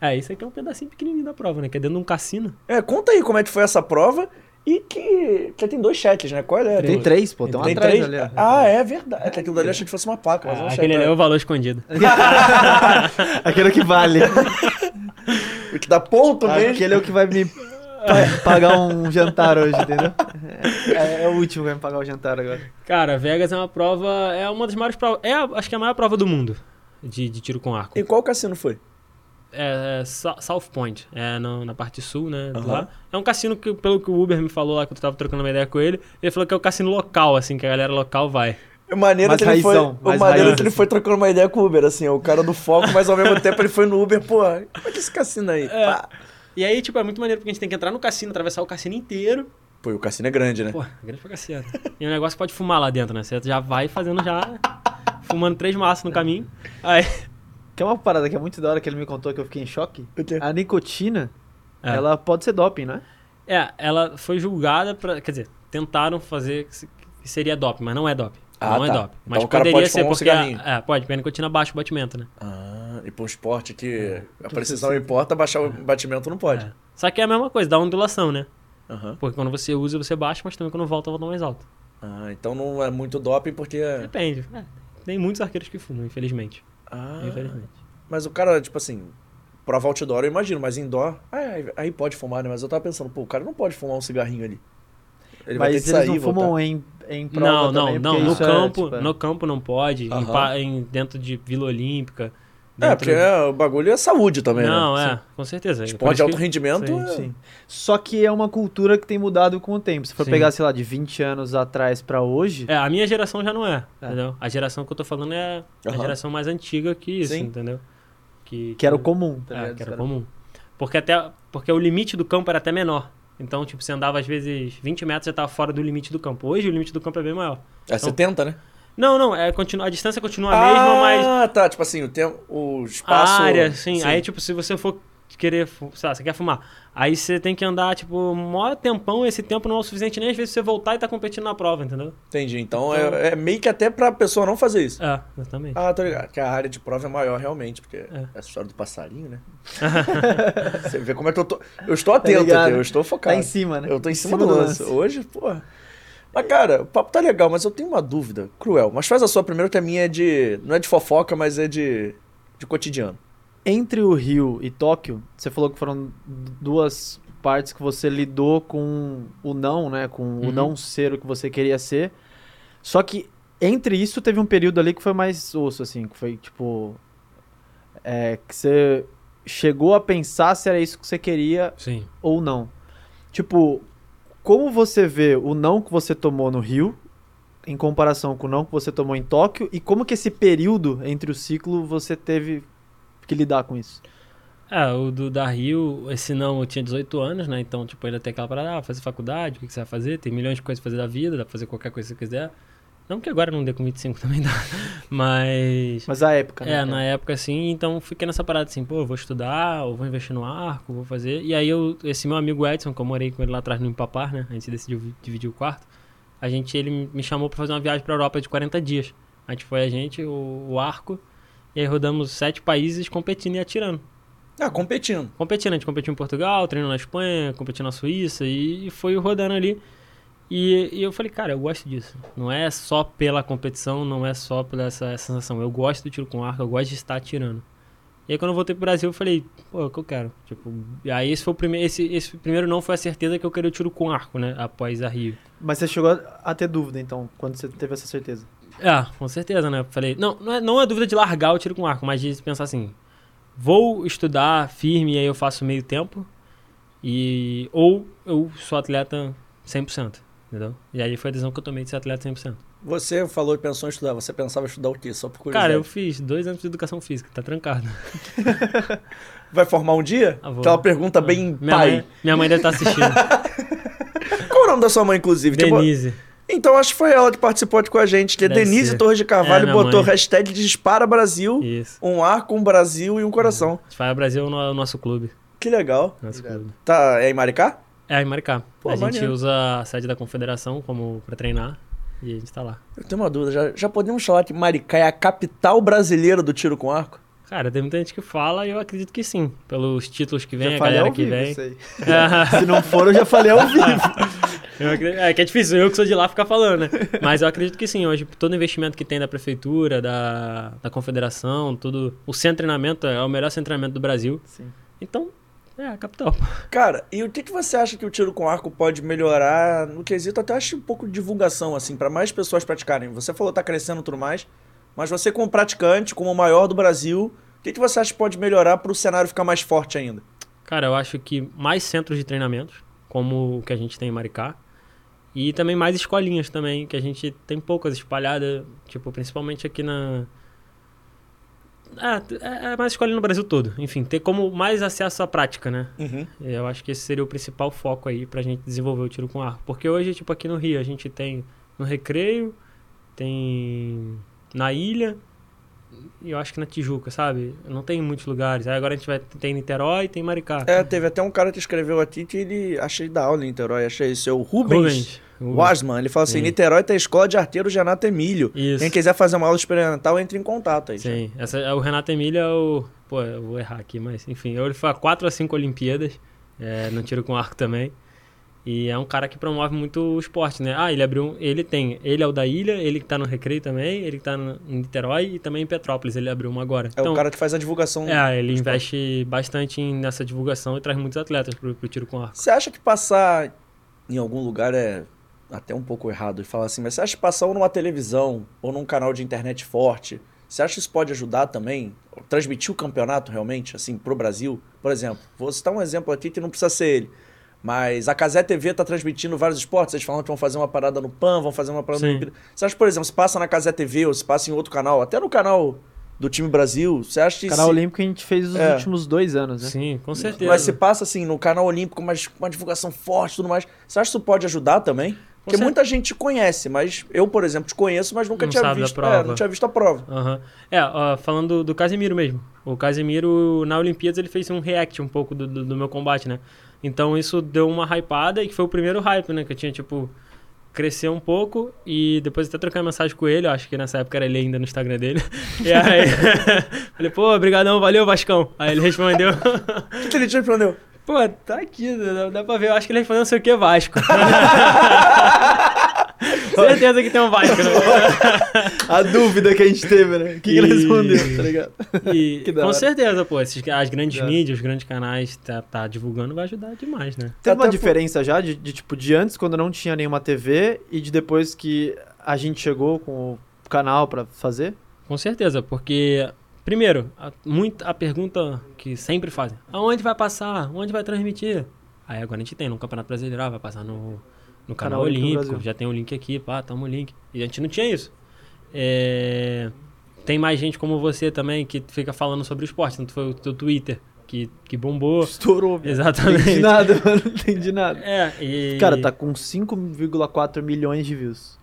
É, isso aqui é um pedacinho pequenininho da prova, né? Que é dentro de um cassino. É, conta aí como é que foi essa prova e que. Já tem dois cheques, né? Qual é? Tem três, pô. Tem um Tem atrás três? ali. Ah, é verdade. É que aquilo dali eu achei que fosse uma placa, mas é um Ah, cheque. aquele ali é o valor escondido. Aquele que vale. O que dá ponto mesmo. Aquele é o que vai me pa- pagar um jantar hoje, entendeu? É, é o último que vai me pagar o jantar agora. Cara, Vegas é uma prova. É uma das maiores provas. É, a- acho que é a maior prova do mundo de, de tiro com arco. E qual cassino foi? É, é South Point, é no- na parte sul, né? Aham. Lá. É um cassino que, pelo que o Uber me falou lá, que eu tava trocando uma ideia com ele, ele falou que é o cassino local, assim, que a galera local vai. O maneiro Mais que ele foi. O maneiro raiz, que ele assim. foi trocando uma ideia com o Uber, assim, o cara do foco, mas ao mesmo tempo ele foi no Uber, pô, como é que esse cassino aí? É. Pá. E aí, tipo, é muito maneiro porque a gente tem que entrar no cassino, atravessar o cassino inteiro. Pô, e o cassino é grande, né? Pô, grande pra caceta. E o negócio pode fumar lá dentro, né? Você já vai fazendo já. Fumando três maços no caminho. Aí. Que é uma parada que é muito da hora que ele me contou que eu fiquei em choque. A nicotina, É. ela pode ser doping, né? É, ela foi julgada pra. Quer dizer, tentaram fazer que seria doping, mas não é doping. Ah, não é tá. doping. Então Mas o cara poderia pode ser fumar um porque. a- cigarrinho. é, pode, porque a nicotina baixa o batimento, né? Ah, e pra um esporte que a precisão importa, baixar o batimento não pode. É. Só que é a mesma coisa, dá ondulação, né? Aham. Porque quando você usa, você baixa, mas também quando volta, volta mais alto. Ah, então não é muito doping porque. Depende. É, tem muitos arqueiros que fumam, infelizmente. Ah, Infelizmente. mas o cara, tipo assim, prova outdoor eu imagino, mas indoor, ah, aí, aí pode fumar, né? Mas eu tava pensando, pô, o cara não pode fumar um cigarrinho ali. Ele vai ter Mas que eles sair não voltar. fumam em, em prova Não, não, também, não. porque No é, campo, tipo, é- no campo não pode. Em, dentro de Vila Olímpica. É, porque é, o bagulho é saúde também, Não, né? é, com certeza. Por Esporte de isso alto que- rendimento. Sim, é- Sim. Só que é uma cultura que tem mudado com o tempo. Se for Sim. pegar, sei lá, de 20 anos atrás pra hoje, É, a minha geração já não é, É. entendeu? A geração que eu tô falando é a geração mais antiga que isso, Sim. entendeu? Que, que era o comum, tá É, que era comum. Porque até porque o limite do campo era até menor. Então, tipo, você andava às vezes 20 metros e já tava fora do limite do campo. Hoje o limite do campo é bem maior. É 70, né? Não, não, é, continua, a distância continua a mesma, mas Ah, tá. Tipo assim, o, tempo, o a espaço. área, sim. Aí, tipo, se você for querer, fu- sei lá, você quer fumar, aí você tem que andar, tipo, maior tempão, esse tempo não é o suficiente nem às vezes você voltar e tá competindo na prova, entendeu? Entendi. Então, Então- É, é meio que até pra pessoa não fazer isso. É, exatamente. Ah, tô ligado. Que a área de prova é maior, realmente, porque É. essa história do passarinho, né? Você vê como é que eu tô. Eu estou atento ligado? aqui, eu estou focado. Tá em cima, né? Eu tô em cima, do lance. Hoje, porra. Mas, cara, o papo tá legal, mas eu tenho uma dúvida cruel. Mas faz a sua primeiro, que a minha é de. Não é de fofoca, mas é de. de cotidiano. Entre o Rio e Tóquio, você falou que foram duas partes que você lidou com o não, né? Com o Uhum. não ser o que você queria ser. Só que entre isso teve um período ali que foi mais osso, assim, que foi tipo. É, que você chegou a pensar se era isso que você queria Sim. ou não. Tipo, como você vê o não que você tomou no Rio em comparação com o não que você tomou em Tóquio e como que esse período entre o ciclo você teve que lidar com isso? É, o do da Rio, esse não, eu tinha 18 anos, né? Então, tipo, ainda tem aquela parada, ah, fazer faculdade, o que, que você vai fazer? Tem milhões de coisas pra fazer da vida, dá pra fazer qualquer coisa que você quiser. Não que agora não dê com 25 também dá, mas... Mas a época, né? É, na época assim, então fiquei nessa parada assim, pô, vou estudar, ou vou investir no arco, vou fazer. E aí eu, esse meu amigo Edson, que eu morei com ele lá atrás no Impapar, né? A gente decidiu vi- dividir o quarto. A gente, ele me chamou pra fazer uma viagem pra Europa de 40 dias. A gente foi a gente, o, o arco, e aí rodamos sete países competindo e atirando. Ah, competindo. Competindo, a gente competiu em Portugal, treinou na Espanha, competiu na Suíça e foi rodando ali. E, e eu falei, cara, eu gosto disso. Não é só pela competição, não é só pela essa, essa sensação. Eu gosto do tiro com arco, eu gosto de estar atirando. E aí quando eu voltei pro Brasil, eu falei, pô, é o que eu quero. Tipo, e aí esse foi o primeiro, esse, esse primeiro não foi a certeza que eu queria o tiro com arco, né? Após a Rio. Mas você chegou a- a ter dúvida, então, quando você teve essa certeza. É, com certeza, né? Falei, não, não é, não é dúvida de largar o tiro com arco, mas de pensar assim, vou estudar firme e aí eu faço meio tempo, e ou eu sou atleta 100%, entendeu? E aí foi a decisão que eu tomei de ser atleta 100%. Você falou e pensou em estudar. Você pensava em estudar o quê? Só por curiosidade. Cara, eu fiz dois anos de educação física, tá trancado. Vai formar um dia? Ah, vou. Aquela pergunta bem Minha pai. mãe, minha mãe deve estar assistindo. Qual o nome da sua mãe, inclusive? Tipo, Denise. Então acho que foi ela que participou aqui com a gente, que é Deve Denise ser. Torres de Carvalho É, botou mãe. hashtag Dispara Brasil, Isso. um arco, um Brasil e um coração. Fire Brasil é o nosso clube. Que legal. Nosso clube. Tá, é em Maricá? É, em Maricá. Pô, a gente usa a sede da confederação como para treinar. E a gente tá lá. Eu tenho uma dúvida, já, já podemos falar que Maricá é a capital brasileira do tiro com arco? Cara, tem muita gente que fala e eu acredito que sim. Pelos títulos que vem, já a galera ao que vivo vem. Se não for, eu já falei ao vivo. Eu acredito- é que é difícil eu que sou de lá ficar falando, né? Mas eu acredito que sim. Hoje, todo investimento que tem da prefeitura, da, da confederação, tudo. O centro de treinamento é o melhor centro de treinamento do Brasil. Sim. Então, é a capital. Cara, e o que, que você acha que o tiro com arco pode melhorar no quesito? Até acho um pouco de divulgação, assim, para mais pessoas praticarem. Você falou que tá crescendo e tudo mais, mas você como praticante, como o maior do Brasil, o que, que você acha que pode melhorar para o cenário ficar mais forte ainda? Cara, eu acho que mais centros de treinamentos, como o que a gente tem em Maricá. E também mais escolinhas também, que a gente tem poucas espalhadas, tipo, principalmente aqui na. Ah, é é mais escolinha no Brasil todo. Enfim, ter como mais acesso à prática, né? Uhum. Eu acho que esse seria o principal foco aí pra gente desenvolver o tiro com arco. Porque hoje, tipo, aqui no Rio, a gente tem no Recreio, tem na Ilha e eu acho que na Tijuca, sabe? Não tem em muitos lugares. Aí agora a gente vai tem Niterói e tem Maricá. É, teve até um cara que escreveu aqui que ele achei da aula em Niterói, achei isso, é o Rubens, Rubens. Wasman. Ele fala assim: Sim. Niterói tem a escola de arteiro Renato Emílio. Isso. Quem quiser fazer uma aula experimental, entre em contato aí. Sim, essa, é o Renato Emília é o. Pô, eu vou errar aqui, mas enfim, ele foi a 4 a 5 Olimpíadas, é, no tiro com arco também. E é um cara que promove muito o esporte, né? Ah, ele abriu. um- Ele tem. Ele é o da ilha, ele que tá no Recreio também, ele que tá no, em Niterói e também em Petrópolis, ele abriu uma agora. É o cara que faz a divulgação. É, ele do esporte. investe bastante nessa divulgação e traz muitos atletas pro, pro tiro com arco. Você acha que passar em algum lugar é até um pouco errado de falar assim, mas você acha que passar ou numa televisão ou num canal de internet forte, você acha que isso pode ajudar também? Transmitir o campeonato realmente, assim, pro Brasil? Por exemplo, vou citar um exemplo aqui que não precisa ser ele. Mas a Casé TV tá transmitindo vários esportes. Eles falam que vão fazer uma parada no PAN, vão fazer uma parada no Sim. Olimpíada. Você acha, por exemplo, se passa na Casé TV ou se passa em outro canal, até no canal do time Brasil, você acha que. Canal se- Olímpico a gente fez os É. últimos dois anos, né? Sim, com certeza. Mas se passa assim no canal olímpico, mas com uma divulgação forte e tudo mais, você acha que isso pode ajudar também? Porque muita gente te conhece, mas eu, por exemplo, te conheço, mas nunca Não tinha visto. prova. É, não tinha visto a prova. Aham. É, ó, falando do, do Casemiro mesmo. O Casemiro, na Olimpíadas, ele fez um react um pouco do, do, do meu combate, né? Então isso deu uma hypada e que foi o primeiro hype, né? Que eu tinha, tipo, cresceu um pouco e depois até uma mensagem com ele, eu acho que nessa época era ele ainda no Instagram dele. E aí, falei, pô, brigadão, valeu, Vascão. Aí ele respondeu, O que, que ele te respondeu? pô, tá aqui, dá, dá pra ver. Eu acho que ele respondeu não sei o que, Vasco. Certeza que tem um Vasco, né? A dúvida que a gente teve, né? O que, que ele E- respondeu, tá ligado? E com certeza, pô, esses, as grandes mídias, os grandes canais tá, tá divulgando vai ajudar demais, né? Teve uma Até diferença já de, de, tipo, de antes, quando não tinha nenhuma TV, e de depois que a gente chegou com o canal pra fazer? Com certeza, porque primeiro, a, muito, a pergunta que sempre fazem, aonde vai passar? Onde vai transmitir? Aí agora a gente tem no Campeonato Brasileiro, ah, vai passar no, no canal, Canal Olímpico já tem o link aqui, pá, toma o link. E a gente não tinha isso. É, tem mais gente como você também que fica falando sobre o esporte, tanto foi o teu Twitter que, que bombou. Estourou, velho. Não Exatamente. entendi nada, mano. Não entendi nada. É, e... Cara, tá com 5,4 milhões de views.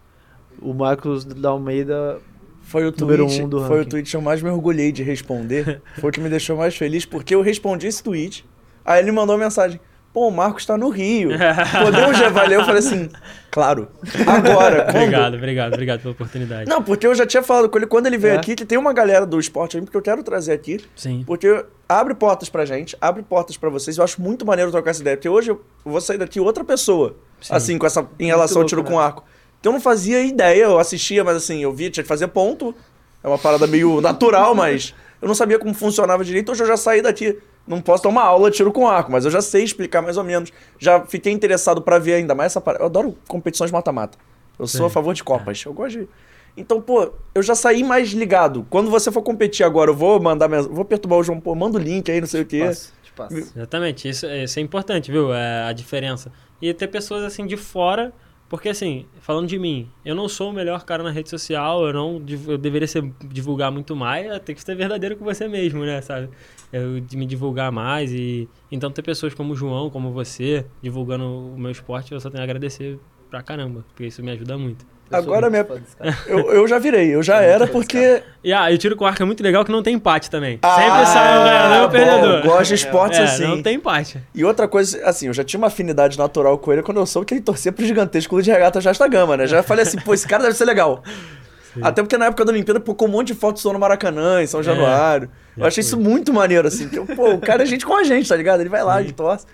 O Marcos da Almeida. Foi o Número tweet, um do foi o tweet que eu mais me orgulhei de responder. foi o que me deixou mais feliz, porque eu respondi esse tweet. Aí ele mandou uma mensagem. Pô, o Marcos tá no Rio. Podemos levar ele? Eu falei assim, claro. Agora, quando? Obrigado, obrigado, obrigado pela oportunidade. Não, porque eu já tinha falado com ele quando ele veio É? aqui, que tem uma galera do esporte olímpico que eu quero trazer aqui. Sim. Porque abre portas pra gente, abre portas pra vocês. Eu acho muito maneiro trocar essa ideia. Porque hoje eu vou sair daqui outra pessoa. Sim. Assim, com essa. Em relação ao louco, tiro né? com arco. Então eu não fazia ideia, eu assistia, mas assim, eu via, tinha que fazer ponto. É uma parada meio natural, mas eu não sabia como funcionava direito. Hoje eu já saí daqui. Não posso dar uma aula de tiro com arco, mas eu já sei explicar mais ou menos. Já fiquei interessado pra ver ainda mais essa parada. Eu adoro competições mata-mata. Eu sou Sim. a favor de Copas. Eu gosto de. Então, pô, eu já saí mais ligado. Quando você for competir agora, eu vou mandar mens- vou perturbar o João, pô, manda o link aí, não sei o quê. Passa. Exatamente, isso, isso é importante, viu? É a diferença. E ter pessoas assim de fora, porque assim, falando de mim, eu não sou o melhor cara na rede social, eu não eu deveria ser, divulgar muito mais, tenho que ser verdadeiro com você mesmo, né, sabe? Eu me divulgar mais e então ter pessoas como o João, como você, divulgando o meu esporte, eu só tenho a agradecer pra caramba, porque isso me ajuda muito. Eu Agora minha- cara. Eu, eu já virei, eu já era porque. E, ah, e o tiro com arco é muito legal que não tem empate também. Ah, Sempre sai o ganhador e perdedor. Gosto de esportes é, assim. não tem empate. E outra coisa, assim, eu já tinha uma afinidade natural com ele quando eu soube que ele torcia pro gigantesco clube de regata Jasta Gama, né? Já falei assim, pô, esse cara deve ser legal. Até porque na época da Olimpíada, pô, com um monte de fotos só no Maracanã, em São Januário. eu já achei fui. isso muito maneiro, assim. Que, pô, o cara é gente com a gente, tá ligado? Ele vai lá, ele torce.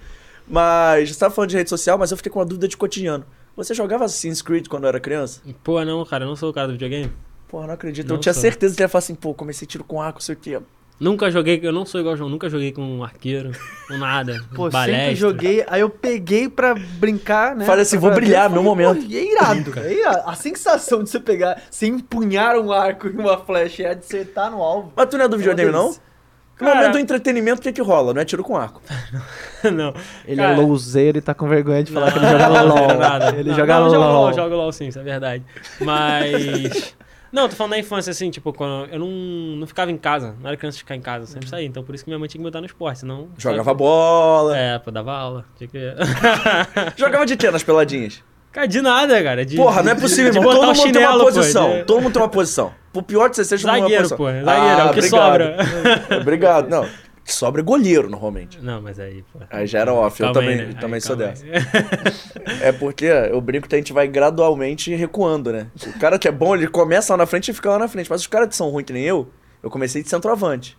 Mas, você tava falando de rede social, mas eu fiquei com uma dúvida de cotidiano. Você jogava Assassin's Creed quando era criança? Pô, não, cara, eu não sou o cara do videogame. Pô, não acredito. Não eu tinha sou. certeza que ele ia falar assim, pô, comecei tiro com arco, sei o quê. Nunca joguei, eu não sou igual o João, nunca joguei com um arqueiro, com nada. Pô, balestra. sempre joguei, aí eu peguei pra brincar, né? Falei assim, vou brilhar, meu momento. E é irado, é irado. A sensação de você pegar, você empunhar um arco e uma flecha e acertar no alvo. Mas tu não é do videogame, não? No momento Cara- do entretenimento, o que que rola? Não é tiro com arco. não. Ele Cara- é louzeiro e tá com vergonha de falar Não, que ele joga não, LOL. nada. Ele Não, joga não, eu jogo LOL. LOL, jogo LOL sim, isso é verdade. Mas. Não, tô falando da infância, assim, tipo, quando eu não, não ficava em casa, não era criança de ficar em casa, eu sempre saía. Então por isso que minha mãe tinha que me botar no esporte, senão. Jogava bola. É, pô, dava aula. Tinha que... Jogava de quê nas peladinhas? Cara, de nada, cara. De, Porra, não é possível, de irmão. botar Todo o mundo tem uma chinelo, pô, posição. de- Todo mundo tem uma posição. Por pior que você seja Zagueiro, pô. Zagueiro, é o que obrigado. sobra. Obrigado. Não, que sobra é goleiro, normalmente. Não, mas aí, pô. Aí já era off. Eu Calma também, aí, né? também Aí, sou dessa. aí. É porque eu brinco que a gente vai gradualmente recuando, né? O cara que é bom, ele começa lá na frente e fica lá na frente. Mas os caras que são ruins que nem eu, eu comecei de centroavante.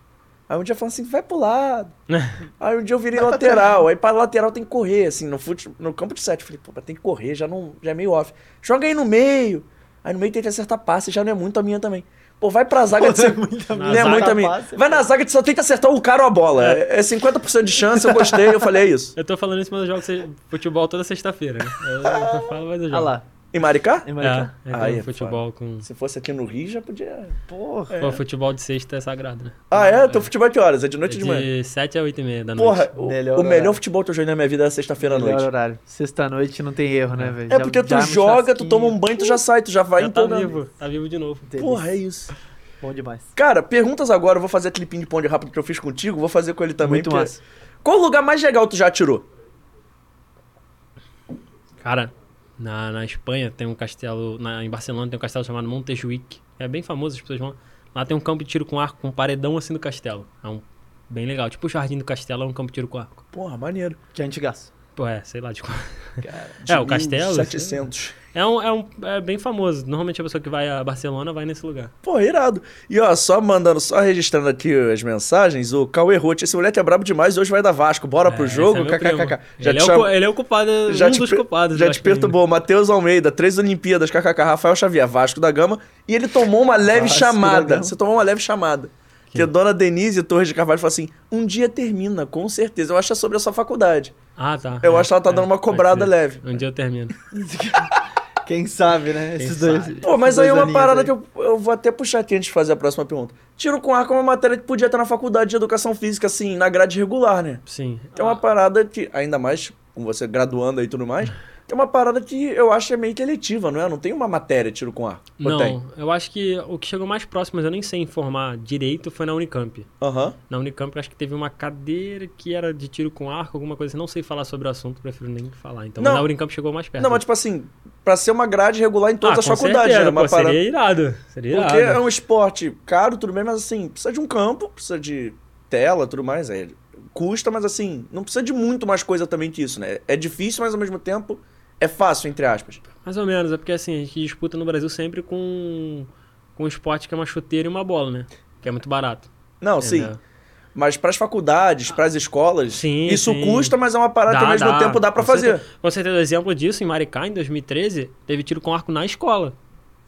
Aí um dia eu falo assim, vai pro lado. Aí um dia eu virei lateral. Aí pra lateral tem que correr, assim, no, fute, no campo de sete. Eu falei, pô, tem que correr, já, não, já é meio off. Joga aí no meio. Aí no meio que acertar passe, já não é muito a minha também. Pô, vai pra zaga de não é ser... muito a Não é muito a minha. passe, Vai na zaga de só que acertar o cara ou a bola. É, é 50% de chance, eu gostei, eu falei, é isso. Eu tô falando isso, mas eu jogo futebol toda sexta-feira, né? Eu, eu falo, mas eu jogo. Ah lá. Em Maricá? Em Maricá. É, então Aí é futebol com. Se fosse aqui no Rio, já podia... Porra. Pô, futebol de sexta é sagrado, né? Ah, é? Teu futebol é que horas? É de noite ou de manhã? De 7 a 8 e meia da noite. Porra, o Melhor o melhor futebol que eu joguei na minha vida era sexta-feira à Melhor noite. horário. Sexta-noite não tem erro, né, velho? É Já- porque tu joga, tu toma um banho, tu já sai, tu já vai Já tá vivo, tá vivo de novo. Porra, é isso. Bom demais. Cara, perguntas agora, eu vou fazer aquele ping-pong rápido que eu fiz contigo, vou fazer com ele também. Muito porque- massa. Qual o lugar mais legal tu já atirou? Cara, na, na Espanha tem um castelo. Na, em Barcelona tem um castelo chamado Montjuic. É bem famoso, as pessoas vão. Lá tem um campo de tiro com arco, com um paredão assim do castelo. É um. Bem legal. Tipo o jardim do castelo é um campo de tiro com arco. Porra, maneiro. Que é antigaço. Pô, é, sei lá de qual. De É, o castelo, 700. É um, é um. É bem famoso. Normalmente a pessoa que vai a Barcelona vai nesse lugar. Pô, irado. E ó, só mandando, só registrando aqui as mensagens, o Cauê Roth, esse moleque é brabo demais, hoje vai dar Vasco, bora pro É, esse jogo, é kkkk. Já Ele, é o, chamo- cu- ele é o culpado, já um te dos culpados. Já te perturbou, Matheus Almeida, três Olimpíadas, kkk, Rafael Xavier, Vasco da Gama, e ele tomou uma leve Vasco da chamada. Você tomou uma leve chamada. Que a dona Denise Torres de Carvalho falou assim: um dia termina, com certeza. Eu acho que é sobre a sua faculdade. Ah, tá. Eu É, acho que ela tá é, dando uma cobrada leve. Um dia eu termino. Quem sabe, né? Quem Esses dois. sabe? Pô, mas esses aí é dois uma parada aí. que eu, eu vou até puxar aqui antes de fazer a próxima pergunta. Tiro com arco é uma matéria que podia estar na faculdade de educação física, assim, na grade regular, né? Sim. Tem uma parada que, ainda mais com você graduando aí e tudo mais, tem uma parada que eu acho que é meio que eletiva, não é? Não tem uma matéria tiro com arco. Não, tem? eu acho que o que chegou mais próximo, mas eu nem sei informar direito, foi na Unicamp. Aham. Na Unicamp, acho que teve uma cadeira que era de tiro com arco, alguma coisa assim. Não sei falar sobre o assunto, prefiro nem falar. Então, Não. na Unicamp chegou mais perto. Não, mas tipo assim, pra ser uma grade regular em todas ah, as faculdades, certeza, né? Pô, parada... Seria irado. Seria Porque irado. é um esporte caro, tudo bem, mas assim, precisa de um campo, precisa de tela, tudo mais, é, custa, mas assim, não precisa de muito mais coisa também que isso, né? É difícil, mas ao mesmo tempo é fácil, entre aspas. Mais ou menos, é porque assim, a gente disputa no Brasil sempre com, com um esporte que é uma chuteira e uma bola, né? Que é muito barato. Não, sim. Mas pras faculdades, pras escolas, Sim, isso sim. custa, mas é uma parada que ao Dá, mesmo dá, tempo dá com fazer. certeza. Com certeza, exemplo disso, em Maricá, em 2013, teve tiro com arco na escola.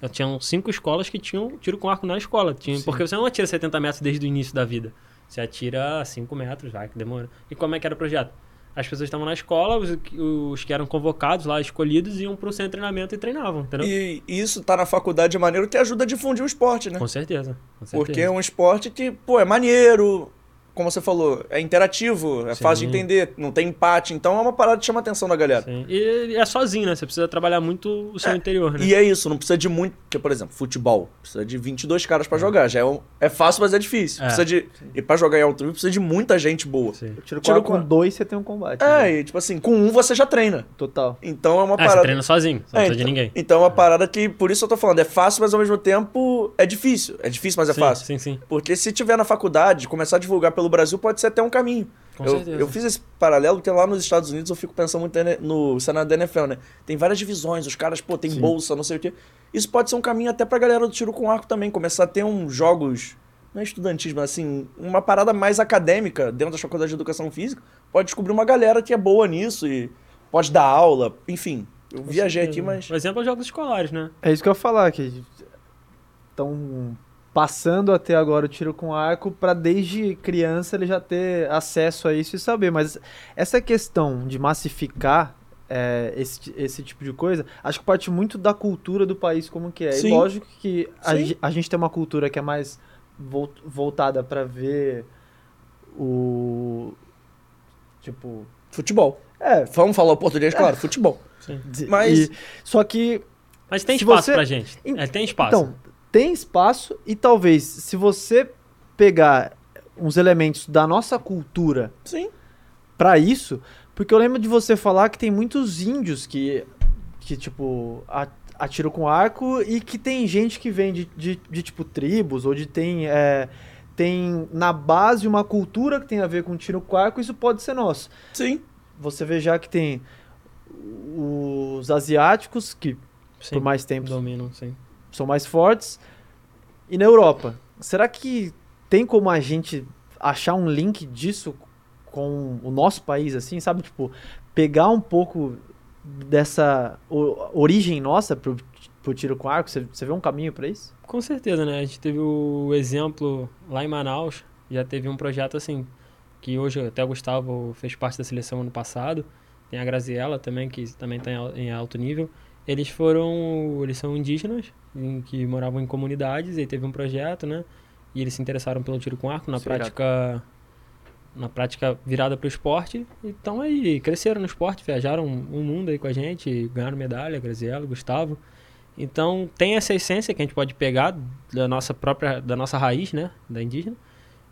Eu tinha cinco escolas que tinham tiro com arco na escola. Tinha, porque você não atira 70 metros desde o início da vida. Você atira 5 metros, vai, que demora. E como é que era o projeto? As pessoas estavam na escola, os, os que eram convocados lá, escolhidos, iam pro centro de treinamento e treinavam, entendeu? E isso tá na faculdade é maneiro que ajuda a difundir o esporte, né? Com certeza. Com certeza. Porque é um esporte que, pô, é maneiro, como você falou, é interativo, é Sim. fácil de entender, não tem empate, então é uma parada que chama a atenção da galera. Sim. E é sozinho, né? Você precisa trabalhar muito o seu interior, né? E é isso, não precisa de muito. Porque, por exemplo, futebol. Precisa de 22 caras pra jogar. Já é, um- é fácil, mas é difícil. É. Precisa de. E pra jogar em alto nível, precisa de muita gente boa. Sim. Tiro, Tiro com, dois, você tem um combate. É, né? e tipo assim, com um você já treina. Total. Então é uma você parada. treina sozinho, você não É, precisa de então- ninguém. Então é uma parada que, por isso eu tô falando, é fácil, mas ao mesmo tempo é difícil. É difícil, mas é sim, fácil. Sim, sim. Porque se tiver na faculdade, começar a divulgar pelo Brasil pode ser até um caminho. Com eu, certeza. eu fiz esse paralelo porque lá nos Estados Unidos eu fico pensando muito no cenário da NFL, né? Tem várias divisões, os caras, pô, tem bolsa, não sei o quê. Isso pode ser um caminho até pra galera do tiro com arco também, começar a ter uns jogos, não é estudantismo, mas assim, uma parada mais acadêmica dentro da faculdade de educação física. Pode descobrir uma galera que é boa nisso e pode dar aula, enfim. Eu viajei aqui, mas. O exemplo é os jogos escolares, né? É isso que eu ia falar, que estão passando até agora o tiro com arco para desde criança ele já ter acesso a isso e saber. Mas essa questão de massificar é, esse, esse tipo de coisa, acho que parte muito da cultura do país como que é. Sim. E lógico que a, a gente tem uma cultura que é mais vol- voltada para ver o tipo Futebol. é Vamos falar o português, claro, futebol. Sim. Mas- e- só que Mas tem espaço você- pra gente. En- É, tem espaço. Então, tem espaço e talvez se você pegar uns elementos da nossa cultura Sim. pra isso, porque eu lembro de você falar que tem muitos índios que, que tipo, atiram com arco e que tem gente que vem de, de, de, tipo, tribos ou de tem, é, tem na base uma cultura que tem a ver com tiro com arco, isso pode ser nosso. Sim. Você vê já que tem os asiáticos, que Sim, por mais tempo dominam, sim. São mais fortes. E na Europa, será que tem como a gente achar um link disso com o nosso país, assim, sabe? Tipo, pegar um pouco dessa origem nossa pro, pro tiro com arco? Você, você vê um caminho pra isso? Com certeza, né? A gente teve o exemplo lá em Manaus, já teve um projeto assim, que hoje até o Gustavo fez parte da seleção ano passado. Tem a Graziella também, que também está em alto nível. Eles foram, eles são indígenas, em, que moravam em comunidades, e teve um projeto, né? E eles se interessaram pelo tiro com arco na é prática na prática virada para o esporte. Então aí cresceram no esporte, viajaram um mundo aí com a gente, ganharam medalha, Graziella, Gustavo. Então tem essa essência que a gente pode pegar da nossa própria, da nossa raiz, né, da indígena,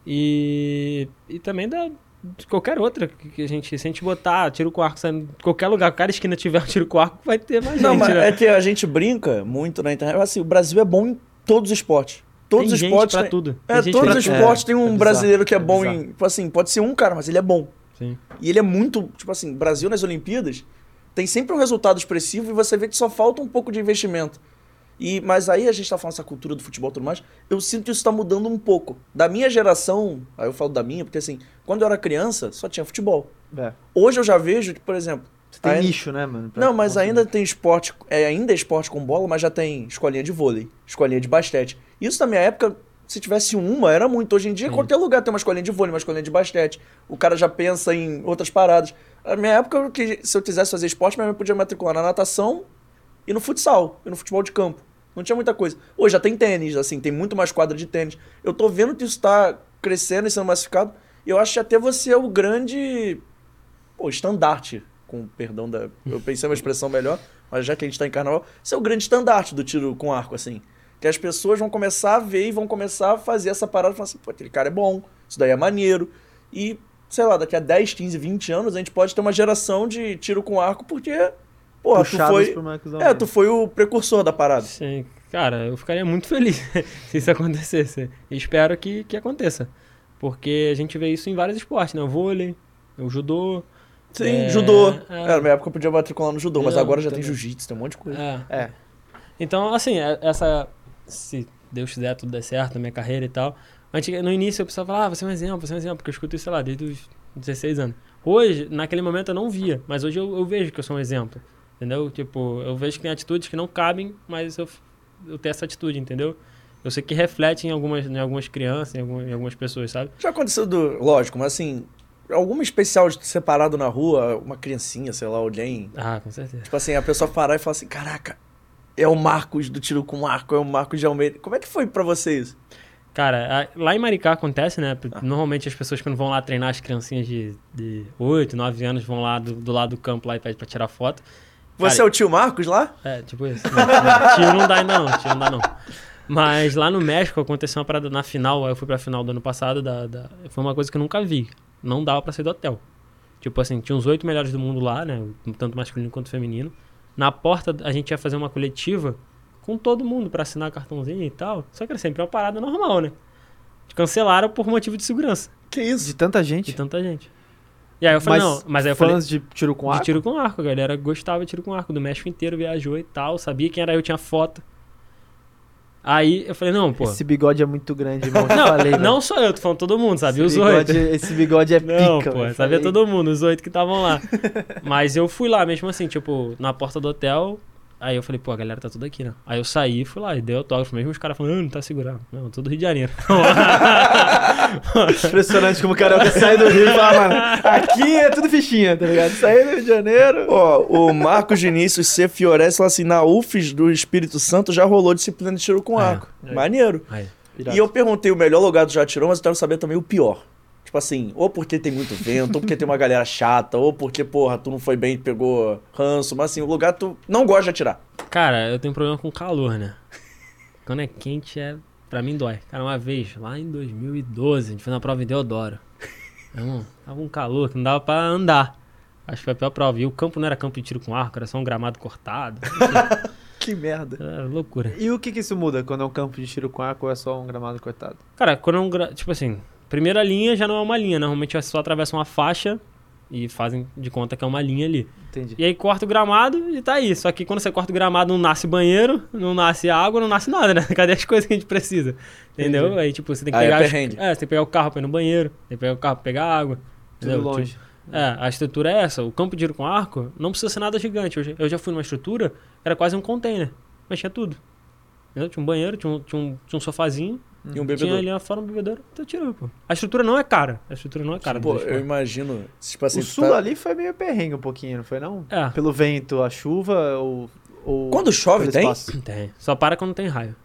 e, e também da de qualquer outra que a gente, se a gente botar tiro com arco saindo de qualquer lugar, qualquer esquina tiver um tiro com arco, vai ter mais Não, gente, mas né? é que a gente brinca muito na internet. Assim, o Brasil é bom em todos os esportes. Todos tem os gente esportes. pra tem- tudo. É, Tem gente todos os esportes É, tem um é bizarro, brasileiro que é, é bom bizarro. em. Tipo assim, pode ser um cara, mas ele é bom. Sim. E ele é muito. Tipo assim, Brasil nas Olimpíadas tem sempre um resultado expressivo e você vê que só falta um pouco de investimento. E, mas aí a gente tá falando essa cultura do futebol e tudo mais. Eu sinto que isso tá mudando um pouco. Da minha geração, aí eu falo da minha, porque assim, quando eu era criança, só tinha futebol. É. Hoje eu já vejo que, por exemplo. Você tem ainda- nicho, né, mano? Não, mas consumir. ainda tem esporte, é, ainda é esporte com bola, mas já tem escolinha de vôlei, escolinha de basquete. Isso na minha época, se tivesse uma, era muito. Hoje em dia, em qualquer lugar tem uma escolinha de vôlei, uma escolinha de basquete. O cara já pensa em outras paradas. Na minha época, eu que- se eu quisesse fazer esporte, minha mãe podia matricular na natação e no futsal, e no futebol de campo. Não tinha muita coisa. Hoje já tem tênis, assim, tem muito mais quadra de tênis. Eu tô vendo que isso tá crescendo e sendo massificado. Eu acho que até você é o grande pô, estandarte, com perdão da. Eu pensei uma expressão melhor, mas já que a gente tá em carnaval, você é o grande estandarte do tiro com arco, assim. Que as pessoas vão começar a ver e vão começar a fazer essa parada e falar assim, pô, aquele cara é bom, isso daí é maneiro. E, sei lá, daqui a 10, 15, 20 anos a gente pode ter uma geração de tiro com arco, porque, porra, tu foi. É, tu foi o precursor da parada. Sim, cara, eu ficaria muito feliz se isso acontecesse. E espero que, que aconteça. Porque a gente vê isso em vários esportes, né? O vôlei, o judô. Sim, É, judô. é. É, na minha época eu podia matricular no judô, mas Não, agora já tem também. jiu-jitsu, tem um monte de coisa. É. É. Então, assim, é- essa. Se Deus quiser, tudo der certo na minha carreira e tal. Antes, no início eu precisava falar, ah, você é um exemplo, você é um exemplo, porque eu escuto isso, sei lá, desde os 16 anos. Hoje, naquele momento eu não via, mas hoje eu, eu vejo que eu sou um exemplo. Entendeu? Tipo, eu vejo que tem atitudes que não cabem, mas eu, eu tenho essa atitude, entendeu? Eu sei que reflete em algumas, em algumas crianças, em algumas, em algumas pessoas, sabe? Já aconteceu do. Lógico, mas assim. Alguma especial separado na rua, uma criancinha, sei lá, alguém. Ah, com certeza. Tipo assim, a pessoa parar e falar assim: caraca, é o Marcos do tiro com arco, é o Marcos de Almeida. Como é que foi pra você isso? Cara, a- lá em Maricá acontece, né? Ah. Normalmente as pessoas quando vão lá treinar, as criancinhas de, de 8, 9 anos vão lá do, do lado do campo lá e pedem pra tirar foto. Você Cara, é o tio Marcos lá? É, tipo isso. Não, não, tio não dá ainda não, tio não dá não. Mas lá no México aconteceu uma parada na final, eu fui pra final do ano passado, da, da- foi uma coisa que eu nunca vi. Não dava pra sair do hotel. Tipo assim, tinha os oito melhores do mundo lá, né? Tanto masculino quanto feminino. Na porta a gente ia fazer uma coletiva com todo mundo pra assinar cartãozinho e tal. Só que era sempre uma parada normal, né? Cancelaram por motivo de segurança Que isso? De tanta de gente. tanta gente. E aí eu falei, não, mas aí eu falei, fãs de tiro com de arco. tiro com arco, a galera gostava de tiro com arco. Do México inteiro viajou e tal. Sabia quem era eu, tinha foto. Aí eu falei, não, pô. Esse bigode é muito grande, irmão. Não, falei, não só eu, tô falando todo mundo, sabia? esse Os bigode, oito. Esse bigode é Não, pica. pô, eu sabia falei. todo mundo, os oito que estavam lá. Mas eu fui lá mesmo assim, tipo, na porta do hotel. Aí eu falei, pô, a galera tá tudo aqui, né? Aí eu saí e fui lá e dei autógrafo. Mesmo os caras falando, ah, não tá segurando. Não, tudo Rio de Janeiro. Impressionante como o carioca sai do Rio e fala, mano, aqui é tudo fichinha, tá ligado? Saí do Rio de Janeiro. Ó, o Marcos Vinícius C. Fiores fala assim: na UFES do Espírito Santo já rolou disciplina de tiro com É, arco. é. Maneiro. Aí. E eu perguntei o melhor lugar do já tirou, mas eu quero saber também o pior. Tipo assim, ou porque tem muito vento, ou porque tem uma galera chata, ou porque, porra, tu não foi bem e pegou ranço, mas assim, o lugar tu não gosta de atirar. Cara, eu tenho problema com calor, né? Quando é quente, é. Pra mim dói. Cara, uma vez, lá em 2012, a gente fez uma prova em Deodoro. Irmão, tava um calor que não dava pra andar. Acho que foi a pior prova. E o campo não era campo de tiro com arco, era só um gramado cortado. Que merda. Era loucura. E o que que isso muda quando é um campo de tiro com arco ou é só um gramado cortado? Cara, quando é um. gra- Tipo assim, primeira linha já não é uma linha. Normalmente é só atravessa uma faixa e fazem de conta que é uma linha ali. Entendi. E aí corta o gramado e tá aí. Só que quando você corta o gramado, não nasce banheiro, não nasce água, não nasce nada, né? Cadê as coisas que a gente precisa? Entendeu? Entendi. Aí, tipo, você tem que Aí é pegar. as- perrengue. é, você tem que pegar o carro pra ir no banheiro, tem que pegar o carro pra pegar água. Tudo entendeu? longe. Tipo, é, a estrutura é essa. O campo de tiro com arco não precisa ser nada gigante. Eu já, eu já fui numa estrutura, era quase um container, mas tinha tudo. Entendeu? Tinha um banheiro, tinha um, tinha um, tinha um sofazinho, E um tinha bebedouro. ali fora um bebedouro, então tirou, pô. A estrutura não é cara. A estrutura não é cara. Pô, eu imagino, tipo assim, o sul tá- ali foi meio perrengue um pouquinho, não foi não? É. Pelo vento, a chuva ou... ou Quando chove, tem? espaço? Tem. Só para quando tem raio.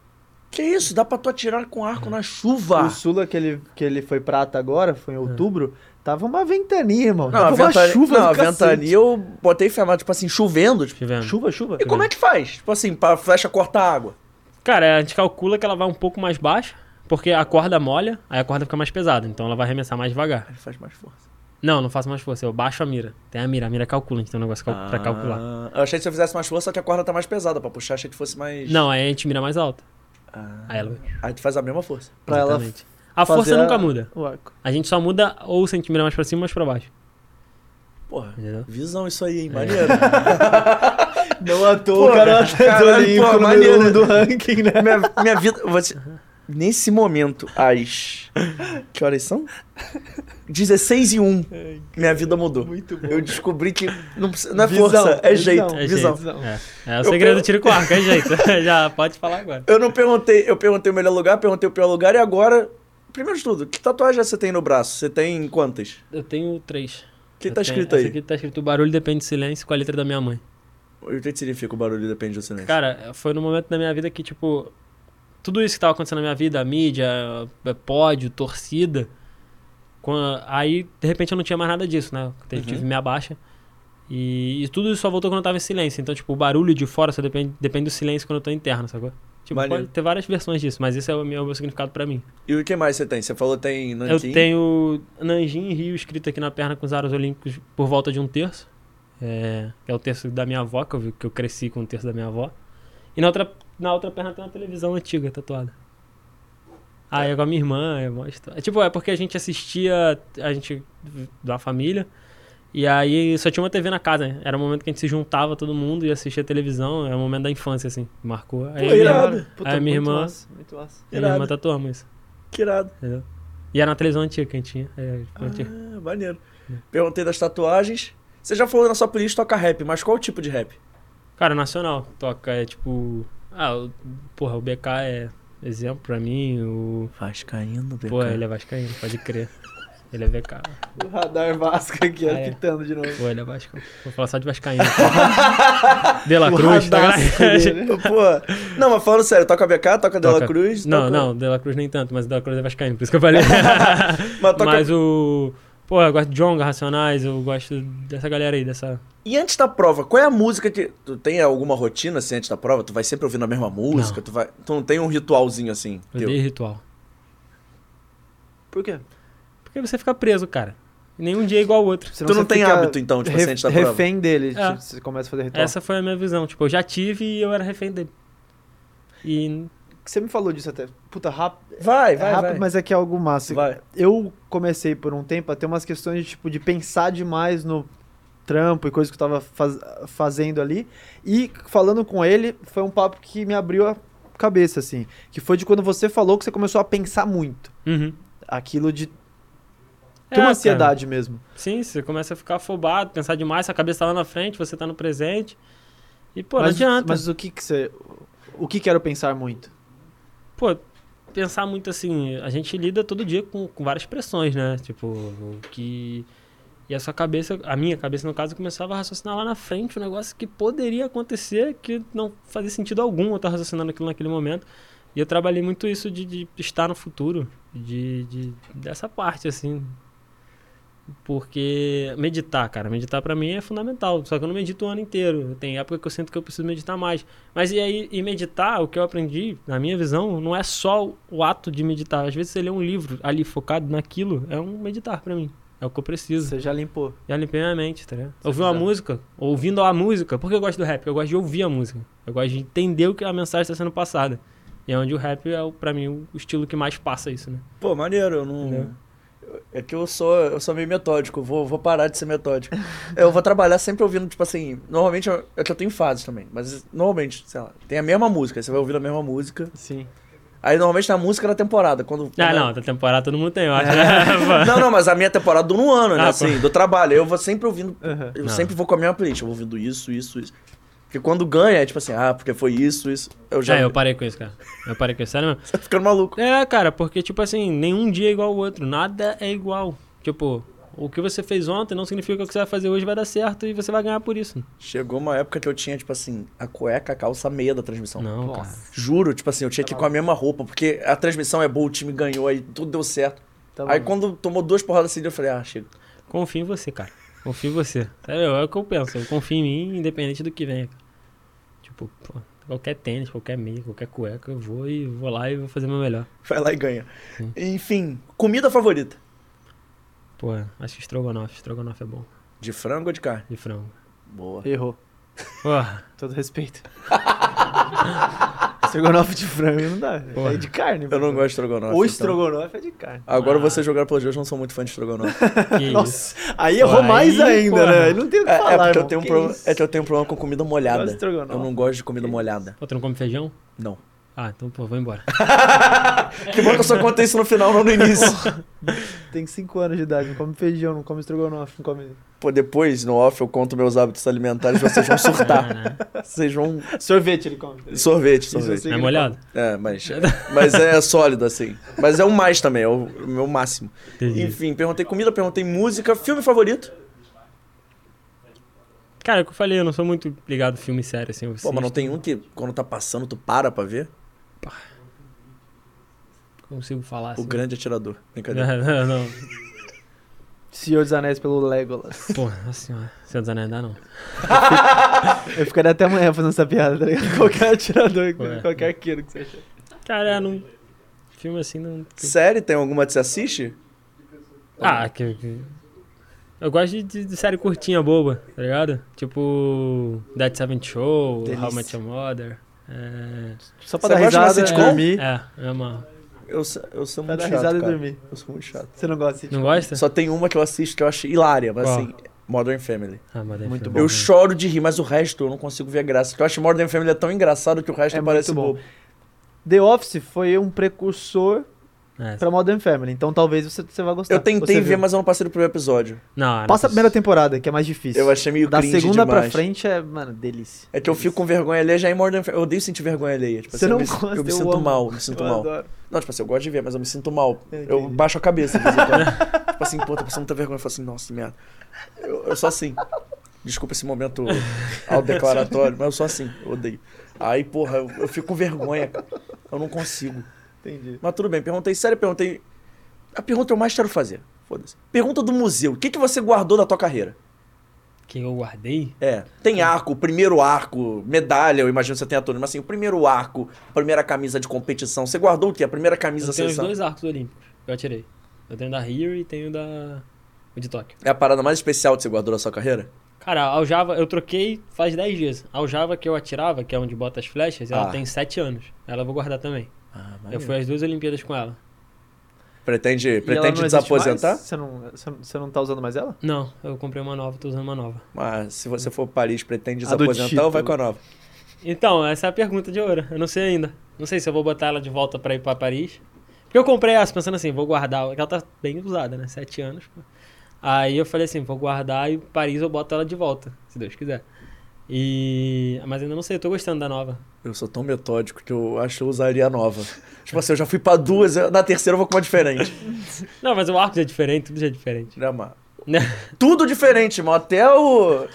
Que isso? Dá pra tu atirar com arco na chuva. O Sula que ele, que ele foi prata agora, foi em outubro, tava uma ventania, irmão. Não, a tava uma ventania, chuva não, a ventania eu botei mas, tipo assim, chovendo. Tipo, Tivemos. Chuva, chuva. e como é que faz? Tipo assim, pra flecha cortar água. Cara, a gente calcula que ela vai um pouco mais baixa, porque a corda molha, aí a corda fica mais pesada, então ela vai arremessar mais devagar. Aí faz mais força. Não, não faço mais força, eu baixo a mira. Tem a mira, a mira calcula, a gente tem um negócio cal pra calcular. Ah, eu achei que se eu fizesse mais força, só que a corda tá mais pesada. Pra puxar, achei que fosse mais. Não, aí a gente mira mais alta. Ah, Aí ela. aí tu faz a mesma força. Pra ela Exatamente. A fazer força a- nunca muda. O arco. A gente só muda ou se a gente mira mais pra cima ou mais pra baixo. Porra, Entendeu? visão isso aí, hein? É. Maneiro. Não à toa, Pô, o cara é pô, maneiro. um do ranking, né? minha, minha vida. Você, nesse momento, às. Que horas são? 16 e 1. Minha vida mudou. Muito bom. Eu descobri que não, precisa- não é Visão, força, é visão. jeito. É visão. É, é o Eu segredo pego- do tiro com arco, é jeito. Já pode falar agora. Eu não perguntei, eu perguntei o melhor lugar, perguntei o pior lugar e agora. Primeiro de tudo, que tatuagem você tem no braço? Você tem quantas? Eu tenho três. O que Eu tá tenho- escrito essa aí? aqui tá escrito: o barulho depende de silêncio com a letra da minha mãe. O que que significa o barulho depende do silêncio? Cara, foi no momento da minha vida que, tipo, tudo isso que tava acontecendo na minha vida, a mídia, eh, pódio, torcida, quan- aí, de repente, eu não tinha mais nada disso, né? Eu Uhum. tive minha baixa. E, e tudo isso só voltou quando eu tava em silêncio. Então, tipo, o barulho de fora só depende, depende do silêncio quando eu tô interno, sacou? Tipo, Maneiro. pode ter várias versões disso, mas esse é o meu, o meu significado pra mim. E o que mais você tem? Você falou que tem Eu Nanquim? tenho Nanjing e Rio escrito aqui na perna com os aros olímpicos por volta de um terço. É, que é o terço da minha avó, que eu, vi- que eu cresci com o terço da minha avó. E na outra, na outra perna tem uma televisão antiga tatuada. Ah, é com a minha irmã, é uma história. Tipo, é porque a gente assistia, a gente da família, e aí só tinha uma TV na casa, né? Era o momento que a gente se juntava todo mundo e assistia televisão, era o momento da infância, assim, marcou. Aí Pô, eu minha, irado. Puta, Aí minha muito irmã- massa, muito massa. eu minha irmã tatuamos isso, Que irado. entendeu? E era na televisão antiga que a gente tinha. É, antiga. Ah, maneiro. Perguntei das tatuagens. Você já falou na sua playlist toca rap, mas qual o tipo de rap? Cara, nacional. Toca, é tipo. Ah, o, porra, o BK é exemplo pra mim. O. Vascaíno, BK. Pô, ele é Vascaíno, pode crer. Ele é VK. O radar Vasco aqui, Ah, é. apitando de novo. Pô, ele é Vasco. Vou falar só de Vascaíno. De La Cruz, tá. Pô, não, mas falando sério, toca BK, toca De La Toca. Cruz. Não, toca- não, De La Cruz nem tanto, mas De La Cruz é Vascaíno, por isso que eu falei. Mas toca- Mas o. Pô, eu gosto de Jonga, Racionais, eu gosto dessa galera aí, dessa. E antes da prova, qual é a música que. Tu tem alguma rotina assim antes da prova? Tu vai sempre ouvindo a mesma música? Não. Tu, vai... tu não tem um ritualzinho assim? Eu teu? dei ritual. Por quê? Porque você fica preso, cara. Nenhum dia é igual ao outro. Senão Tu não tem fica hábito, então, tipo assim, antes da prova? refém dele. É. tipo, Você começa a fazer ritual. Essa foi a minha visão. Tipo, eu já tive e eu era refém dele. E. Você me falou disso até. Puta, rápido. Vai, É vai, rápido, vai. mas é que é algo massa. Vai. Eu comecei por um tempo a ter umas questões de, tipo, de pensar demais no trampo e coisas que eu tava faz- fazendo ali. E falando com ele, foi um papo que me abriu a cabeça, assim. Que foi de quando você falou que você começou a pensar muito. Uhum. Aquilo de ter É, uma cara. ansiedade mesmo. Sim, você começa a ficar afobado, pensar demais, a cabeça tá lá na frente, você tá no presente. E, pô, não mas, adianta. mas o que que você... O que que era o pensar muito? Pô, pensar muito assim, a gente lida todo dia com, com várias pressões, né? Tipo, que. E a sua cabeça, a minha cabeça no caso, começava a raciocinar lá na frente um negócio que poderia acontecer, que não fazia sentido algum eu estar raciocinando aquilo naquele momento. E eu trabalhei muito isso de, de estar no futuro, de, de dessa parte, assim. Porque meditar, cara, meditar pra mim é fundamental. Só que eu não medito o ano inteiro. Tem época que eu sinto que eu preciso meditar mais. Mas e aí, e meditar, o que eu aprendi, na minha visão, não é só o ato de meditar. Às vezes você lê um livro ali focado naquilo, é um meditar pra mim. É o que eu preciso. Você já limpou. Já limpei minha mente, tá ligado? Ouvir uma música, ouvindo a música. Por que eu gosto do rap? Eu gosto de ouvir a música. Eu gosto de entender o que a mensagem está sendo passada. E é onde o rap é, pra mim, o estilo que mais passa isso, né? Pô, maneiro, eu não. Entendeu? É que eu sou, eu sou meio metódico, vou, vou parar de ser metódico. eu vou trabalhar sempre ouvindo, tipo assim, normalmente eu- é que eu tenho fases também, mas normalmente, sei lá, tem a mesma música, você vai ouvindo a mesma música. Sim. Aí normalmente tem a música da temporada, quando. Ah, quando- não, da temporada todo mundo tem, eu acho. né? Não, não, mas a minha temporada dura um ano, né? Ah, assim, do trabalho. Eu vou sempre ouvindo. Aham. Eu Não. sempre vou com a mesma playlist. Eu vou ouvindo isso, isso, isso. Porque quando ganha, é tipo assim, ah, porque foi isso, isso. Eu já. É, eu parei com isso, cara. Eu parei com isso, sério mesmo. Você tá ficando maluco. É, cara, porque, tipo assim, nenhum dia é igual ao outro. Nada é igual. Tipo, o que você fez ontem não significa que o que você vai fazer hoje vai dar certo e você vai ganhar por isso. Chegou uma época que eu tinha, tipo assim, a cueca, a calça, a meia da transmissão. Não, Nossa. cara. Juro, tipo assim, eu tinha que ir com a mesma roupa, porque a transmissão é boa, o time ganhou, aí tudo deu certo. Tá aí quando tomou duas porradas seguidas, eu falei, ah, chega. Confio em você, cara. Confio em você. Sério, é o que eu penso. Eu confio em mim, independente do que venha. cara. Tipo, pô, qualquer tênis, qualquer meia, qualquer cueca, eu vou e vou lá e vou fazer o meu melhor. Vai lá e ganha. Sim. Enfim, comida favorita? Pô, acho que estrogonofe. Estrogonofe é bom. De frango ou de carne? De frango. Boa. Errou. Porra. Todo respeito. estrogonofe de frango não dá. Porra. É de carne. Eu não gosto de estrogonofe. O então. estrogonofe é de carne. Agora Ah. você jogar pelo hoje, eu não sou muito fã de estrogonofe. Que isso. Nossa, aí errou Aí, mais ainda, porra. né? Não tem o que É, é falar, porque eu tenho um problema, é que eu tenho um problema com comida molhada. Estrogonofe. Eu não gosto de comida molhada. Pô, tu não come feijão? Não. Ah, então, pô, vou embora. Que bom que eu só contei isso no final, não no início. Tem 5 anos de idade, não come feijão, não come estrogonofe, não come... Pô, depois, no off, eu conto meus hábitos alimentares, vocês vão surtar. Ah, né? Vocês vão... Sorvete ele come. Sorvete, sorvete. É molhado? É, mas, mas é sólido, assim. Mas é o mais também, é o, o meu máximo. Entendi. Enfim, perguntei comida, perguntei música, filme favorito. Cara, é o que eu falei, eu não sou muito ligado a filme sério, assim. Pô, mas não tem um que quando tá passando tu para pra ver? Consigo falar assim. O Grande Atirador. Brincadeira. Não, não. Senhor dos Anéis pelo Legolas. Pô, nossa senhora. Senhor dos Anéis dá não. Eu ficaria até amanhã fazendo essa piada, tá ligado? Qualquer atirador, Ué. qualquer arqueiro que você achar. Cara, é, não... Filme assim não... Série, tem alguma que você assiste? Ah, que... que- Eu gosto de, de- de série curtinha, boba, tá ligado? Tipo... Dead Seventh Show, Delícia. How Much Your Mother... É... Só pra Você dar de risada, sitcom? dormir. É, é uma... Eu, sou- eu sou Pra muito dar chato, risada e cara. dormir. Eu sou muito chato. Você não gosta de Não gosta? Só tem uma que eu assisto que eu acho hilária, mas Qual? assim, Modern Family. Ah, mas é Muito filme bom. Eu ruim. choro de rir, mas o resto eu não consigo ver a graça. Porque eu acho que Modern Family é tão engraçado que o resto É parece muito bom. bobo. The Office foi um precursor É. pra Modern Family, então talvez você, você vá gostar. Eu tentei ver, mas eu não passei do primeiro episódio. Não, não Passa a é primeira temporada, que é mais difícil. Eu achei meio Da segunda pra demais. frente é, mano, delícia. É que eu fico com vergonha alheia já em Modern Family. Eu odeio sentir vergonha alheia. Tipo, Você assim, não eu me, gosta, eu me eu sinto amo. mal, me sinto Eu mal. adoro. Não, tipo assim, eu gosto de ver, mas eu me sinto mal. Eu baixo a cabeça. tipo assim, pô, tô passando muita vergonha. Eu falo assim, nossa, que merda. Eu, eu sou assim. Desculpa esse momento autodeclaratório, mas eu sou assim, eu odeio. Aí, porra, eu, eu fico com vergonha, cara. Eu não consigo. Entendi. Mas tudo bem, perguntei sério, perguntei. A pergunta eu mais quero fazer. Foda-se. Pergunta do museu. O que, que você guardou da tua carreira? Que eu guardei? É. Tem arco, o primeiro arco, medalha, eu imagino que você tenha tudo, mas assim, o primeiro arco, primeira camisa de competição. Você guardou o quê? A primeira camisa Eu tenho os dois arcos olímpicos. Eu atirei. Eu tenho da Rio e tenho da. o de Tóquio. É a parada mais especial que você guardou da sua carreira? Cara, a aljava eu troquei faz 10 dias. A aljava que eu atirava, que é onde bota as flechas, ela Ah. tem 7 anos. Ela eu vou guardar também. Ah, Eu fui às duas Olimpíadas com ela. Pretende, E pretende não existe desaposentar? Você não, você não- tá usando mais ela? Não, eu comprei uma nova, tô usando uma nova. Mas se você for para Paris, pretende desaposentar ou vai com a nova? Então, essa é a pergunta de ouro. Eu não sei ainda. Não sei se eu vou botar ela de volta pra ir pra Paris. Porque eu comprei essa pensando assim, vou guardar. Porque ela tá bem usada, né? Sete anos. Aí eu falei assim, vou guardar e Paris eu boto ela de volta, se Deus quiser. E. Mas ainda não sei, eu tô gostando da nova. Eu sou tão metódico que eu acho que eu usaria a nova. tipo assim, eu já fui pra duas, na terceira eu vou com uma diferente. Não, mas o arco já é diferente, tudo já é diferente. Né, mano? Tudo diferente, mano. Até o.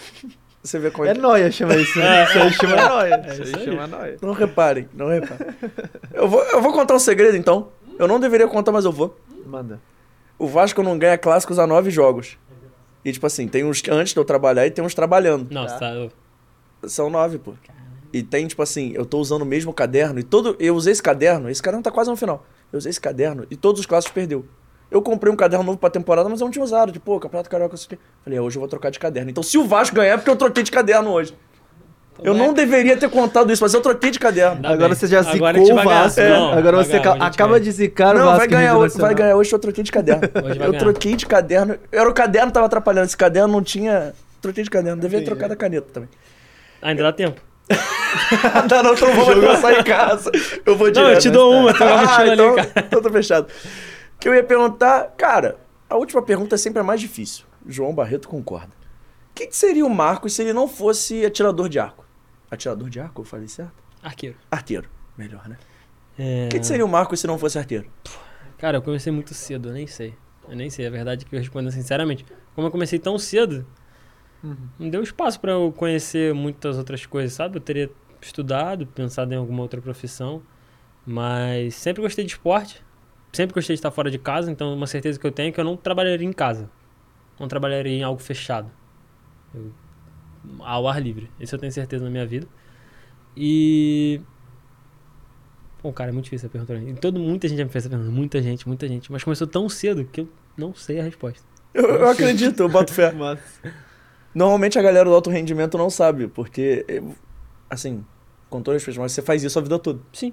Você vê como É noia, chama isso. Né? Isso aí chama noia. Isso isso aí aí. chama noia. Não reparem, não reparem. Eu vou, eu vou contar um segredo então. Eu não deveria contar, mas eu vou. Manda. O Vasco não ganha clássicos há nove jogos. E tipo assim, tem uns antes de eu trabalhar e tem uns trabalhando. Não, Tá. tá. Eu- São nove, pô. E tem, tipo assim, eu tô usando o mesmo caderno e todo. Eu usei esse caderno, esse caderno tá quase no final. Eu usei esse caderno e todos os clássicos perdeu. Eu comprei um caderno novo pra temporada, mas eu não tinha usado. Tipo, pô, Campeonato Carioca, isso aqui. Falei, é, hoje eu vou trocar de caderno. Então, se o Vasco ganhar, é porque eu troquei de caderno hoje. Eu não deveria ter contado isso, mas eu troquei de caderno. Ainda Agora bem. você já zicou a o vai. Vasco. Não, Agora vai você ganhar, a acaba vai. de zicar o Não, Vasco. vai em ganhar, hoje, vai ganhar hoje, eu troquei de caderno. Hoje vai eu troquei de caderno. Era o caderno que tava atrapalhando. Esse caderno não tinha. Troquei de caderno. Devia Entendi. trocar da caneta também. Ainda dá tempo. não, não, então não vou começar em casa. Eu vou Não, direto. eu te dou uma, tem uma mochila ali, então, cara. Então tá fechado. O que eu ia perguntar, cara, a última pergunta é sempre a mais difícil. João Barreto concorda. O que, que seria o Marcos se ele não fosse atirador de arco? Atirador de arco, eu falei certo? Arqueiro. Arteiro. Melhor, né? É... O que, que seria o Marcos se não fosse arteiro? Cara, eu comecei muito cedo, eu nem sei. Eu nem sei, a verdade é que eu respondo sinceramente. Como eu comecei tão cedo, Uhum. não deu espaço pra eu conhecer muitas outras coisas, sabe? Eu teria estudado, pensado em alguma outra profissão, mas sempre gostei de esporte, sempre gostei de estar fora de casa, então uma certeza que eu tenho é que eu não trabalharia em casa. Não trabalharia em algo fechado. Eu- ao ar livre. Isso eu tenho certeza na minha vida. E Pô, cara, é muito difícil essa pergunta. pra mim. E todo, muita gente já me fez essa pergunta. Muita gente, muita gente. Mas começou tão cedo que eu não sei a resposta. Eu, eu acredito, eu boto fé. Mas, Normalmente a galera do alto rendimento não sabe, porque, eu- assim, com todo respeito, mas você faz isso a vida toda. Sim.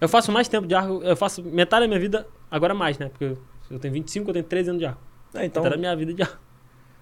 Eu faço mais tempo de arco. Eu faço metade da minha vida, agora mais, né? Porque eu, tenho 25, eu tenho 13 anos de arco. É, então, Metade da minha vida de arco.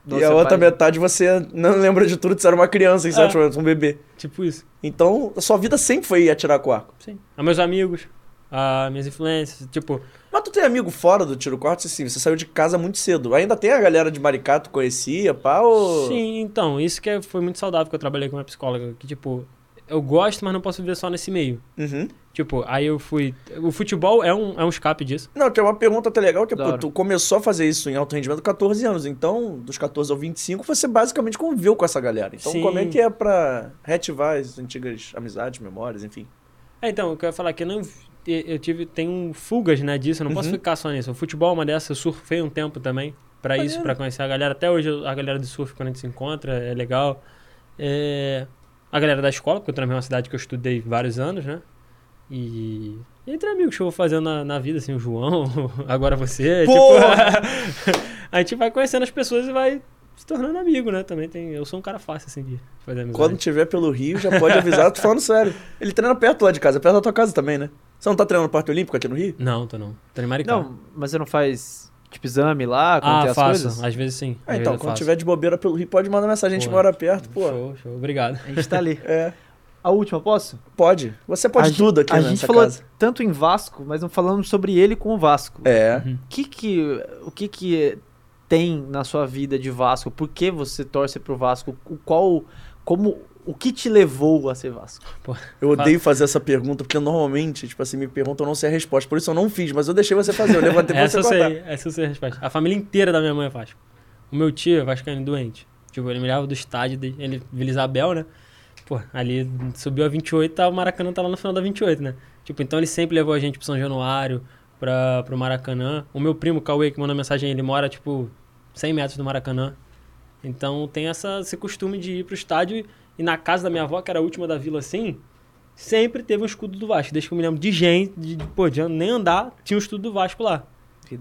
e Nossa, a outra pai- metade você não lembra de tudo, você era uma criança, em É. um bebê. Tipo isso. Então, a sua vida sempre foi atirar com arco. Sim. A meus amigos, a minhas influências. Tipo, Mas tu tem amigo fora do tiro quarto, assim, você saiu de casa muito cedo. Ainda tem a galera de Maricá, tu conhecia, pá, ou... sim, então, isso que é- foi muito saudável que eu trabalhei com uma psicóloga. Que, tipo, eu gosto, mas não posso viver só nesse meio. Uhum. Tipo, aí eu fui. O futebol é um, é um escape disso. Não, tem uma pergunta até legal, que é, pô, tu começou a fazer isso em alto rendimento com 14 anos, então, dos 14 aos 25, você basicamente conviveu com essa galera. Então, Sim. como é que é pra reativar as antigas amizades, memórias, enfim? É, então, eu quero falar que eu não. Eu tive. Tenho fugas, né, disso. Eu não posso Uhum. ficar só nisso. O futebol é uma dessas, eu surfei um tempo também. Pra isso, pra conhecer a galera. Até hoje a galera do surf, quando a gente se encontra, é legal. É, A galera da escola, porque eu tô na mesma cidade que eu estudei vários anos, né? E. e entre amigos que eu vou fazendo na, na vida, assim, o João, agora você. Porra! Tipo, a gente vai conhecendo as pessoas e vai se tornando amigo, né? Também tem. Eu sou um cara fácil, assim, de fazer amizade. Quando tiver pelo Rio, já pode avisar, tô falando sério. Ele treina perto lá de casa, perto da tua casa também, né? Você não tá treinando no Parque Olímpico aqui no Rio? Não, tô não. Tô em Maricá. Não, mas você não faz, tipo, exame lá, quando tem Ah, as faço. coisas? Às vezes sim. Ah, Às então, vezes quando faço. tiver de bobeira pelo Rio, pode mandar mensagem, a gente Pô. mora perto, pô. Show, show. Obrigado. A gente tá ali. É, A última, posso? pode. Você pode a tudo aqui A nessa gente falou casa. tanto em Vasco, mas não falamos sobre ele com o Vasco. É. Uhum. O que que, o que que tem na sua vida de Vasco? Por que você torce pro Vasco? O qual, como O que te levou a ser Vasco? Eu odeio fazer essa pergunta, porque normalmente, tipo assim, me perguntam, eu não sei a resposta. Por isso eu não fiz, mas eu deixei você fazer. Eu levantei pra essa você eu contar. sei, essa eu sei a resposta. A família inteira da minha mãe é Vasco. O meu tio é vascaíno doente. Tipo, ele me leva do estádio, de, ele, Vila Isabel, né? Pô, ali subiu a 28, tá, o Maracanã tá lá no final da 28, né? Tipo, então ele sempre levou a gente pro São Januário, pra, pro Maracanã. O meu primo, Cauê, que mandou mensagem, ele mora, tipo, 100 metros do Maracanã. Então tem essa, esse costume de ir pro estádio e na casa da minha avó, que era a última da vila assim, sempre teve um escudo do Vasco. Desde que eu me lembro de gente, de, de, pô, de nem andar, tinha um escudo do Vasco lá.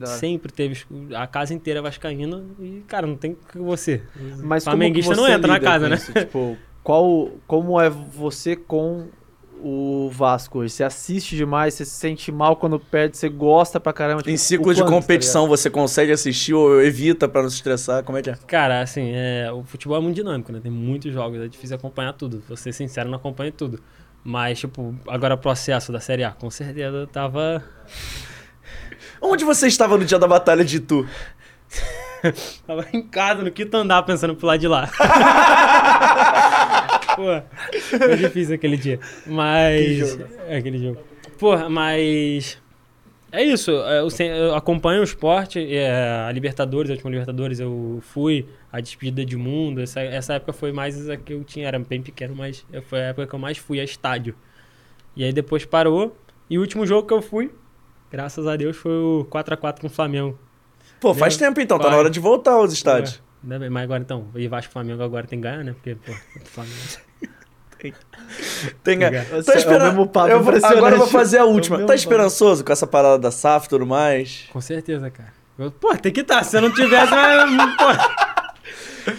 Sempre teve a casa inteira vascaína e, cara, não tem que você. Mas Flamenguista não entra na casa, né? isso? Tipo, qual, como é você com o Vasco hoje? Você assiste demais, você se sente mal quando perde, você gosta pra caramba? tipo, Em o ciclos de quanto, tá competição, você consegue assistir ou evita pra não se estressar? Como é que é? Cara, assim, é, o futebol é muito dinâmico, né? Tem muitos jogos, é difícil acompanhar tudo. Vou ser sincero, não acompanho tudo. Mas, tipo, agora o processo da Série A, com certeza eu tava. Onde você estava no dia da batalha de Itu? Tava em casa, no quinto andar, pensando pro lado de lá. Pô, foi difícil aquele dia. Mas. É, aquele jogo. Porra, mas. É isso, é, eu, eu acompanho o esporte, é, a Libertadores, a última Libertadores eu fui, a despedida de mundo, essa, essa época foi mais a que eu tinha, era bem pequeno, mas foi a época que eu mais fui a estádio. E aí depois parou, e o último jogo que eu fui, graças a Deus, foi o 4x4 com o Flamengo. Pô, faz Meu tempo então, tá na hora de voltar aos estádios. Ainda bem, mas agora então, e Vasco Flamengo agora tem que ganhar, né? Porque, pô, o Flamengo. É o esperando... mesmo papo eu. Agora eu vou fazer a É o última. mesmo Tá papo. esperançoso com essa parada da SAF e tudo mais? Com certeza, cara. Eu- Pô, tem que estar. Se eu não tivesse.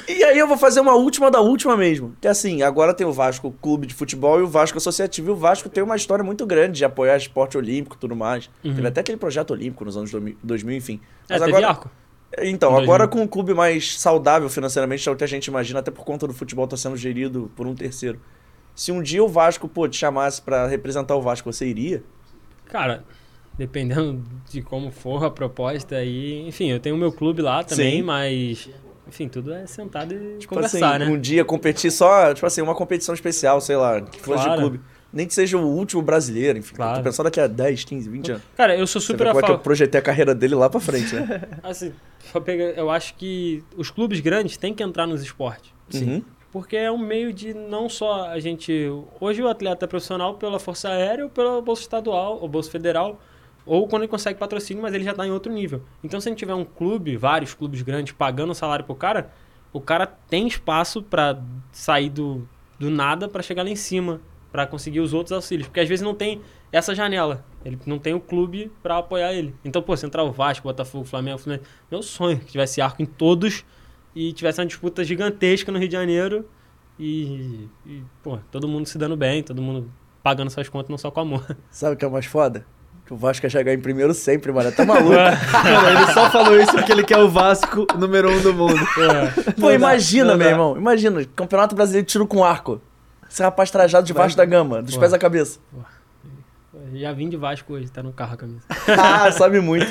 E aí eu vou fazer uma última da última mesmo. Que assim, agora tem o Vasco Clube de Futebol e o Vasco Associativo. E o Vasco tem uma história muito grande de apoiar esporte olímpico e tudo mais. Uhum. Teve até aquele projeto olímpico nos anos 2000, 2000, enfim. É, Mas teve agora, arco. então, agora 2000. com um clube mais saudável financeiramente, é o que a gente imagina, até por conta do futebol estar sendo gerido por um terceiro. Se um dia o Vasco, pô, te chamasse pra representar o Vasco, você iria? Cara, dependendo de como for a proposta aí. Enfim, eu tenho o meu clube lá também, Sim. mas. Enfim, tudo é sentado e Tipo conversar, assim, né? um dia competir só, tipo assim, uma competição especial, sei lá, que fosse de Claro. clube. Nem que seja o último brasileiro, enfim. Claro. Tô pensando daqui a 10, 15, 20 anos. Cara, eu sou Você super a como é que eu favor. projetei a carreira dele lá pra frente, né? Assim, só eu acho que os clubes grandes têm que entrar nos esportes. Uhum. Porque é um meio de não só a gente. Hoje o atleta é profissional pela Força Aérea ou pela Bolsa Estadual ou Bolsa Federal, ou quando ele consegue patrocínio, mas ele já está em outro nível. Então, se a gente tiver um clube, vários clubes grandes pagando salário pro cara, o cara tem espaço para sair do, do nada para chegar lá em cima, para conseguir os outros auxílios. Porque às vezes não tem essa janela. Ele não tem o clube para apoiar ele. Então, pô, Central Vasco, Botafogo, Flamengo, meu sonho que tivesse arco em todos e tivesse uma disputa gigantesca no Rio de Janeiro e, e, pô, todo mundo se dando bem, todo mundo pagando suas contas, não só com amor. Sabe o que é o mais foda? Que o Vasco quer chegar em primeiro sempre, mano. Tá maluco? Cara, ele só falou isso porque ele quer o Vasco número um do mundo. Pô, Não imagina, dá, meu dá. irmão. Imagina, Campeonato Brasileiro de tiro com arco. Esse rapaz trajado debaixo da gama, dos Pô. pés à cabeça. Já vim de Vasco hoje, tá no carro a camisa. ah, sabe muito.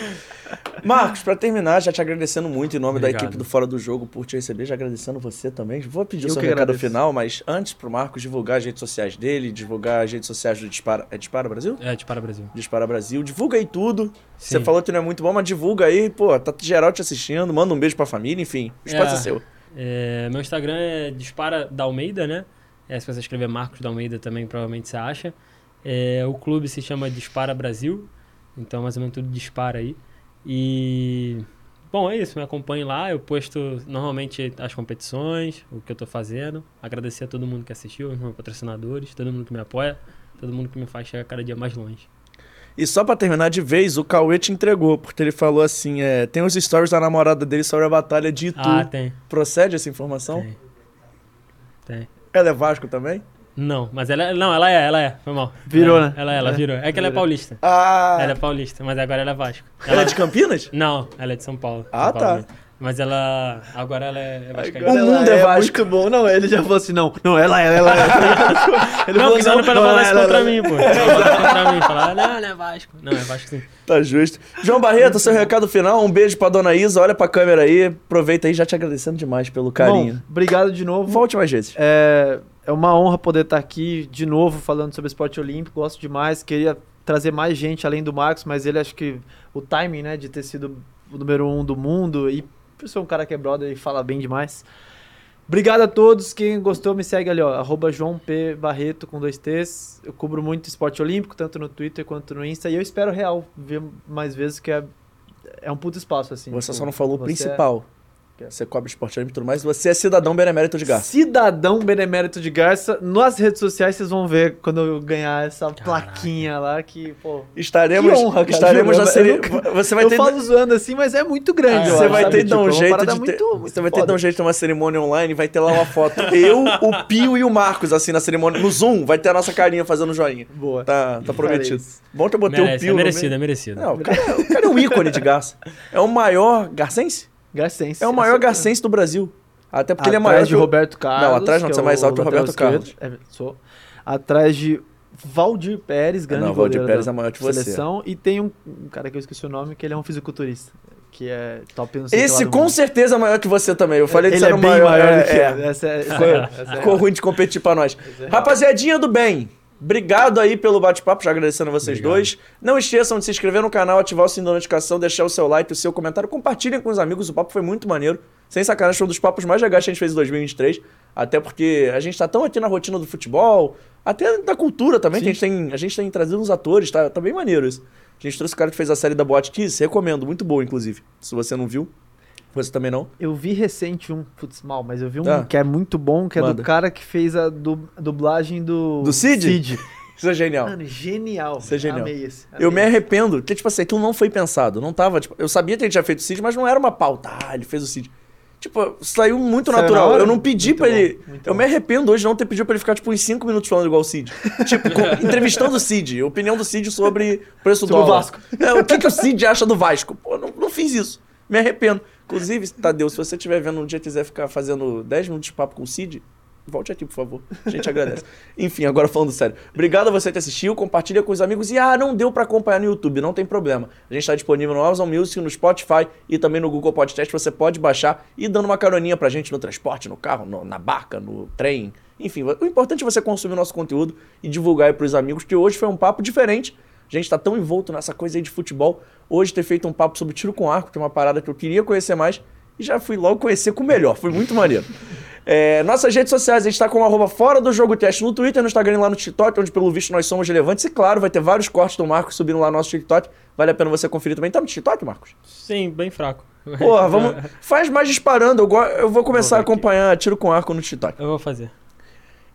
Marcos, pra terminar, já te agradecendo muito em nome da Obrigado. equipe do Fora do Jogo por te receber, já agradecendo você também. Vou pedir o Eu seu recado agradeço. final, mas antes pro Marcos divulgar as redes sociais dele, divulgar as redes sociais do Dispara. É Dispara Brasil? É, de para Brasil. Dispara Brasil. Divulga aí tudo. Você falou que não é muito bom, mas divulga aí, pô, tá geral te assistindo, manda um beijo pra família, enfim. O espaço é, É. seu. É, meu Instagram é Dispara da Almeida, né? É, se você escrever Marcos da Almeida também, provavelmente você acha. É, o clube se chama Dispara Brasil, então mais ou menos tudo dispara aí. E. Bom, é isso, me acompanhe lá. Eu posto normalmente as competições, o que eu tô fazendo. Agradecer a todo mundo que assistiu, os meus patrocinadores, todo mundo que me apoia, todo mundo que me faz chegar cada dia mais longe. E só pra terminar de vez, o Cauê te entregou, porque ele falou assim: é, tem os stories da namorada dele sobre a batalha de Itu. Ah, tem. Procede essa informação? Tem. Tem. Ela é Vasco também? Não, mas ela é. Não, ela é, ela é. Foi mal. Virou, ela, né? Ela, ela É, virou. É que ela é paulista. Ah! Ela é paulista, mas agora ela é Vasco. Ela é de Campinas? Não, ela é de São Paulo. Ah, São Paulo tá. Mas ela. Agora ela é, é vascaína. O mundo é Vasco. muito bom. Não, ele já falou assim, não. Não, ela é, ela é. ele Não, porque senão pra ela falar isso ela, contra ela. mim, pô. Ela contra mim, falar, não, não é Vasco. Não, é Vasco sim. Tá justo. João Barreto, seu recado final. Um beijo pra dona Isa. Olha pra câmera aí. Aproveita aí, já te agradecendo demais pelo carinho. Bom, obrigado de novo. Volte mais vezes. É, é uma honra poder estar aqui de novo falando sobre esporte olímpico. Gosto demais. Queria trazer mais gente além do Marcos, mas ele acho que o timing, né, de ter sido o número um do mundo e por ser um cara que é brother e fala bem demais. Obrigado a todos. Quem gostou, me segue ali, ó. Arroba João P. Barreto com dois T's. Eu cubro muito esporte olímpico, tanto no Twitter quanto no Insta. E eu espero real ver mais vezes que é, é um puto espaço, assim. Você Tipo, só não falou o você é- principal. Você cobre esporte olímpico e tudo mais. Você é cidadão benemérito de Garça. Cidadão Benemérito de Garça. Nas redes sociais vocês vão ver quando eu ganhar essa plaquinha lá que, pô. Estaremos, Que honra, cara, estaremos juro, na série. nunca- Você vai eu ter. falo zoando assim, mas é muito grande. Ah, eu Você vai ter Tipo, um é jeito parada de ter, muito- Você vai ter de um jeito de ter uma cerimônia online vai ter lá uma foto. Eu, o Pio e o Marcos, assim, na cerimônia. No Zoom, vai ter a nossa carinha fazendo joinha. Boa. Tá, tá prometido. Bom que eu botei o Merece, Pio. é merecido, é merecido. Não, o cara, é- o cara é um ícone de Garça. É o maior. Garcense? Garcense. É o maior garcense do Brasil. Até porque ele é Atrás maior de que o- Roberto Carlos. Não, atrás não, que você é mais alto que o Roberto Carlos. É, sou. Atrás de Valdir Pérez, grande Não, Valdir Pérez é maior que você. seleção. E tem um, um cara que eu esqueci o nome, que ele é um fisiculturista. Que é top que Esse com mundo. certeza é maior que você também. Eu falei que Ele você é era o bem maior. maior é, do que é. Essa é, essa é, Ficou, essa é ficou ruim de competir pra nós. é. Rapaziadinha do bem, obrigado aí pelo bate-papo, já agradecendo a vocês Obrigado. dois. Não esqueçam de se inscrever no canal, ativar o sininho da notificação, deixar o seu like, o seu comentário, compartilhem com os amigos, o papo foi muito maneiro. Sem sacanagem, foi um dos papos mais legais que a gente fez em 2023. Até porque a gente tá tão aqui na rotina do futebol, até da cultura também, que a gente, tem, a gente tem trazido uns atores, tá, tá bem maneiro isso. A gente trouxe o cara que fez a série da Boate Kiss, recomendo, muito boa, inclusive. Se você não viu, você também não. Eu vi recente um, putz, mal, mas eu vi um Tá. que é muito bom, que é Manda. do cara que fez a, du- a dublagem do... Do Cid? Isso é genial. Mano, genial. Isso é genial. Amei esse. Eu me amei esse. arrependo, porque, tipo assim, aquilo não foi pensado. Não tava, tipo, eu sabia que ele tinha feito o Cid, mas não era uma pauta. Ah, ele fez o Cid. Tipo, saiu muito Saiu na natural. hora? Eu não pedi Muito pra bom, ele. Eu bom. me arrependo hoje de não ter pedido pra ele ficar, tipo, uns 5 minutos falando igual o Cid. tipo, com- entrevistando o Cid. Opinião do Cid sobre o preço do Sobre o dólar. Vasco. É, o que, que o Cid acha do Vasco? Pô, não, não fiz isso. Me arrependo. Inclusive, Tadeu, se você estiver vendo um dia e quiser ficar fazendo 10 minutos de papo com o Cid, volte aqui, por favor. A gente agradece. Enfim, agora falando sério. Obrigado a você que assistiu, compartilha com os amigos. E, ah, não deu pra acompanhar no YouTube, não tem problema. A gente tá disponível no Amazon Music, no Spotify e também no Google Podcast. Você pode baixar e dando uma caroninha pra gente no transporte, no carro, no- na barca, no trem. Enfim, o importante é você consumir o nosso conteúdo e divulgar aí pros amigos, que hoje foi um papo diferente. A gente tá tão envolto nessa coisa aí de futebol. Hoje ter feito um papo sobre tiro com arco, que é uma parada que eu queria conhecer mais. E já fui logo conhecer com o melhor. Foi muito maneiro. É, nossas redes sociais, a gente tá com o arroba fora do jogo teste no Twitter, no Instagram e lá no TikTok, onde pelo visto nós somos relevantes. E claro, vai ter vários cortes do Marcos subindo lá no nosso TikTok. Vale a pena você conferir também. Tá no TikTok, Marcos? Sim, bem fraco. Porra, vamos. Faz mais disparando. Eu, go- eu vou começar a Vou aqui. acompanhar tiro com arco no TikTok. Eu vou fazer.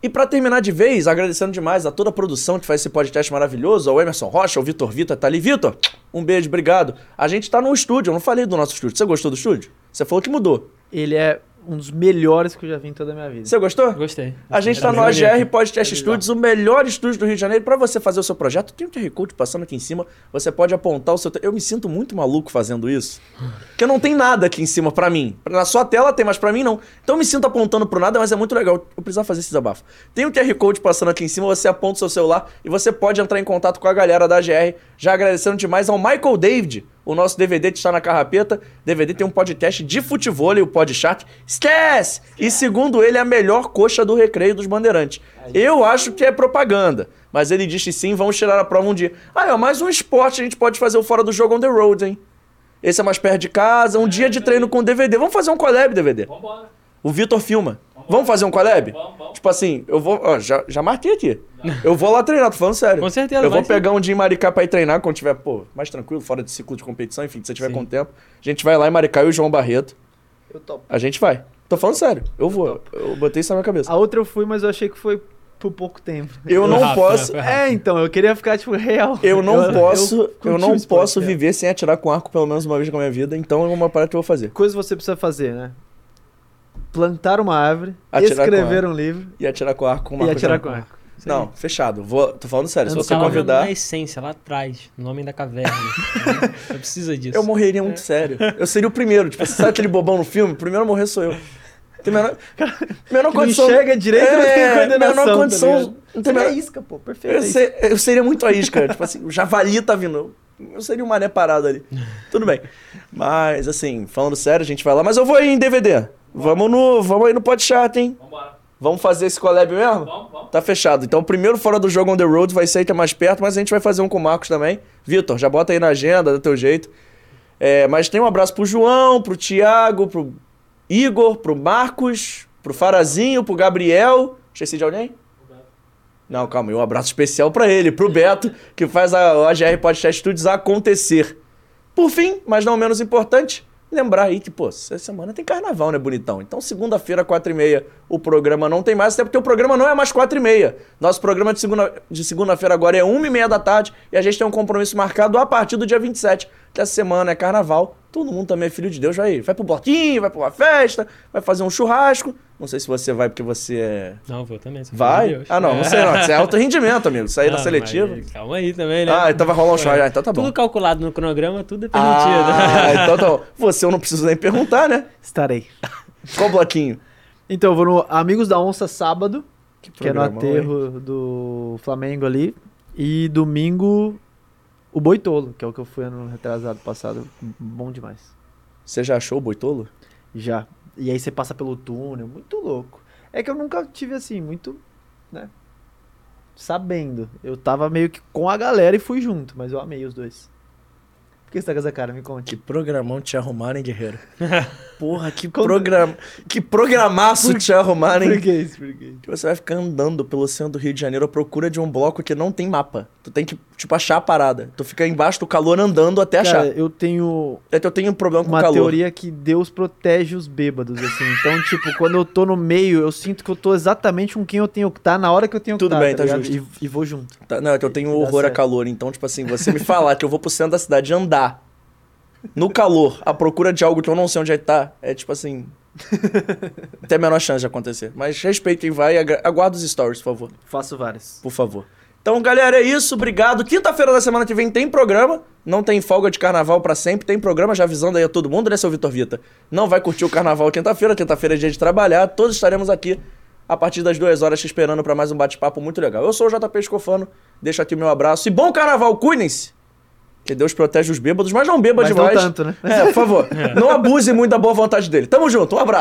E pra terminar de vez, agradecendo demais a toda a produção que faz esse podcast maravilhoso, ao Emerson Rocha, ao Vitor Vita, tá ali. Vitor, um beijo, obrigado. A gente tá no estúdio, eu não falei do nosso estúdio. Você gostou do estúdio? Você falou que mudou. Ele é um dos melhores que eu já vi em toda a minha vida. Você gostou? Gostei. A gente tá Era no. AGR Podcast É Studios, o melhor estúdio do Rio de Janeiro. Pra você fazer o seu projeto, tem um QR Code passando aqui em cima. Você pode apontar o seu. Eu me sinto muito maluco fazendo isso. Porque não tem nada aqui em cima pra mim. Na sua tela tem, mas pra mim não. Então eu me sinto apontando pro nada, mas é muito legal. Eu precisava fazer esse desabafo. Tem um QR Code passando aqui em cima, você aponta o seu celular e você pode entrar em contato com a galera da AGR. Já agradecendo demais ao Michael David, o nosso DVD que está na carrapeta. DVD tem um podcast de futebol, o Podchat. Esquece! E segundo ele, é a melhor coxa do recreio dos bandeirantes. Eu acho que é propaganda. Mas ele disse sim, vamos tirar a prova um dia. Ah, é mais um esporte, a gente pode fazer o fora do jogo on the road, hein? Esse é mais perto de casa, um dia de treino com DVD. Vamos fazer um collab, DVD. Vambora. O Vitor filma. Vamos fazer um collab? Vamos, vamos. Tipo assim, eu vou. Ó, já, já marquei aqui. Eu vou lá treinar, tô falando sério. Com certeza, Eu vou pegar um dia em Maricá pra ir treinar quando tiver, pô, mais tranquilo, fora de ciclo de competição, enfim, se você tiver Sim. com tempo. A gente vai lá em Maricá e o João Barreto. Eu topo. A gente vai. Tô falando sério. Eu vou. Eu botei isso na minha cabeça. A outra eu fui, mas eu achei que foi por pouco tempo. Eu não rápido, posso. né? Rápido. É, então, eu queria ficar, tipo, real. Eu não posso, eu, curti não esporte, posso é. viver sem atirar com arco pelo menos uma vez na minha vida, então é uma parada que eu vou fazer. Coisa que você precisa fazer, né? Plantar uma árvore, Atirar escrever um livro E atirar com arco com uma e atirar com arco. Aí. Não, fechado. Vou, tô falando sério. Se Eu você tava convidar. na essência, lá atrás, no Homem da Caverna. Você precisa disso. Eu morreria muito sério. Eu seria o primeiro. Tipo, você sabe aquele bobão no filme? O primeiro a morrer sou eu. Tem menor, menor Que não condição. enxerga direito, não tem é, coordenação, menor tá condição. não tem Você é menor- isca, pô, perfeito. eu, se- eu seria muito a isca. tipo assim, o javali tá vindo. Eu seria um mané parado ali. Tudo bem. Mas, assim, falando sério, a gente vai lá. Mas eu vou aí em DVD. Vamos no. Vamos aí no Podchat, hein? Vambora. Vamos fazer esse collab mesmo? Vamos, vamos. Tá fechado. Então, o primeiro fora do jogo on the road vai ser que é mais perto, mas a gente vai fazer um com o Marcos também. Vitor, já bota aí na agenda, do teu jeito. É, mas tem um abraço pro João, pro Thiago, pro Igor, pro Marcos, pro Farazinho, pro Gabriel. Esqueci de alguém? Não, calma aí, um abraço especial pra ele, pro Beto, que faz a o AGR Podcast Studios acontecer. Por fim, mas não menos importante, lembrar aí que, pô, essa semana tem carnaval, né, bonitão? Então, segunda-feira, 4h30, o programa não tem mais, até porque o programa não é mais 4h30. Nosso programa de segunda- de segunda-feira agora é 1h30 da tarde e a gente tem um compromisso marcado a partir do dia 27, que essa semana é carnaval. Todo mundo também é filho de Deus, vai, vai pro bloquinho, vai pra uma festa, vai fazer um churrasco. Não sei se você vai porque você é... Não, vou também. sou filho Vai? de Deus. Ah, não, não sei não. Isso é alto rendimento, amigo. Aí da Ah, seletiva. mas Calma aí também, né? Ah, então vai rolar um churrasco. Ah, então tá bom. Tudo calculado no cronograma, tudo é permitido. Ah, então tá bom. Você eu não preciso nem perguntar, né? Estarei. Qual bloquinho? Então, eu vou no Amigos da Onça sábado, que é no aterro do Flamengo ali. E domingo, o Boitolo, que é o que eu fui ano retrasado passado. Bom demais. Você já achou o boitolo? Já. E aí você passa pelo túnel, muito louco. É que eu nunca tive assim, muito, né? Sabendo. Eu tava meio que com a galera e fui junto, mas eu amei os dois. Por que você tá com essa cara? Me conte. Que programão te arrumaram, guerreiro? Porra, que, program... que programaço te arrumaram? Por que isso? Por que isso? Que você vai ficar andando pelo centro do Rio de Janeiro à procura de um bloco que não tem mapa. Tu tem que, tipo, achar a parada. Tu fica embaixo do calor andando até Cara, achar. eu tenho Até eu tenho um problema com uma o calor. teoria que Deus protege os bêbados, assim. Então, tipo, quando eu tô no meio, eu sinto que eu tô exatamente com quem eu tenho que estar na hora que eu tenho que Tudo estar. bem, tá ligado? justo. E, e vou junto. Tá, não, é que eu tenho Dá horror a calor. Então, tipo assim, você me falar que eu vou pro centro da cidade andar no calor, à procura de algo que eu não sei onde é que tá, é tipo assim. tem a menor chance de acontecer. Mas respeito quem vai e aguarda os stories, por favor. Faço várias. Por favor. Então, galera, é isso. Obrigado. Quinta-feira da semana que vem tem programa. Não tem folga de carnaval pra sempre. Tem programa já avisando aí a todo mundo, né, seu Vitor Vita? Não vai curtir o carnaval quinta-feira. Quinta-feira é dia de trabalhar. Todos estaremos aqui a partir das duas horas te esperando pra mais um bate-papo muito legal. Eu sou o JP Escofano. Deixo aqui o meu abraço. E bom carnaval. Cuidem-se. Que Deus protege os bêbados, mas não beba Mas não demais. tanto, né? É, por favor. Não abuse muito da boa vontade dele. Tamo junto. Um abraço.